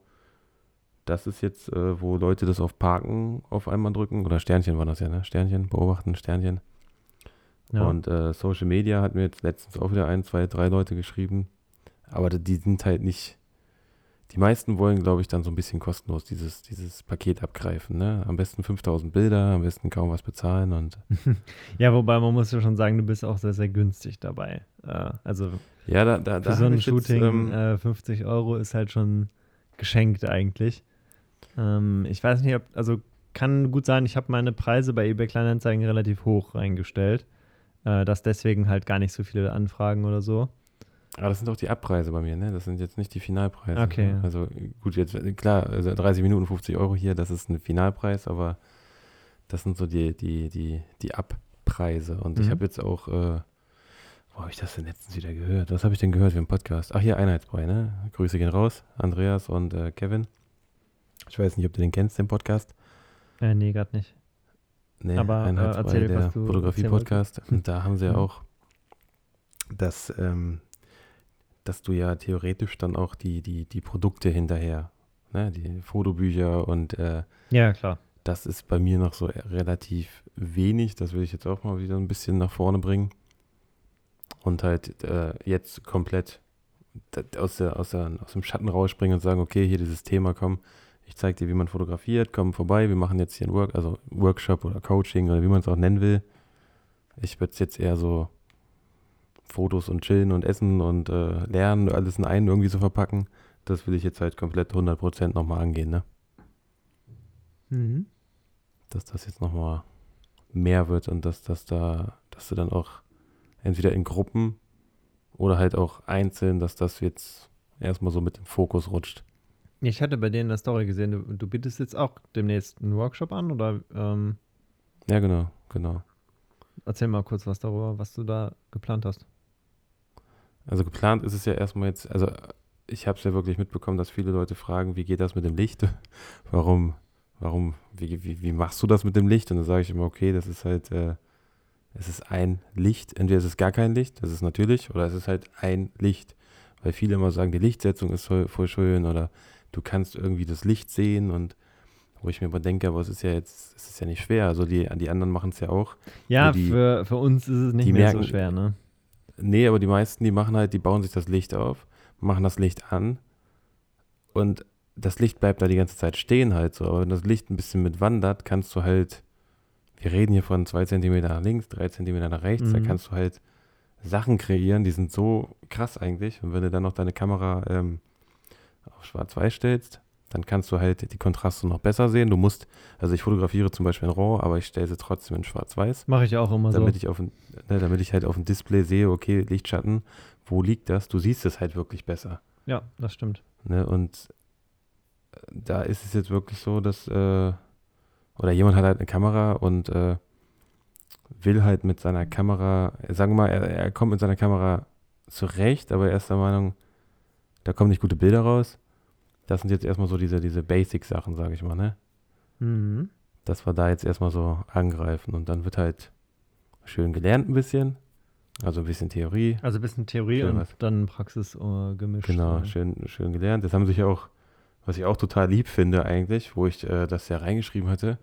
Das ist jetzt, äh, wo Leute das auf Parken auf einmal drücken, oder Sternchen war das ja, ne, Sternchen, beobachten, Sternchen. Ja. Und äh, Social Media hat mir jetzt letztens auch wieder ein, zwei, drei Leute geschrieben. Aber die sind halt nicht. Die meisten wollen, glaube ich, dann so ein bisschen kostenlos dieses, dieses Paket abgreifen. Ne? Am besten 5000 Bilder, am besten kaum was bezahlen. und Ja, wobei man muss ja schon sagen, du bist auch sehr, sehr günstig dabei. Äh, also ja, da, da, für so ein Shooting jetzt, ähm, äh, 50 Euro ist halt schon geschenkt eigentlich. Ähm, ich weiß nicht, ob, also kann gut sein, ich habe meine Preise bei eBay Kleinanzeigen relativ hoch reingestellt äh, dass deswegen halt gar nicht so viele Anfragen oder so. Aber das sind auch die Abpreise bei mir, ne? Das sind jetzt nicht die Finalpreise. Okay. Ne? Also gut, jetzt klar, also 30 Minuten 50 Euro hier, das ist ein Finalpreis, aber das sind so die, die, die, die Abpreise. Und mhm. ich habe jetzt auch, äh, wo habe ich das denn letztens wieder gehört? Was habe ich denn gehört für einen Podcast? Ach hier, Einheitsbrei, ne? Grüße gehen raus, Andreas und äh, Kevin. Ich weiß nicht, ob du den kennst, den Podcast. Äh, nee, gerade nicht. Nee, aber äh, erzähl, der Fotografie-Podcast. Und da haben sie ja auch, dass, ähm, dass du ja theoretisch dann auch die, die, die Produkte hinterher, ne, die Fotobücher und äh, ja, klar. Das ist bei mir noch so relativ wenig. Das will ich jetzt auch mal wieder ein bisschen nach vorne bringen. Und halt äh, jetzt komplett aus, der, aus, der, aus dem Schatten rausspringen und sagen, okay, hier dieses Thema, komm, ich zeige dir, wie man fotografiert, komm vorbei, wir machen jetzt hier einen Work, also Workshop oder Coaching oder wie man es auch nennen will. Ich würde es jetzt eher so Fotos und Chillen und Essen und äh, Lernen, alles in einen irgendwie so verpacken. Das will ich jetzt halt komplett 100% nochmal angehen, ne? Mhm. Dass das jetzt nochmal mehr wird und dass das da, dass du dann auch entweder in Gruppen oder halt auch einzeln, dass das jetzt erstmal so mit dem Fokus rutscht. Ich hatte bei denen in der Story gesehen, du, du bietest jetzt auch demnächst einen Workshop an, oder? Ähm, ja, genau, genau. Erzähl mal kurz was darüber, was du da geplant hast. Also geplant ist es ja erstmal jetzt, also ich habe es ja wirklich mitbekommen, dass viele Leute fragen, wie geht das mit dem Licht? warum, warum, wie, wie, wie machst du das mit dem Licht? Und dann sage ich immer, okay, das ist halt, äh, es ist ein Licht. Entweder ist es gar kein Licht, das ist natürlich, oder es ist halt ein Licht. Weil viele immer sagen, die Lichtsetzung ist voll, voll schön oder du kannst irgendwie das Licht sehen und wo ich mir aber denke, aber es ist ja jetzt, es ist ja nicht schwer. Also die, die anderen machen es ja auch. Ja, die, für, für uns ist es nicht mehr merken, so schwer, ne? Nee, aber die meisten, die machen halt, die bauen sich das Licht auf, machen das Licht an und das Licht bleibt da die ganze Zeit stehen halt so. Aber wenn das Licht ein bisschen mitwandert, kannst du halt, wir reden hier von zwei Zentimeter nach links, drei Zentimeter nach rechts, mhm. da kannst du halt Sachen kreieren, die sind so krass eigentlich. Und wenn du dann noch deine Kamera ähm, auf Schwarz-Weiß stellst, dann kannst du halt die Kontraste noch besser sehen. Du musst, also ich fotografiere zum Beispiel in RAW, aber ich stelle sie trotzdem in Schwarz-Weiß. Mache ich auch immer damit so. Ich auf ne, damit ich halt auf dem Display sehe, okay, Lichtschatten, wo liegt das? Du siehst es halt wirklich besser. Ja, das stimmt. Ne? Und äh, da ist es jetzt wirklich so, dass, äh, oder jemand hat halt eine Kamera und äh, will halt mit seiner Kamera, sagen wir mal, er, er kommt mit seiner Kamera zurecht, aber er ist der Meinung, da kommen nicht gute Bilder raus. Das sind jetzt erstmal so diese, diese Basic-Sachen, sage ich mal, ne? Mhm. Dass wir da jetzt erstmal so angreifen und dann wird halt schön gelernt ein bisschen. Also ein bisschen Theorie. Also ein bisschen Theorie Schön und was. dann Praxis äh, gemischt. Genau, Ja. schön, schön gelernt. Das haben sich auch, was ich auch total lieb finde eigentlich, wo ich äh, das ja reingeschrieben hatte,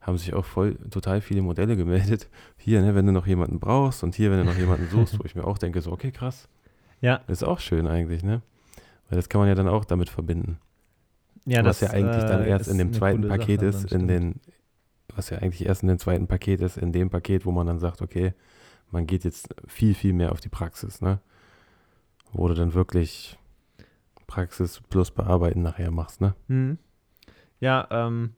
haben sich auch voll total viele Modelle gemeldet. Hier, ne, wenn du noch jemanden brauchst und hier, wenn du noch jemanden suchst, wo ich mir auch denke, so, okay, krass. Ja, ist auch schön eigentlich, ne? Weil das kann man ja dann auch damit verbinden. ja was das ja eigentlich dann äh, erst in dem zweiten Paket Sache, ist, in den, was ja eigentlich erst in dem zweiten Paket ist, in dem Paket, wo man dann sagt, okay, man geht jetzt viel, viel mehr auf die Praxis, ne? Wo du dann wirklich Praxis plus Bearbeiten nachher machst, ne? Mhm. Ja, ähm,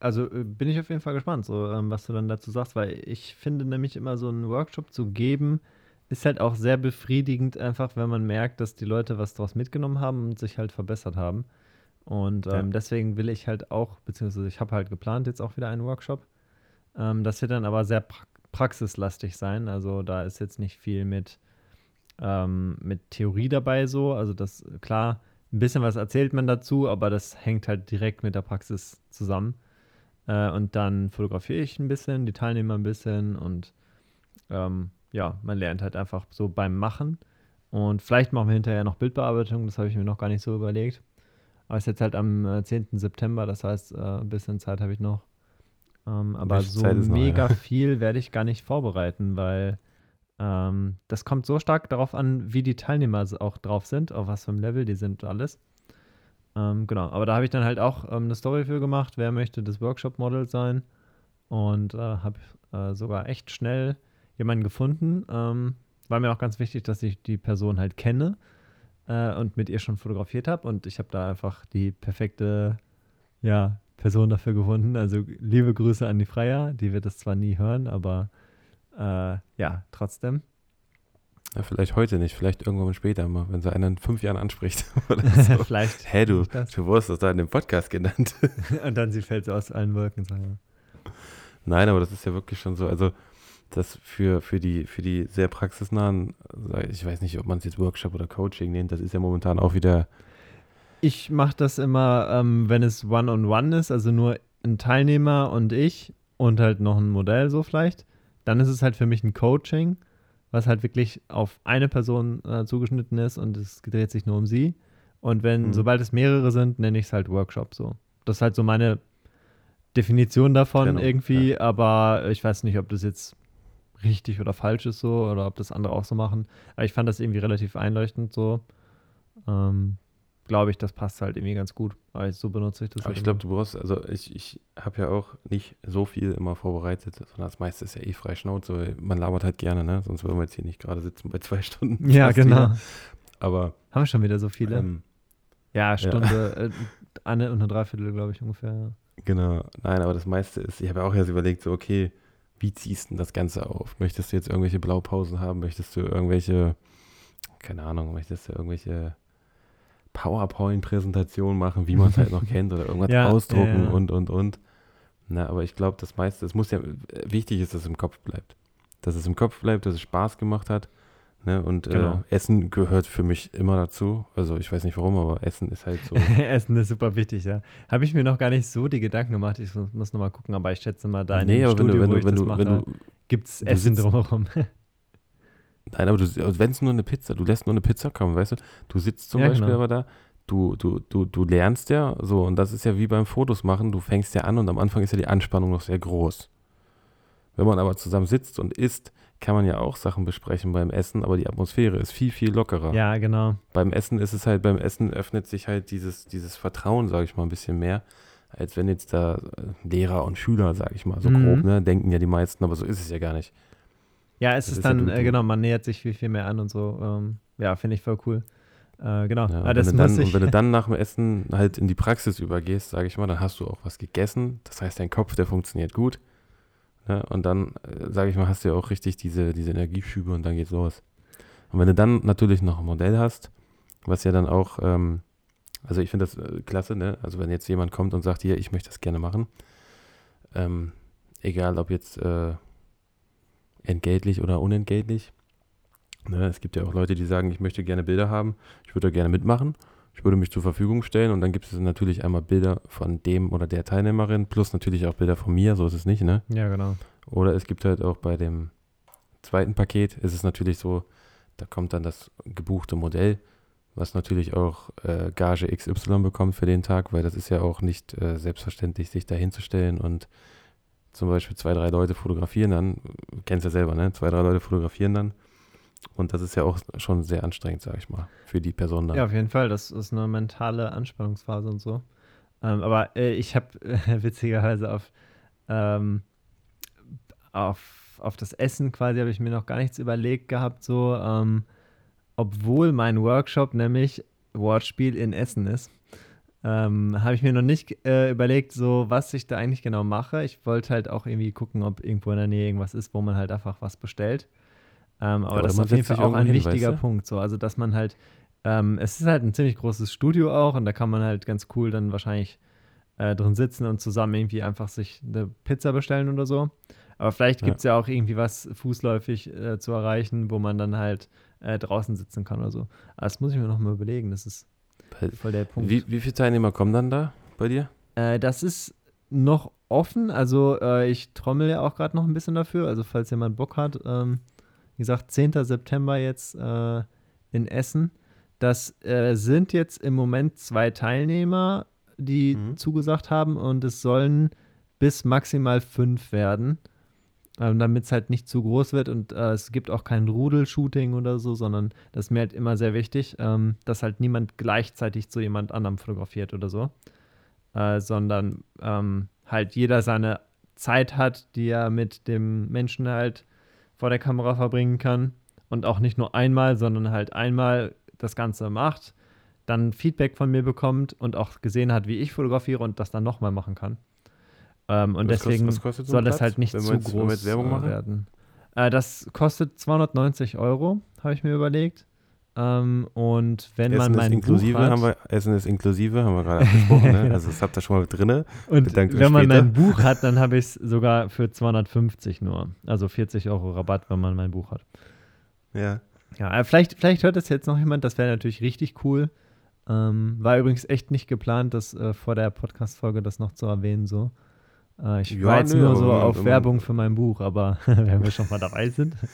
also äh, bin ich auf jeden Fall gespannt, so ähm, was du dann dazu sagst, weil ich finde nämlich immer so einen Workshop zu geben, ist halt auch sehr befriedigend, einfach wenn man merkt, dass die Leute was daraus mitgenommen haben und sich halt verbessert haben. Und Ja. ähm, deswegen will ich halt auch, beziehungsweise ich habe halt geplant jetzt auch wieder einen Workshop. Ähm, das wird dann aber sehr pra praxislastig sein. Also da ist jetzt nicht viel mit, ähm, mit Theorie dabei so. Also das, klar, ein bisschen was erzählt man dazu, aber das hängt halt direkt mit der Praxis zusammen. Äh, und dann fotografiere ich ein bisschen, die Teilnehmer ein bisschen und ähm, ja, man lernt halt einfach so beim Machen. Und vielleicht machen wir hinterher noch Bildbearbeitung, das habe ich mir noch gar nicht so überlegt. Aber es ist jetzt halt am äh, 10. September, das heißt, äh, ein bisschen Zeit habe ich noch. Ähm, aber so noch, mega ja. viel werde ich gar nicht vorbereiten, weil ähm, das kommt so stark darauf an, wie die Teilnehmer auch drauf sind, auf was für einem Level die sind und alles. Ähm, genau, aber da habe ich dann halt auch ähm, eine Story für gemacht, wer möchte das Workshop-Model sein. Und äh, habe äh, sogar echt schnell jemanden gefunden. Ähm, war mir auch ganz wichtig, dass ich die Person halt kenne äh, und mit ihr schon fotografiert habe. Und ich habe da einfach die perfekte ja, Person dafür gefunden. Also liebe Grüße an die Freier. Die wird es zwar nie hören, aber äh, ja, trotzdem. Ja, vielleicht heute nicht, vielleicht irgendwann später mal, wenn sie einen in fünf Jahren anspricht. Oder so. Vielleicht. Hä, du, das. du wurdest das da in dem Podcast genannt. Und dann sie fällt so aus allen Wolken. So. Nein, aber das ist ja wirklich schon so. Also, das für, für, die, für die sehr praxisnahen, sag ich weiß nicht, ob man es jetzt Workshop oder Coaching nennt, das ist ja momentan auch wieder, Ich mache das immer, ähm, wenn es One-on-One ist, also nur ein Teilnehmer und ich und halt noch ein Modell so vielleicht. Dann ist es halt für mich ein Coaching, was halt wirklich auf eine Person äh, zugeschnitten ist und es dreht sich nur um sie. Und wenn, Mhm. sobald es mehrere sind, nenne ich es halt Workshop so. Das ist halt so meine Definition davon Trennung, irgendwie, aber ich weiß nicht, ob das jetzt richtig oder falsch ist so oder ob das andere auch so machen. Aber ich fand das irgendwie relativ einleuchtend so. Ähm, glaube ich, das passt halt irgendwie ganz gut. Weil so benutze ich das aber halt ich glaube, du brauchst, also ich, ich habe ja auch nicht so viel immer vorbereitet, sondern das meiste ist ja eh frei Schnauze. Man labert halt gerne, ne? Sonst würden wir jetzt hier nicht gerade sitzen bei zwei Stunden. Ja, genau. Aber, Haben wir schon wieder so viele? ähm, ja, Stunde, äh, eine und eine Dreiviertel, glaube ich, ungefähr. Ja. Genau, nein, aber das meiste ist, ich habe ja auch erst überlegt, so, okay, wie ziehst du das Ganze auf? Möchtest du jetzt irgendwelche Blaupausen haben? Möchtest du irgendwelche, keine Ahnung, möchtest du irgendwelche PowerPoint-Präsentationen machen, wie man es halt noch kennt oder irgendwas Ja, ausdrucken ja, ja. und, und, und. Na, aber ich glaube, das meiste, es muss ja, wichtig ist, dass es im Kopf bleibt. Dass es im Kopf bleibt, dass es Spaß gemacht hat. Ne? Und Genau. äh, Essen gehört für mich immer dazu. Also ich weiß nicht warum, aber Essen ist halt so. Essen ist super wichtig, ja. Habe ich mir noch gar nicht so die Gedanken gemacht. Ich muss, nochmal gucken, aber ich schätze mal, da in dem aber wenn Studio, du, wenn du, wenn du, du, gibt es Essen drumherum. Nein, aber du, wenn es nur eine Pizza, du lässt nur eine Pizza kommen, weißt du? Du sitzt zum Ja, Beispiel genau. aber da, du, du, du, du lernst ja so, und das ist ja wie beim Fotos machen, du fängst ja an und am Anfang ist ja die Anspannung noch sehr groß. Wenn man aber zusammen sitzt und isst, kann man ja auch Sachen besprechen beim Essen, aber die Atmosphäre ist viel, viel lockerer. ja, genau. Beim Essen ist es halt, beim Essen öffnet sich halt dieses, dieses Vertrauen, sage ich mal, ein bisschen mehr, als wenn jetzt da äh, Lehrer und Schüler, sage ich mal, so Mhm. grob, ne, denken ja die meisten, aber so ist es ja gar nicht. Ja, es Das ist ist ja dann, du- äh, genau, man nähert sich viel, viel mehr an und so. Ähm, ja, finde ich voll cool. Äh, genau. Ja, Ah, das wenn muss dann, ich, und wenn du dann nach dem Essen halt in die Praxis übergehst, sage ich mal, dann hast du auch was gegessen. Das heißt, dein Kopf, der funktioniert gut. Ja, und dann, sage ich mal, hast du ja auch richtig diese, diese Energieschübe und dann geht's los. Und wenn du dann natürlich noch ein Modell hast, was ja dann auch, ähm, also ich finde das äh, klasse, ne? Also wenn jetzt jemand kommt und sagt, hier, ich möchte das gerne machen, ähm, egal ob jetzt äh, entgeltlich oder unentgeltlich. Ne? Es gibt ja auch Leute, die sagen, ich möchte gerne Bilder haben, ich würde da gerne mitmachen, ich würde mich zur Verfügung stellen und dann gibt es natürlich einmal Bilder von dem oder der Teilnehmerin plus natürlich auch Bilder von mir, so ist es nicht, ne? ja, genau. Oder es gibt halt auch bei dem zweiten Paket, ist es natürlich so, da kommt dann das gebuchte Modell, was natürlich auch äh, Gage XY bekommt für den Tag, weil das ist ja auch nicht äh, selbstverständlich, sich da hinzustellen und zum Beispiel zwei, drei Leute fotografieren dann, du kennst ja selber, ne? Zwei, drei Leute fotografieren dann. Und das ist ja auch schon sehr anstrengend, sag ich mal, für die Person dann. Ja, auf jeden Fall. Das ist eine mentale Anspannungsphase und so. Ähm, aber äh, ich habe äh, witzigerweise auf, ähm, auf, auf das Essen quasi habe ich mir noch gar nichts überlegt gehabt, so, ähm, obwohl mein Workshop nämlich Wortspiel in Essen ist. Ähm, habe ich mir noch nicht äh, überlegt, so was ich da eigentlich genau mache. Ich wollte halt auch irgendwie gucken, ob irgendwo in der Nähe irgendwas ist, wo man halt einfach was bestellt. Ähm, aber oder das ist auf jeden Fall auch ein wichtiger weißt du? Punkt. So, also dass man halt, ähm, es ist halt ein ziemlich großes Studio auch und da kann man halt ganz cool dann wahrscheinlich äh, drin sitzen und zusammen irgendwie einfach sich eine Pizza bestellen oder so. Aber vielleicht Ja. gibt es ja auch irgendwie was fußläufig äh, zu erreichen, wo man dann halt äh, draußen sitzen kann oder so. Aber das muss ich mir noch mal überlegen. Das ist voll der Punkt. Wie, wie viele Teilnehmer kommen dann da bei dir? Äh, das ist noch offen. Also äh, ich trommel ja auch gerade noch ein bisschen dafür. Also falls jemand Bock hat, ähm, wie gesagt, 10. September jetzt äh, in Essen. Das äh, sind jetzt im Moment zwei Teilnehmer, die Mhm. zugesagt haben und es sollen bis maximal fünf werden, ähm, damit es halt nicht zu groß wird und äh, es gibt auch kein Rudelshooting oder so, sondern das ist mir halt immer sehr wichtig, ähm, dass halt niemand gleichzeitig zu jemand anderem fotografiert oder so äh, sondern ähm, halt jeder seine Zeit hat, die er mit dem Menschen halt vor der Kamera verbringen kann und auch nicht nur einmal, sondern halt einmal das Ganze macht, dann Feedback von mir bekommt und auch gesehen hat, wie ich fotografiere und das dann nochmal machen kann. Ähm, und Was kostet- deswegen was kostet so soll das Platz, halt nicht zu jetzt- groß äh, werden. Äh, das kostet 290 Euro, habe ich mir überlegt. Ähm, und wenn man Essen ist mein inklusive, Buch hat, haben wir, Essen ist inklusive, haben wir gerade abgesprochen, ne? Also das habt ihr schon mal drinne. Und Bedankt wenn man mein Buch hat, dann habe ich es sogar für 250 nur. Also 40 Euro Rabatt, wenn man mein Buch hat. Ja. Ja, äh, vielleicht, vielleicht hört das jetzt noch jemand, das wäre natürlich richtig cool. Ähm, war übrigens echt nicht geplant, das äh, vor der Podcast-Folge das noch zu erwähnen. So. Äh, ich Ja, war jetzt nö, nur so man- auf man- Werbung für mein Buch, aber wenn wir schon mal dabei sind.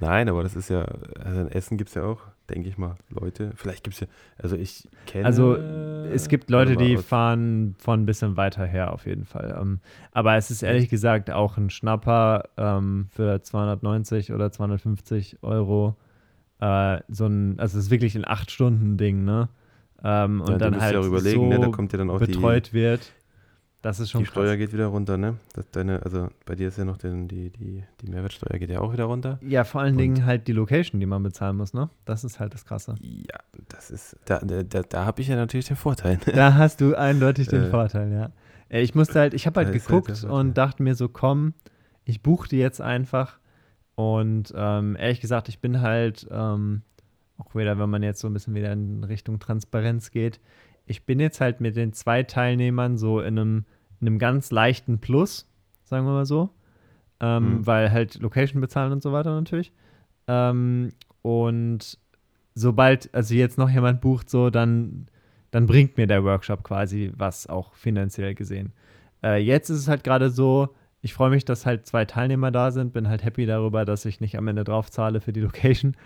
Nein, aber das ist ja, also in Essen gibt es ja auch, denke ich mal, Leute. Vielleicht gibt es ja, also ich kenne. Also es gibt Leute, die fahren von ein bisschen weiter her auf jeden Fall. Ähm, aber es ist ehrlich gesagt auch ein Schnapper ähm, für 290 oder 250 Euro. Äh, so ein, also es ist wirklich ein 8-Stunden-Ding, ne? Ähm, und Ja, dann halt ja überlegen, so ne, da kommt ja dann auch die, betreut wird. Das ist schon die Steuer krass. geht wieder runter, ne? Deine, also bei dir ist ja noch den, die, die, die Mehrwertsteuer geht ja auch wieder runter. Ja, vor allen Und- Dingen halt die Location, die man bezahlen muss, ne? Das ist halt das Krasse. Ja, das ist, da, da, da, habe ich ja natürlich den Vorteil. Da hast du eindeutig den Äh, Vorteil, ja. Äh, Ich musste halt, ich habe halt halt geguckt Vorteil. und dachte mir so, komm, ich buche die jetzt einfach. Und ähm, ehrlich gesagt, ich bin halt, ähm, auch wieder, wenn man jetzt so ein bisschen wieder in Richtung Transparenz geht, ich bin jetzt halt mit den zwei Teilnehmern so in einem, in einem ganz leichten Plus, sagen wir mal so. Ähm, Mhm. Weil halt Location bezahlen und so weiter natürlich. Ähm, und sobald, also jetzt noch jemand bucht, so, dann, dann bringt mir der Workshop quasi was, auch finanziell gesehen. Äh, jetzt ist es halt gerade so, ich freue mich, dass halt zwei Teilnehmer da sind, bin halt happy darüber, dass ich nicht am Ende drauf zahle für die Location.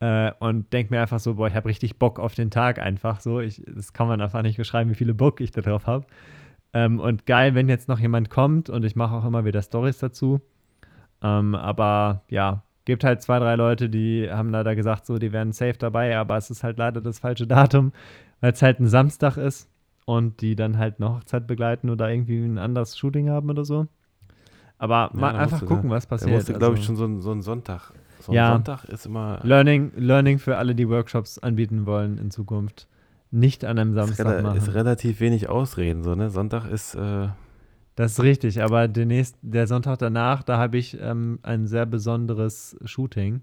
Äh, und denke mir einfach so, boah, ich habe richtig Bock auf den Tag einfach so. Ich, das kann man einfach nicht beschreiben, wie viele Bock ich da drauf habe. Ähm, und geil, wenn jetzt noch jemand kommt und ich mache auch immer wieder Stories dazu. Ähm, aber ja, gibt halt zwei, drei Leute, die haben leider gesagt, so, die wären safe dabei, aber es ist halt leider das falsche Datum, weil es halt ein Samstag ist und die dann halt eine Hochzeit begleiten oder irgendwie ein anderes Shooting haben oder so. Aber mal da einfach musst du, gucken, was Da passiert. musst du, glaube ich, Also- schon so, ein- so einen Sonntag so ein Ja. Sonntag ist immer Learning, Learning für alle, die Workshops anbieten wollen in Zukunft. Nicht an einem ist, Samstag rela machen. ist relativ wenig Ausreden. So, ne? Sonntag ist, äh, Das ist richtig, aber der, nächst, der Sonntag danach, da habe ich ähm, ein sehr besonderes Shooting.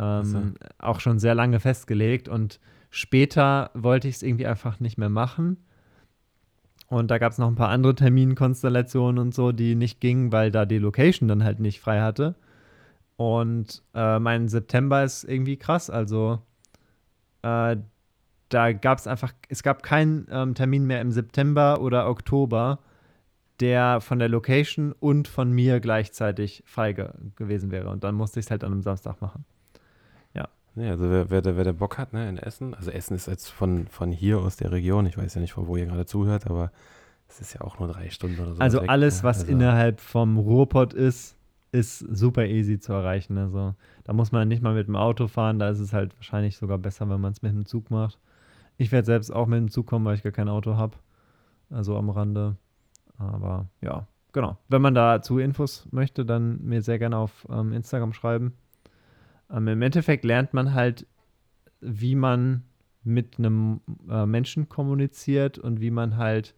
Ähm, auch schon sehr lange festgelegt und später wollte ich es irgendwie einfach nicht mehr machen. Und da gab es noch ein paar andere Terminkonstellationen und so, die nicht gingen, weil da die Location dann halt nicht frei hatte. Und äh, mein September ist irgendwie krass. Also äh, da gab es einfach, es gab keinen ähm, Termin mehr im September oder Oktober, der von der Location und von mir gleichzeitig frei ge gewesen wäre. Und dann musste ich es halt an einem Samstag machen. ne, also wer, wer, der, wer der Bock hat, ne, in Essen, also Essen ist jetzt von, von hier aus der Region, ich weiß ja nicht, von wo ihr gerade zuhört, aber es ist ja auch nur drei Stunden oder so. Also weg, alles, ne? was also, innerhalb vom Ruhrpott ist, ist super easy zu erreichen. Also da muss man nicht mal mit dem Auto fahren, da ist es halt wahrscheinlich sogar besser, wenn man es mit dem Zug macht. Ich werde selbst auch mit dem Zug kommen, weil ich gar kein Auto habe. Also am Rande. Aber ja, genau. Wenn man dazu Infos möchte, dann mir sehr gerne auf ähm, Instagram schreiben. Ähm, Im Endeffekt lernt man halt, wie man mit einem äh, Menschen kommuniziert und wie man halt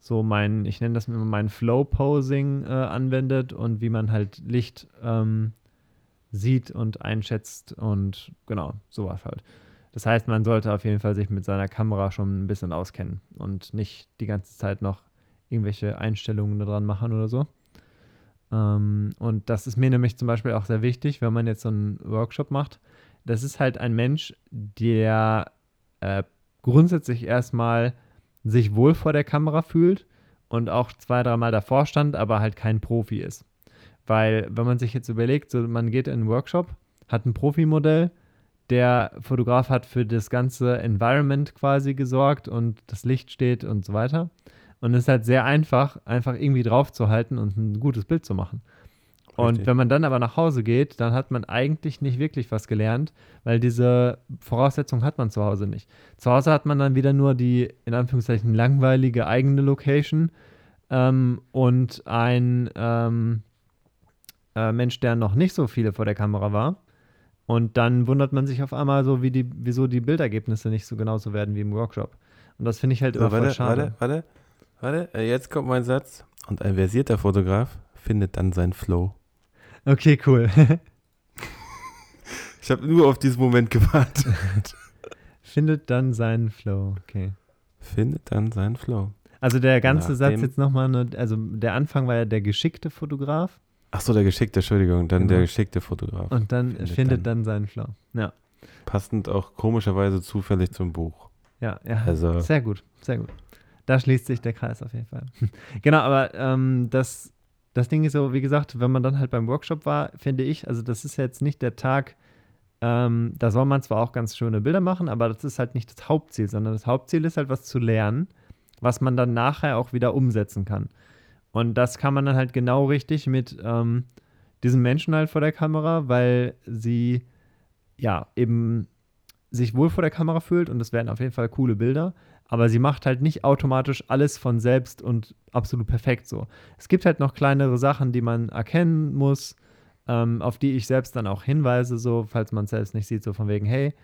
so mein, ich nenne das immer mein Flow-Posing äh, anwendet und wie man halt Licht ähm, sieht und einschätzt und genau, sowas halt. Das heißt, man sollte auf jeden Fall sich mit seiner Kamera schon ein bisschen auskennen und nicht die ganze Zeit noch irgendwelche Einstellungen da dran machen oder so. Ähm, und das ist mir nämlich zum Beispiel auch sehr wichtig, wenn man jetzt so einen Workshop macht. Das ist halt ein Mensch, der äh, grundsätzlich erstmal sich wohl vor der Kamera fühlt und auch zwei, dreimal davor stand, aber halt kein Profi ist. Weil, wenn man sich jetzt überlegt, so man geht in einen Workshop, hat ein Profimodell, der Fotograf hat für das ganze Environment quasi gesorgt und das Licht steht und so weiter. Und es ist halt sehr einfach, einfach irgendwie draufzuhalten und ein gutes Bild zu machen. Und Richtig. wenn man dann aber nach Hause geht, dann hat man eigentlich nicht wirklich was gelernt, weil diese Voraussetzung hat man zu Hause nicht. Zu Hause hat man dann wieder nur die, in Anführungszeichen, langweilige eigene Location ähm, und ein ähm, äh, Mensch, der noch nicht so viele vor der Kamera war. Und dann wundert man sich auf einmal so, wie die, wieso die Bildergebnisse nicht so genauso werden wie im Workshop. Und das finde ich halt immer voll warte, schade. warte, warte, warte, äh, jetzt kommt mein Satz. Und ein versierter Fotograf findet dann seinen Flow. Okay, cool. Ich habe nur auf diesen Moment gewartet. Findet dann seinen Flow. Okay. findet dann seinen Flow. Also der ganze Nach Satz jetzt nochmal, nur, also der Anfang war ja der geschickte Fotograf Ach so, der geschickte, Entschuldigung, dann der Genau. geschickte Fotograf. und dann Findet findet, dann- dann, seinen Flow. Ja, Passend auch komischerweise zufällig zum Buch. ja, ja. Also, Sehr gut, sehr gut. Da schließt sich der Kreis auf jeden Fall. genau, aber ähm, das, das Ding ist so, wie gesagt, wenn man dann halt beim Workshop war, finde ich, also das ist jetzt nicht der Tag, ähm, da soll man zwar auch ganz schöne Bilder machen, aber das ist halt nicht das Hauptziel, sondern das Hauptziel ist halt was zu lernen, was man dann nachher auch wieder umsetzen kann. Und das kann man dann halt genau richtig mit ähm, diesem Menschen halt vor der Kamera, weil sie ja eben sich wohl vor der Kamera fühlt und es werden auf jeden Fall coole Bilder, aber sie macht halt nicht automatisch alles von selbst und absolut perfekt so. Es gibt halt noch kleinere Sachen, die man erkennen muss, ähm, auf die ich selbst dann auch hinweise, so, falls man es selbst nicht sieht, so von wegen, hey,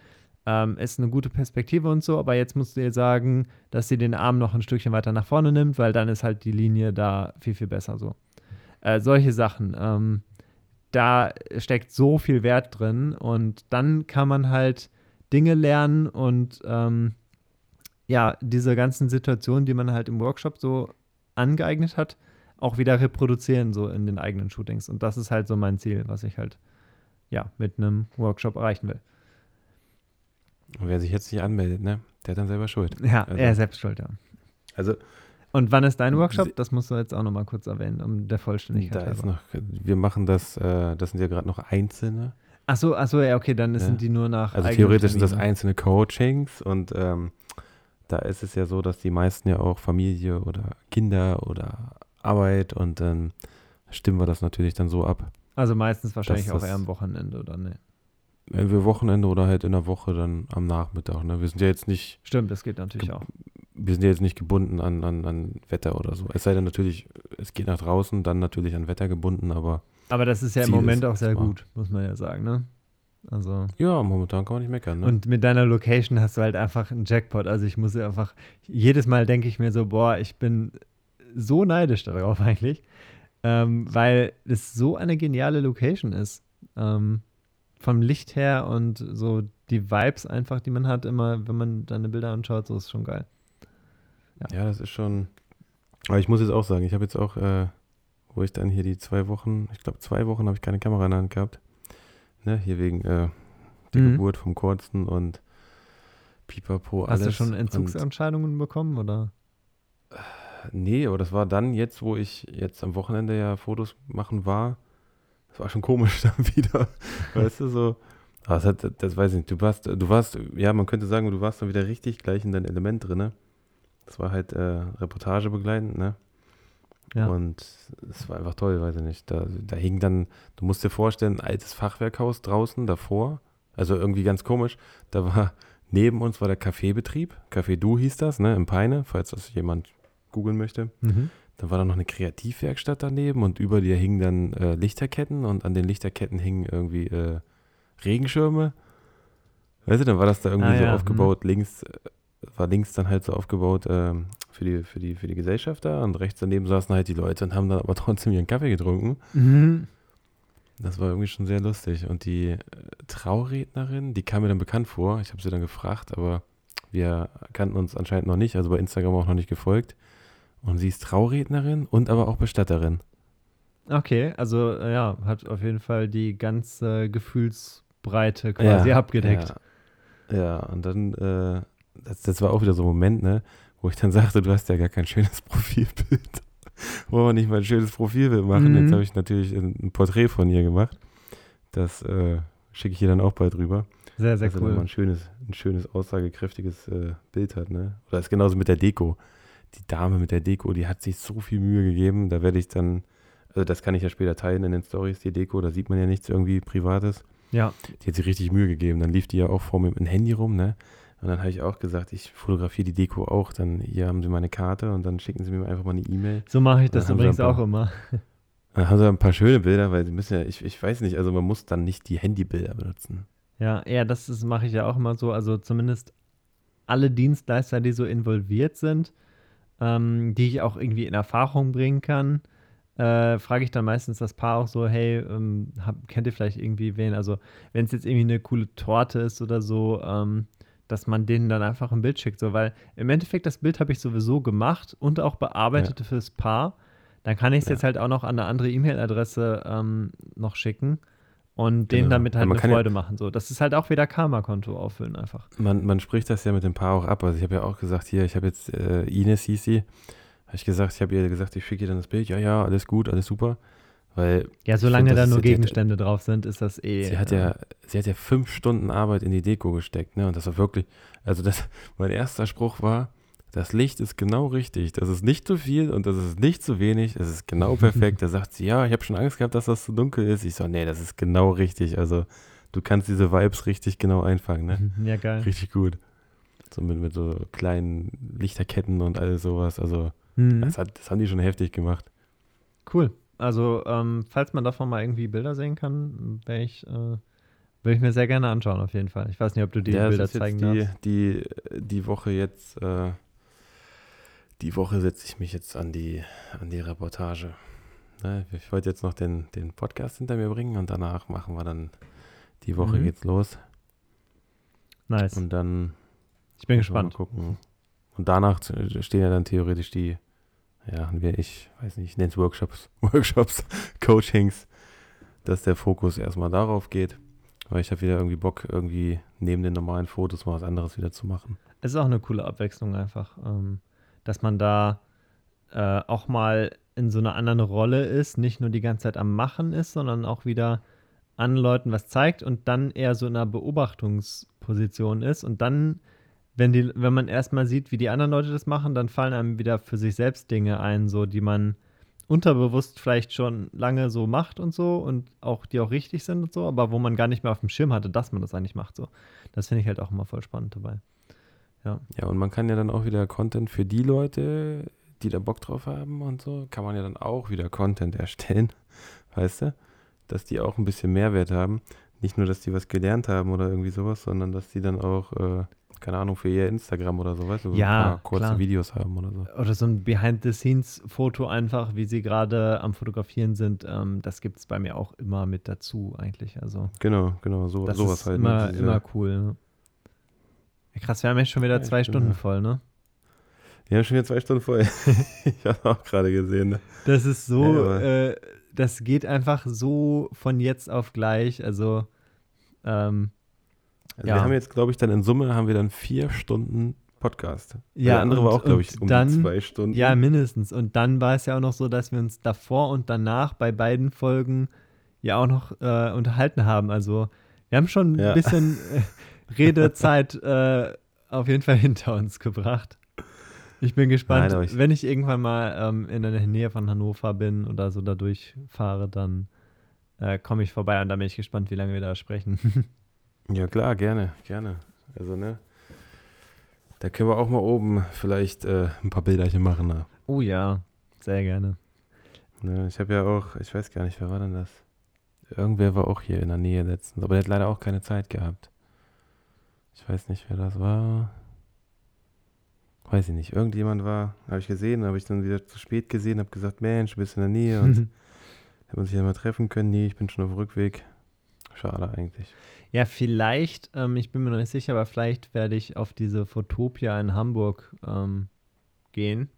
ähm, ist eine gute Perspektive und so, aber jetzt musst du ihr sagen, dass sie den Arm noch ein Stückchen weiter nach vorne nimmt, weil dann ist halt die Linie da viel, viel besser so. Äh, solche Sachen. Ähm, da steckt so viel Wert drin und dann kann man halt Dinge lernen und ähm, ja, diese ganzen Situationen, die man halt im Workshop so angeeignet hat, auch wieder reproduzieren, so in den eigenen Shootings. Und das ist halt so mein Ziel, was ich halt, ja, mit einem Workshop erreichen will. Und wer sich jetzt nicht anmeldet, ne, der hat dann selber Schuld. Ja, Also- er ist selbst schuld, ja. Also, Und wann ist dein Workshop? Das musst du jetzt auch nochmal kurz erwähnen, um der Vollständigkeit da ist noch, wir machen das, äh, das sind ja gerade noch einzelne. Ach so, ach so, ja, okay, dann Ja. sind die nur nach Also theoretisch sind das einzelne Coachings und ähm, da ist es ja so, dass die meisten ja auch Familie oder Kinder oder Arbeit und dann stimmen wir das natürlich dann so ab. Also meistens wahrscheinlich auch eher am Wochenende, oder ne? Entweder Wochenende oder halt in der Woche dann am Nachmittag. Ne? Wir sind ja jetzt nicht, Stimmt, das geht natürlich auch. wir sind ja jetzt nicht gebunden an, an, an Wetter oder so. Es sei denn natürlich, es geht nach draußen, dann natürlich an Wetter gebunden, aber Aber das ist ja im Moment auch sehr gut, muss man ja sagen, ne? Also. Ja, momentan kann man nicht meckern, ne? Und mit deiner Location hast du halt einfach einen Jackpot. Also ich muss ja einfach, jedes Mal denke ich mir so, boah, ich bin so neidisch darauf eigentlich, ähm, weil es so eine geniale Location ist. Ähm, vom Licht her und so die Vibes einfach, die man hat, immer, wenn man deine Bilder anschaut, so ist schon geil. Ja, ja das ist schon. Aber ich muss jetzt auch sagen, ich habe jetzt auch, äh, wo ich dann hier die zwei Wochen, ich glaube zwei Wochen habe ich keine Kamera in der Hand gehabt. Ne, hier wegen äh, der mhm. Geburt vom Kurzen und Pipapo, alles. Hast du schon Entzugsentscheidungen bekommen, oder? Nee, aber das war dann jetzt, wo ich jetzt am Wochenende ja Fotos machen war. Das war schon komisch dann wieder. weißt du, so. Aber das, hat, das weiß ich nicht. Du warst, du warst, ja, man könnte sagen, du warst dann wieder richtig gleich in dein Element drin. Ne? Das war halt äh, Reportage begleitend, ne? Ja. Und es war einfach toll, weiß ich nicht. Da, da hing dann, du musst dir vorstellen, ein altes Fachwerkhaus draußen davor. Also irgendwie ganz komisch. Da war neben uns war der Kaffeebetrieb. Café Du hieß das, ne, im Peine, falls das jemand googeln möchte. Mhm. Dann war da noch eine Kreativwerkstatt daneben und über dir hingen dann äh, Lichterketten und an den Lichterketten hingen irgendwie äh, Regenschirme. Weißt du, dann war das da irgendwie ah, so ja. aufgebaut, mhm. links äh, war links dann halt so aufgebaut ähm, für, die, für, die, für die Gesellschaft da und rechts daneben saßen halt die Leute und haben dann aber trotzdem ihren Kaffee getrunken. Mhm. Das war irgendwie schon sehr lustig. Und die äh, Traurednerin, die kam mir dann bekannt vor. Ich habe sie dann gefragt, aber wir kannten uns anscheinend noch nicht, also bei Instagram auch noch nicht gefolgt. Und sie ist Traurednerin und aber auch Bestatterin. Okay, also äh, ja, hat auf jeden Fall die ganze Gefühlsbreite quasi ja, abgedeckt. Ja, ja und dann, äh, das, das war auch wieder so ein Moment, ne, wo ich dann sagte, du hast ja gar kein schönes Profilbild. Wollen wir nicht mal ein schönes Profilbild machen? Mhm. Jetzt habe ich natürlich ein Porträt von ihr gemacht. Das äh, schicke ich ihr dann auch bald rüber. Sehr, sehr dass cool. Dass ein schönes, ein schönes, aussagekräftiges äh, Bild hat, ne? Oder ist genauso mit der Deko die Dame mit der Deko, die hat sich so viel Mühe gegeben. Da werde ich dann, also das kann ich ja später teilen in den Stories, die Deko, da sieht man ja nichts irgendwie Privates. Ja. Die hat sich richtig Mühe gegeben. Dann lief die ja auch vor mir mit dem Handy rum, ne? Und dann habe ich auch gesagt, ich fotografiere die Deko auch. Dann hier haben sie meine Karte und dann schicken sie mir einfach mal eine E-Mail. So mache ich das übrigens paar, auch immer. Dann haben sie ein paar schöne Bilder, weil sie müssen ja, ich, ich weiß nicht, also man muss dann nicht die Handybilder benutzen. Ja, ja, das mache ich ja auch immer so. Also zumindest alle Dienstleister, die so involviert sind, ähm, die ich auch irgendwie in Erfahrung bringen kann, äh, frage ich dann meistens das Paar auch so, hey, ähm, hab, kennt ihr vielleicht irgendwie wen? Also wenn es jetzt irgendwie eine coole Torte ist oder so, ähm, dass man denen dann einfach ein Bild schickt, so, weil im Endeffekt das Bild habe ich sowieso gemacht und auch bearbeitet ja. fürs Paar. Dann kann ich es ja. jetzt halt auch noch an eine andere E-Mail-Adresse ähm, noch schicken und denen genau. damit halt eine Freude ja, machen. So, das ist halt auch wieder Karma-Konto auffüllen einfach. Man, man spricht das ja mit dem Paar auch ab. Also ich habe ja auch gesagt, hier, ich habe jetzt äh, Ines hieß sie, habe ich gesagt, ich habe ihr gesagt, ich schicke ihr dann das Bild. Ja, ja, alles gut, alles super. Weil ja, solange da nur Gegenstände hat, drauf sind, ist das eh. Sie hat ja, sie hat ja fünf Stunden Arbeit in die Deko gesteckt, ne? Und das war wirklich, also das, mein erster Spruch war, das Licht ist genau richtig. Das ist nicht zu viel und das ist nicht zu wenig. Es ist genau perfekt. Da sagt sie, ja, ich habe schon Angst gehabt, dass das zu dunkel ist. Ich so, nee, das ist genau richtig. Also du kannst diese Vibes richtig genau einfangen, ne? Ja, geil. Richtig gut. So mit, mit so kleinen Lichterketten und all sowas. Also mhm. das, hat, das haben die schon heftig gemacht. Cool. Also, ähm, falls man davon mal irgendwie Bilder sehen kann, wäre ich, äh, würde ich mir sehr gerne anschauen, auf jeden Fall. Ich weiß nicht, ob du die ja, Bilder zeigen die, darfst. Die, die Woche jetzt äh, die Woche setze ich mich jetzt an die, an die Reportage. Ne, ich wollte jetzt noch den, den Podcast hinter mir bringen und danach machen wir dann, die Woche mhm. geht's los. Nice. Und dann. Ich bin gespannt. Mal gucken. Und danach stehen ja dann theoretisch die, ja, ich weiß nicht, ich nenne es Workshops, Workshops, Coachings, dass der Fokus erstmal darauf geht. Weil ich habe wieder irgendwie Bock, irgendwie neben den normalen Fotos mal was anderes wieder zu machen. Es ist auch eine coole Abwechslung einfach. Ähm, dass man da äh, auch mal in so einer anderen Rolle ist, nicht nur die ganze Zeit am Machen ist, sondern auch wieder anderen Leuten was zeigt und dann eher so in einer Beobachtungsposition ist und dann, wenn die, wenn man erstmal sieht, wie die anderen Leute das machen, dann fallen einem wieder für sich selbst Dinge ein, so die man unterbewusst vielleicht schon lange so macht und so und auch die auch richtig sind und so, aber wo man gar nicht mehr auf dem Schirm hatte, dass man das eigentlich macht. So, das finde ich halt auch immer voll spannend dabei. Ja. Ja, und man kann ja dann auch wieder Content für die Leute, die da Bock drauf haben und so, kann man ja dann auch wieder Content erstellen, weißt du? dass die auch ein bisschen Mehrwert haben. Nicht nur, dass die was gelernt haben oder irgendwie sowas, sondern dass die dann auch, äh, keine Ahnung, für ihr Instagram oder so, weißt du, Ja, ein paar kurze klar. Videos haben oder so. Oder so ein Behind-the-Scenes-Foto einfach, wie sie gerade am Fotografieren sind. Ähm, das gibt es bei mir auch immer mit dazu eigentlich. Also Genau, genau, so, das sowas ist halt. immer, ne? Diese- immer cool. Ne? Ja, krass, wir haben jetzt schon wieder Ja, zwei Stunden ja. voll, ne? Wir haben schon wieder zwei Stunden voll. ich habe auch gerade gesehen. Ne? Das ist so, Ja, äh, das geht einfach so von jetzt auf gleich. Also, ähm, Also Ja. wir haben jetzt, glaube ich, dann in Summe haben wir dann vier Stunden Podcast. Ja, Der andere war und- auch, glaube ich, um dann- die zwei Stunden. ja, mindestens. Und dann war es ja auch noch so, dass wir uns davor und danach bei beiden Folgen ja auch noch äh, unterhalten haben. Also, wir haben schon ein Ja. bisschen äh, Redezeit äh, auf jeden Fall hinter uns gebracht. Ich bin gespannt, Nein, ich- wenn ich irgendwann mal ähm, in der Nähe von Hannover bin oder so da durchfahre, dann äh, komme ich vorbei und dann bin ich gespannt, wie lange wir da sprechen. Ja, klar, gerne, gerne. Also, ne? Da können wir auch mal oben vielleicht äh, ein paar Bilderchen machen. Ne? oh ja, sehr gerne. Ne, ich habe ja auch, ich weiß gar nicht, wer war denn das? Irgendwer war auch hier in der Nähe letztens, aber der hat leider auch keine Zeit gehabt. Ich weiß nicht, wer das war. Weiß ich nicht. Irgendjemand war, habe ich gesehen, habe ich dann wieder zu spät gesehen, habe gesagt, Mensch, du bist in der Nähe und hätte man sich ja mal treffen können. Nee, ich bin schon auf dem Rückweg. Schade eigentlich. Ja, vielleicht, ähm, ich bin mir noch nicht sicher, aber vielleicht werde ich auf diese Fotopia in Hamburg ähm, gehen.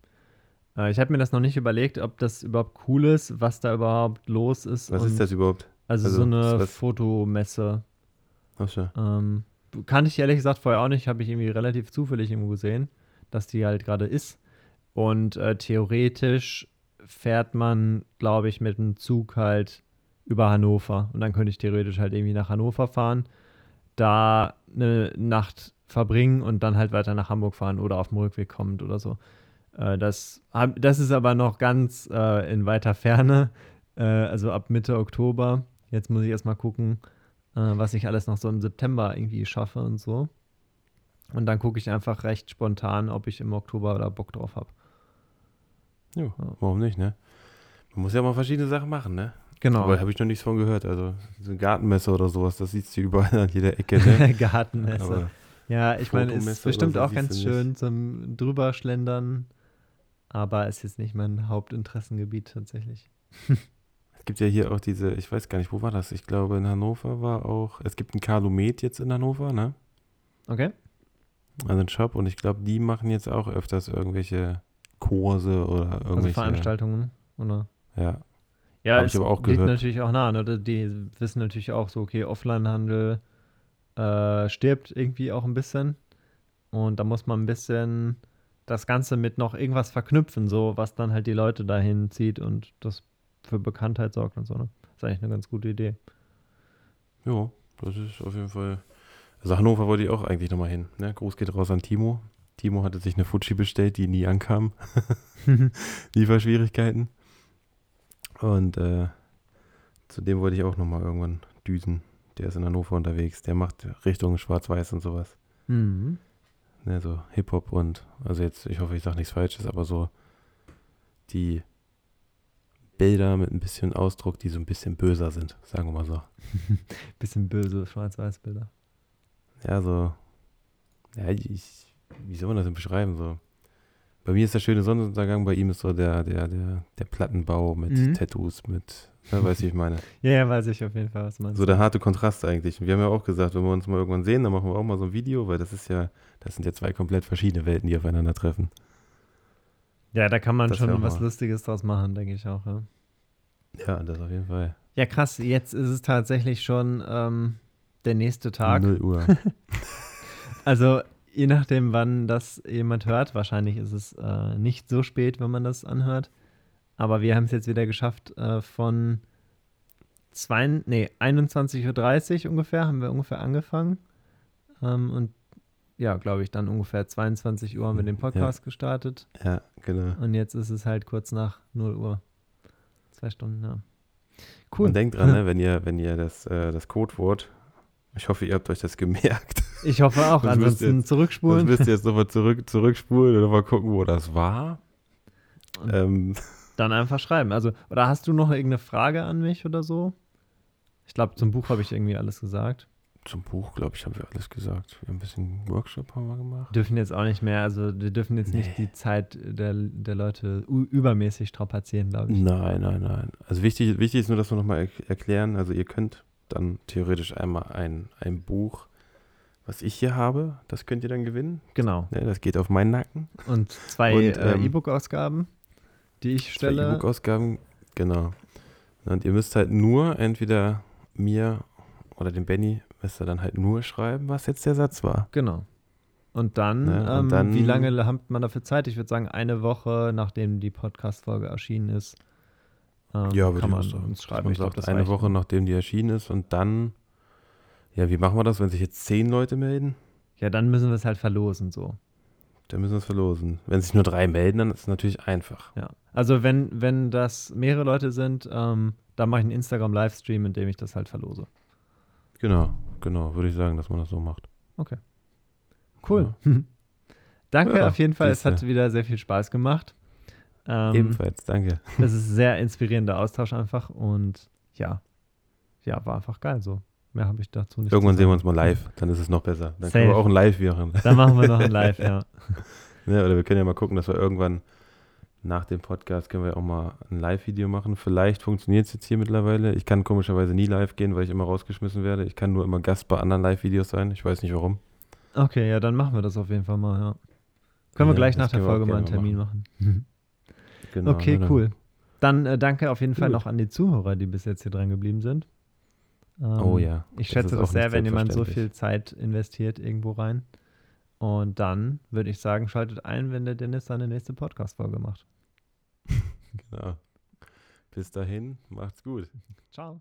Äh, ich habe mir das noch nicht überlegt, ob das überhaupt cool ist, was da überhaupt los ist. Was ist das überhaupt? Also, Also, so eine Fotomesse. Achso. Ähm, kannte ich ehrlich gesagt vorher auch nicht, habe ich irgendwie relativ zufällig irgendwo gesehen, dass die halt gerade ist. Und äh, theoretisch fährt man, glaube ich, mit dem Zug halt über Hannover. Und dann könnte ich theoretisch halt irgendwie nach Hannover fahren, da eine Nacht verbringen und dann halt weiter nach Hamburg fahren oder auf dem Rückweg kommend oder so. Äh, das, das ist aber noch ganz äh, in weiter Ferne, äh, also ab Mitte Oktober. Jetzt muss ich erstmal gucken, äh, was ich alles noch so im September irgendwie schaffe und so. Und dann gucke ich einfach recht spontan, ob ich im Oktober da Bock drauf habe. Ja, warum nicht, ne? Man muss ja mal verschiedene Sachen machen, ne? Genau. Aber habe ich noch nichts von gehört. Also, so ein Gartenmesser oder sowas, das siehst du überall an jeder Ecke, ne? Gartenmesse. Aber Ja, ich meine, ist bestimmt so auch ganz schön zum drüberschlendern, aber ist jetzt nicht mein Hauptinteressengebiet tatsächlich. es gibt ja hier auch diese, ich weiß gar nicht, wo war das? Ich glaube, in Hannover war auch, es gibt ein Calumet jetzt in Hannover, ne? Okay? Also ein Shop und ich glaube, die machen jetzt auch öfters irgendwelche Kurse oder Also irgendwelche. Veranstaltungen, oder? Ja, Ja, Hab ich aber auch liegt gehört. natürlich auch nah. Ne? Die wissen natürlich auch so, okay, Offline-Handel äh, stirbt irgendwie auch ein bisschen. Und da muss man ein bisschen das Ganze mit noch irgendwas verknüpfen, so was dann halt die Leute dahin zieht und das für Bekanntheit sorgt und so. Ne? Das ist eigentlich eine ganz gute Idee. ja, das ist auf jeden Fall. Also Hannover wollte ich auch eigentlich nochmal hin. Ne? Gruß geht raus an Timo. Timo hatte sich eine Fuji bestellt, die nie ankam. Lieferschwierigkeiten. Und äh, zu dem wollte ich auch nochmal irgendwann düsen. Der ist in Hannover unterwegs. Der macht Richtung Schwarz-Weiß und sowas. Mhm. Ne, so Hip-Hop und, also jetzt, ich hoffe, ich sage nichts Falsches, aber so die Bilder mit ein bisschen Ausdruck, die so ein bisschen böser sind, sagen wir mal so. Bisschen böse Schwarz-Weiß-Bilder. Ja, so, ja, ich, wie soll man das denn beschreiben? So, bei mir ist der schöne Sonnenuntergang, bei ihm ist so der, der, der, der Plattenbau mit Mhm. Tattoos, mit, ja, weißt du, wie ich meine. Ja, ja, weiß ich auf jeden Fall, was du meinst. So der harte Kontrast eigentlich. Und wir haben ja auch gesagt, wenn wir uns mal irgendwann sehen, dann machen wir auch mal so ein Video, weil das ist ja, das sind ja zwei komplett verschiedene Welten, die aufeinandertreffen. Ja, da kann man Das schon was Lustiges draus machen, denke ich auch. Ja. Ja, das auf jeden Fall. ja, krass, jetzt ist es tatsächlich schon ähm, der nächste Tag. 0 Uhr. Also je nachdem, wann das jemand hört, wahrscheinlich ist es äh, nicht so spät, wenn man das anhört. Aber wir haben es jetzt wieder geschafft, äh, von zwei, nee, 21.30 Uhr ungefähr, haben wir ungefähr angefangen. Ähm, und ja, glaube ich, dann ungefähr 22 Uhr haben wir den Podcast gestartet. Ja, genau. Und jetzt ist es halt kurz nach 0 Uhr. Zwei Stunden, ja. Cool. Und denkt dran, ne, wenn ihr, wenn ihr das, äh, das Codewort, ich hoffe, ihr habt euch das gemerkt. Ich hoffe auch, ansonsten jetzt- zurückspulen. Sonst müsst ihr jetzt nochmal zurück, zurückspulen oder mal gucken, wo das war. Und Ähm, Dann einfach schreiben. Also, oder hast du noch irgendeine Frage an mich oder so? Ich glaube, zum Buch habe ich irgendwie alles gesagt. Zum Buch, glaube ich, haben wir alles gesagt. Wir haben ein bisschen Workshop haben wir gemacht. Dürfen jetzt auch nicht mehr, also wir dürfen jetzt nicht Nee. die Zeit der, der Leute übermäßig strapazieren, glaube ich. Nein, nein, nein. Also wichtig, wichtig ist nur, dass wir nochmal er erklären. Also ihr könnt dann theoretisch einmal ein, ein Buch, was ich hier habe, das könnt ihr dann gewinnen. Genau. Ne, das geht auf meinen Nacken. Und zwei äh, ähm, E-Book-Ausgaben, die ich Zwei stelle. E-Book-Ausgaben, genau. Und ihr müsst halt nur entweder mir oder dem Benny, müsst ihr dann halt nur schreiben, was jetzt der Satz war. Genau. Und dann, Ne, und ähm, dann- wie lange hat man dafür Zeit? Ich würde sagen, eine Woche, nachdem die Podcast-Folge erschienen ist. ähm, Ja, würde kann ich man auch sagen. uns schreiben. man Ich glaube, das eine reicht. Woche, nachdem die erschienen ist und dann, ja, wie machen wir das, wenn sich jetzt zehn Leute melden? Ja, dann müssen wir es halt verlosen, so. Dann müssen wir es verlosen. Wenn sich nur drei melden, dann ist es natürlich einfach. Ja. Also, wenn, wenn das mehrere Leute sind, ähm, dann mache ich einen Instagram-Livestream, in dem ich das halt verlose. Genau, genau, würde ich sagen, dass man das so macht. Cool. Danke Ja, auf jeden Fall. Es hat wieder sehr viel Spaß gemacht. Ähm, Ebenfalls, danke. Es ist ein sehr inspirierender Austausch einfach und ja, ja, war einfach geil so. Mehr habe ich dazu nicht Irgendwann sehen wir uns mal live, dann ist es noch besser. Dann Safe. können wir auch ein Live machen. Dann machen wir noch ein Live, ja. Ja, oder wir können ja mal gucken, dass wir irgendwann nach dem Podcast können wir auch mal ein Live-Video machen. Vielleicht funktioniert es jetzt hier mittlerweile. Ich kann komischerweise nie live gehen, weil ich immer rausgeschmissen werde. Ich kann nur immer Gast bei anderen Live-Videos sein. Ich weiß nicht warum. Okay, ja, dann machen wir das auf jeden Fall mal, ja. Können wir Ja, gleich das nach der wir Folge mal einen Termin machen. Genau, okay, dann. cool. Dann äh, danke auf jeden Fall Gut. noch an die Zuhörer, die bis jetzt hier dran geblieben sind. Ähm, Oh ja. Ich das schätze das sehr, wenn jemand so viel Zeit investiert irgendwo rein. Und dann würde ich sagen, schaltet ein, wenn der Dennis seine nächste Podcast-Folge macht. Genau. Bis dahin, macht's gut. Ciao.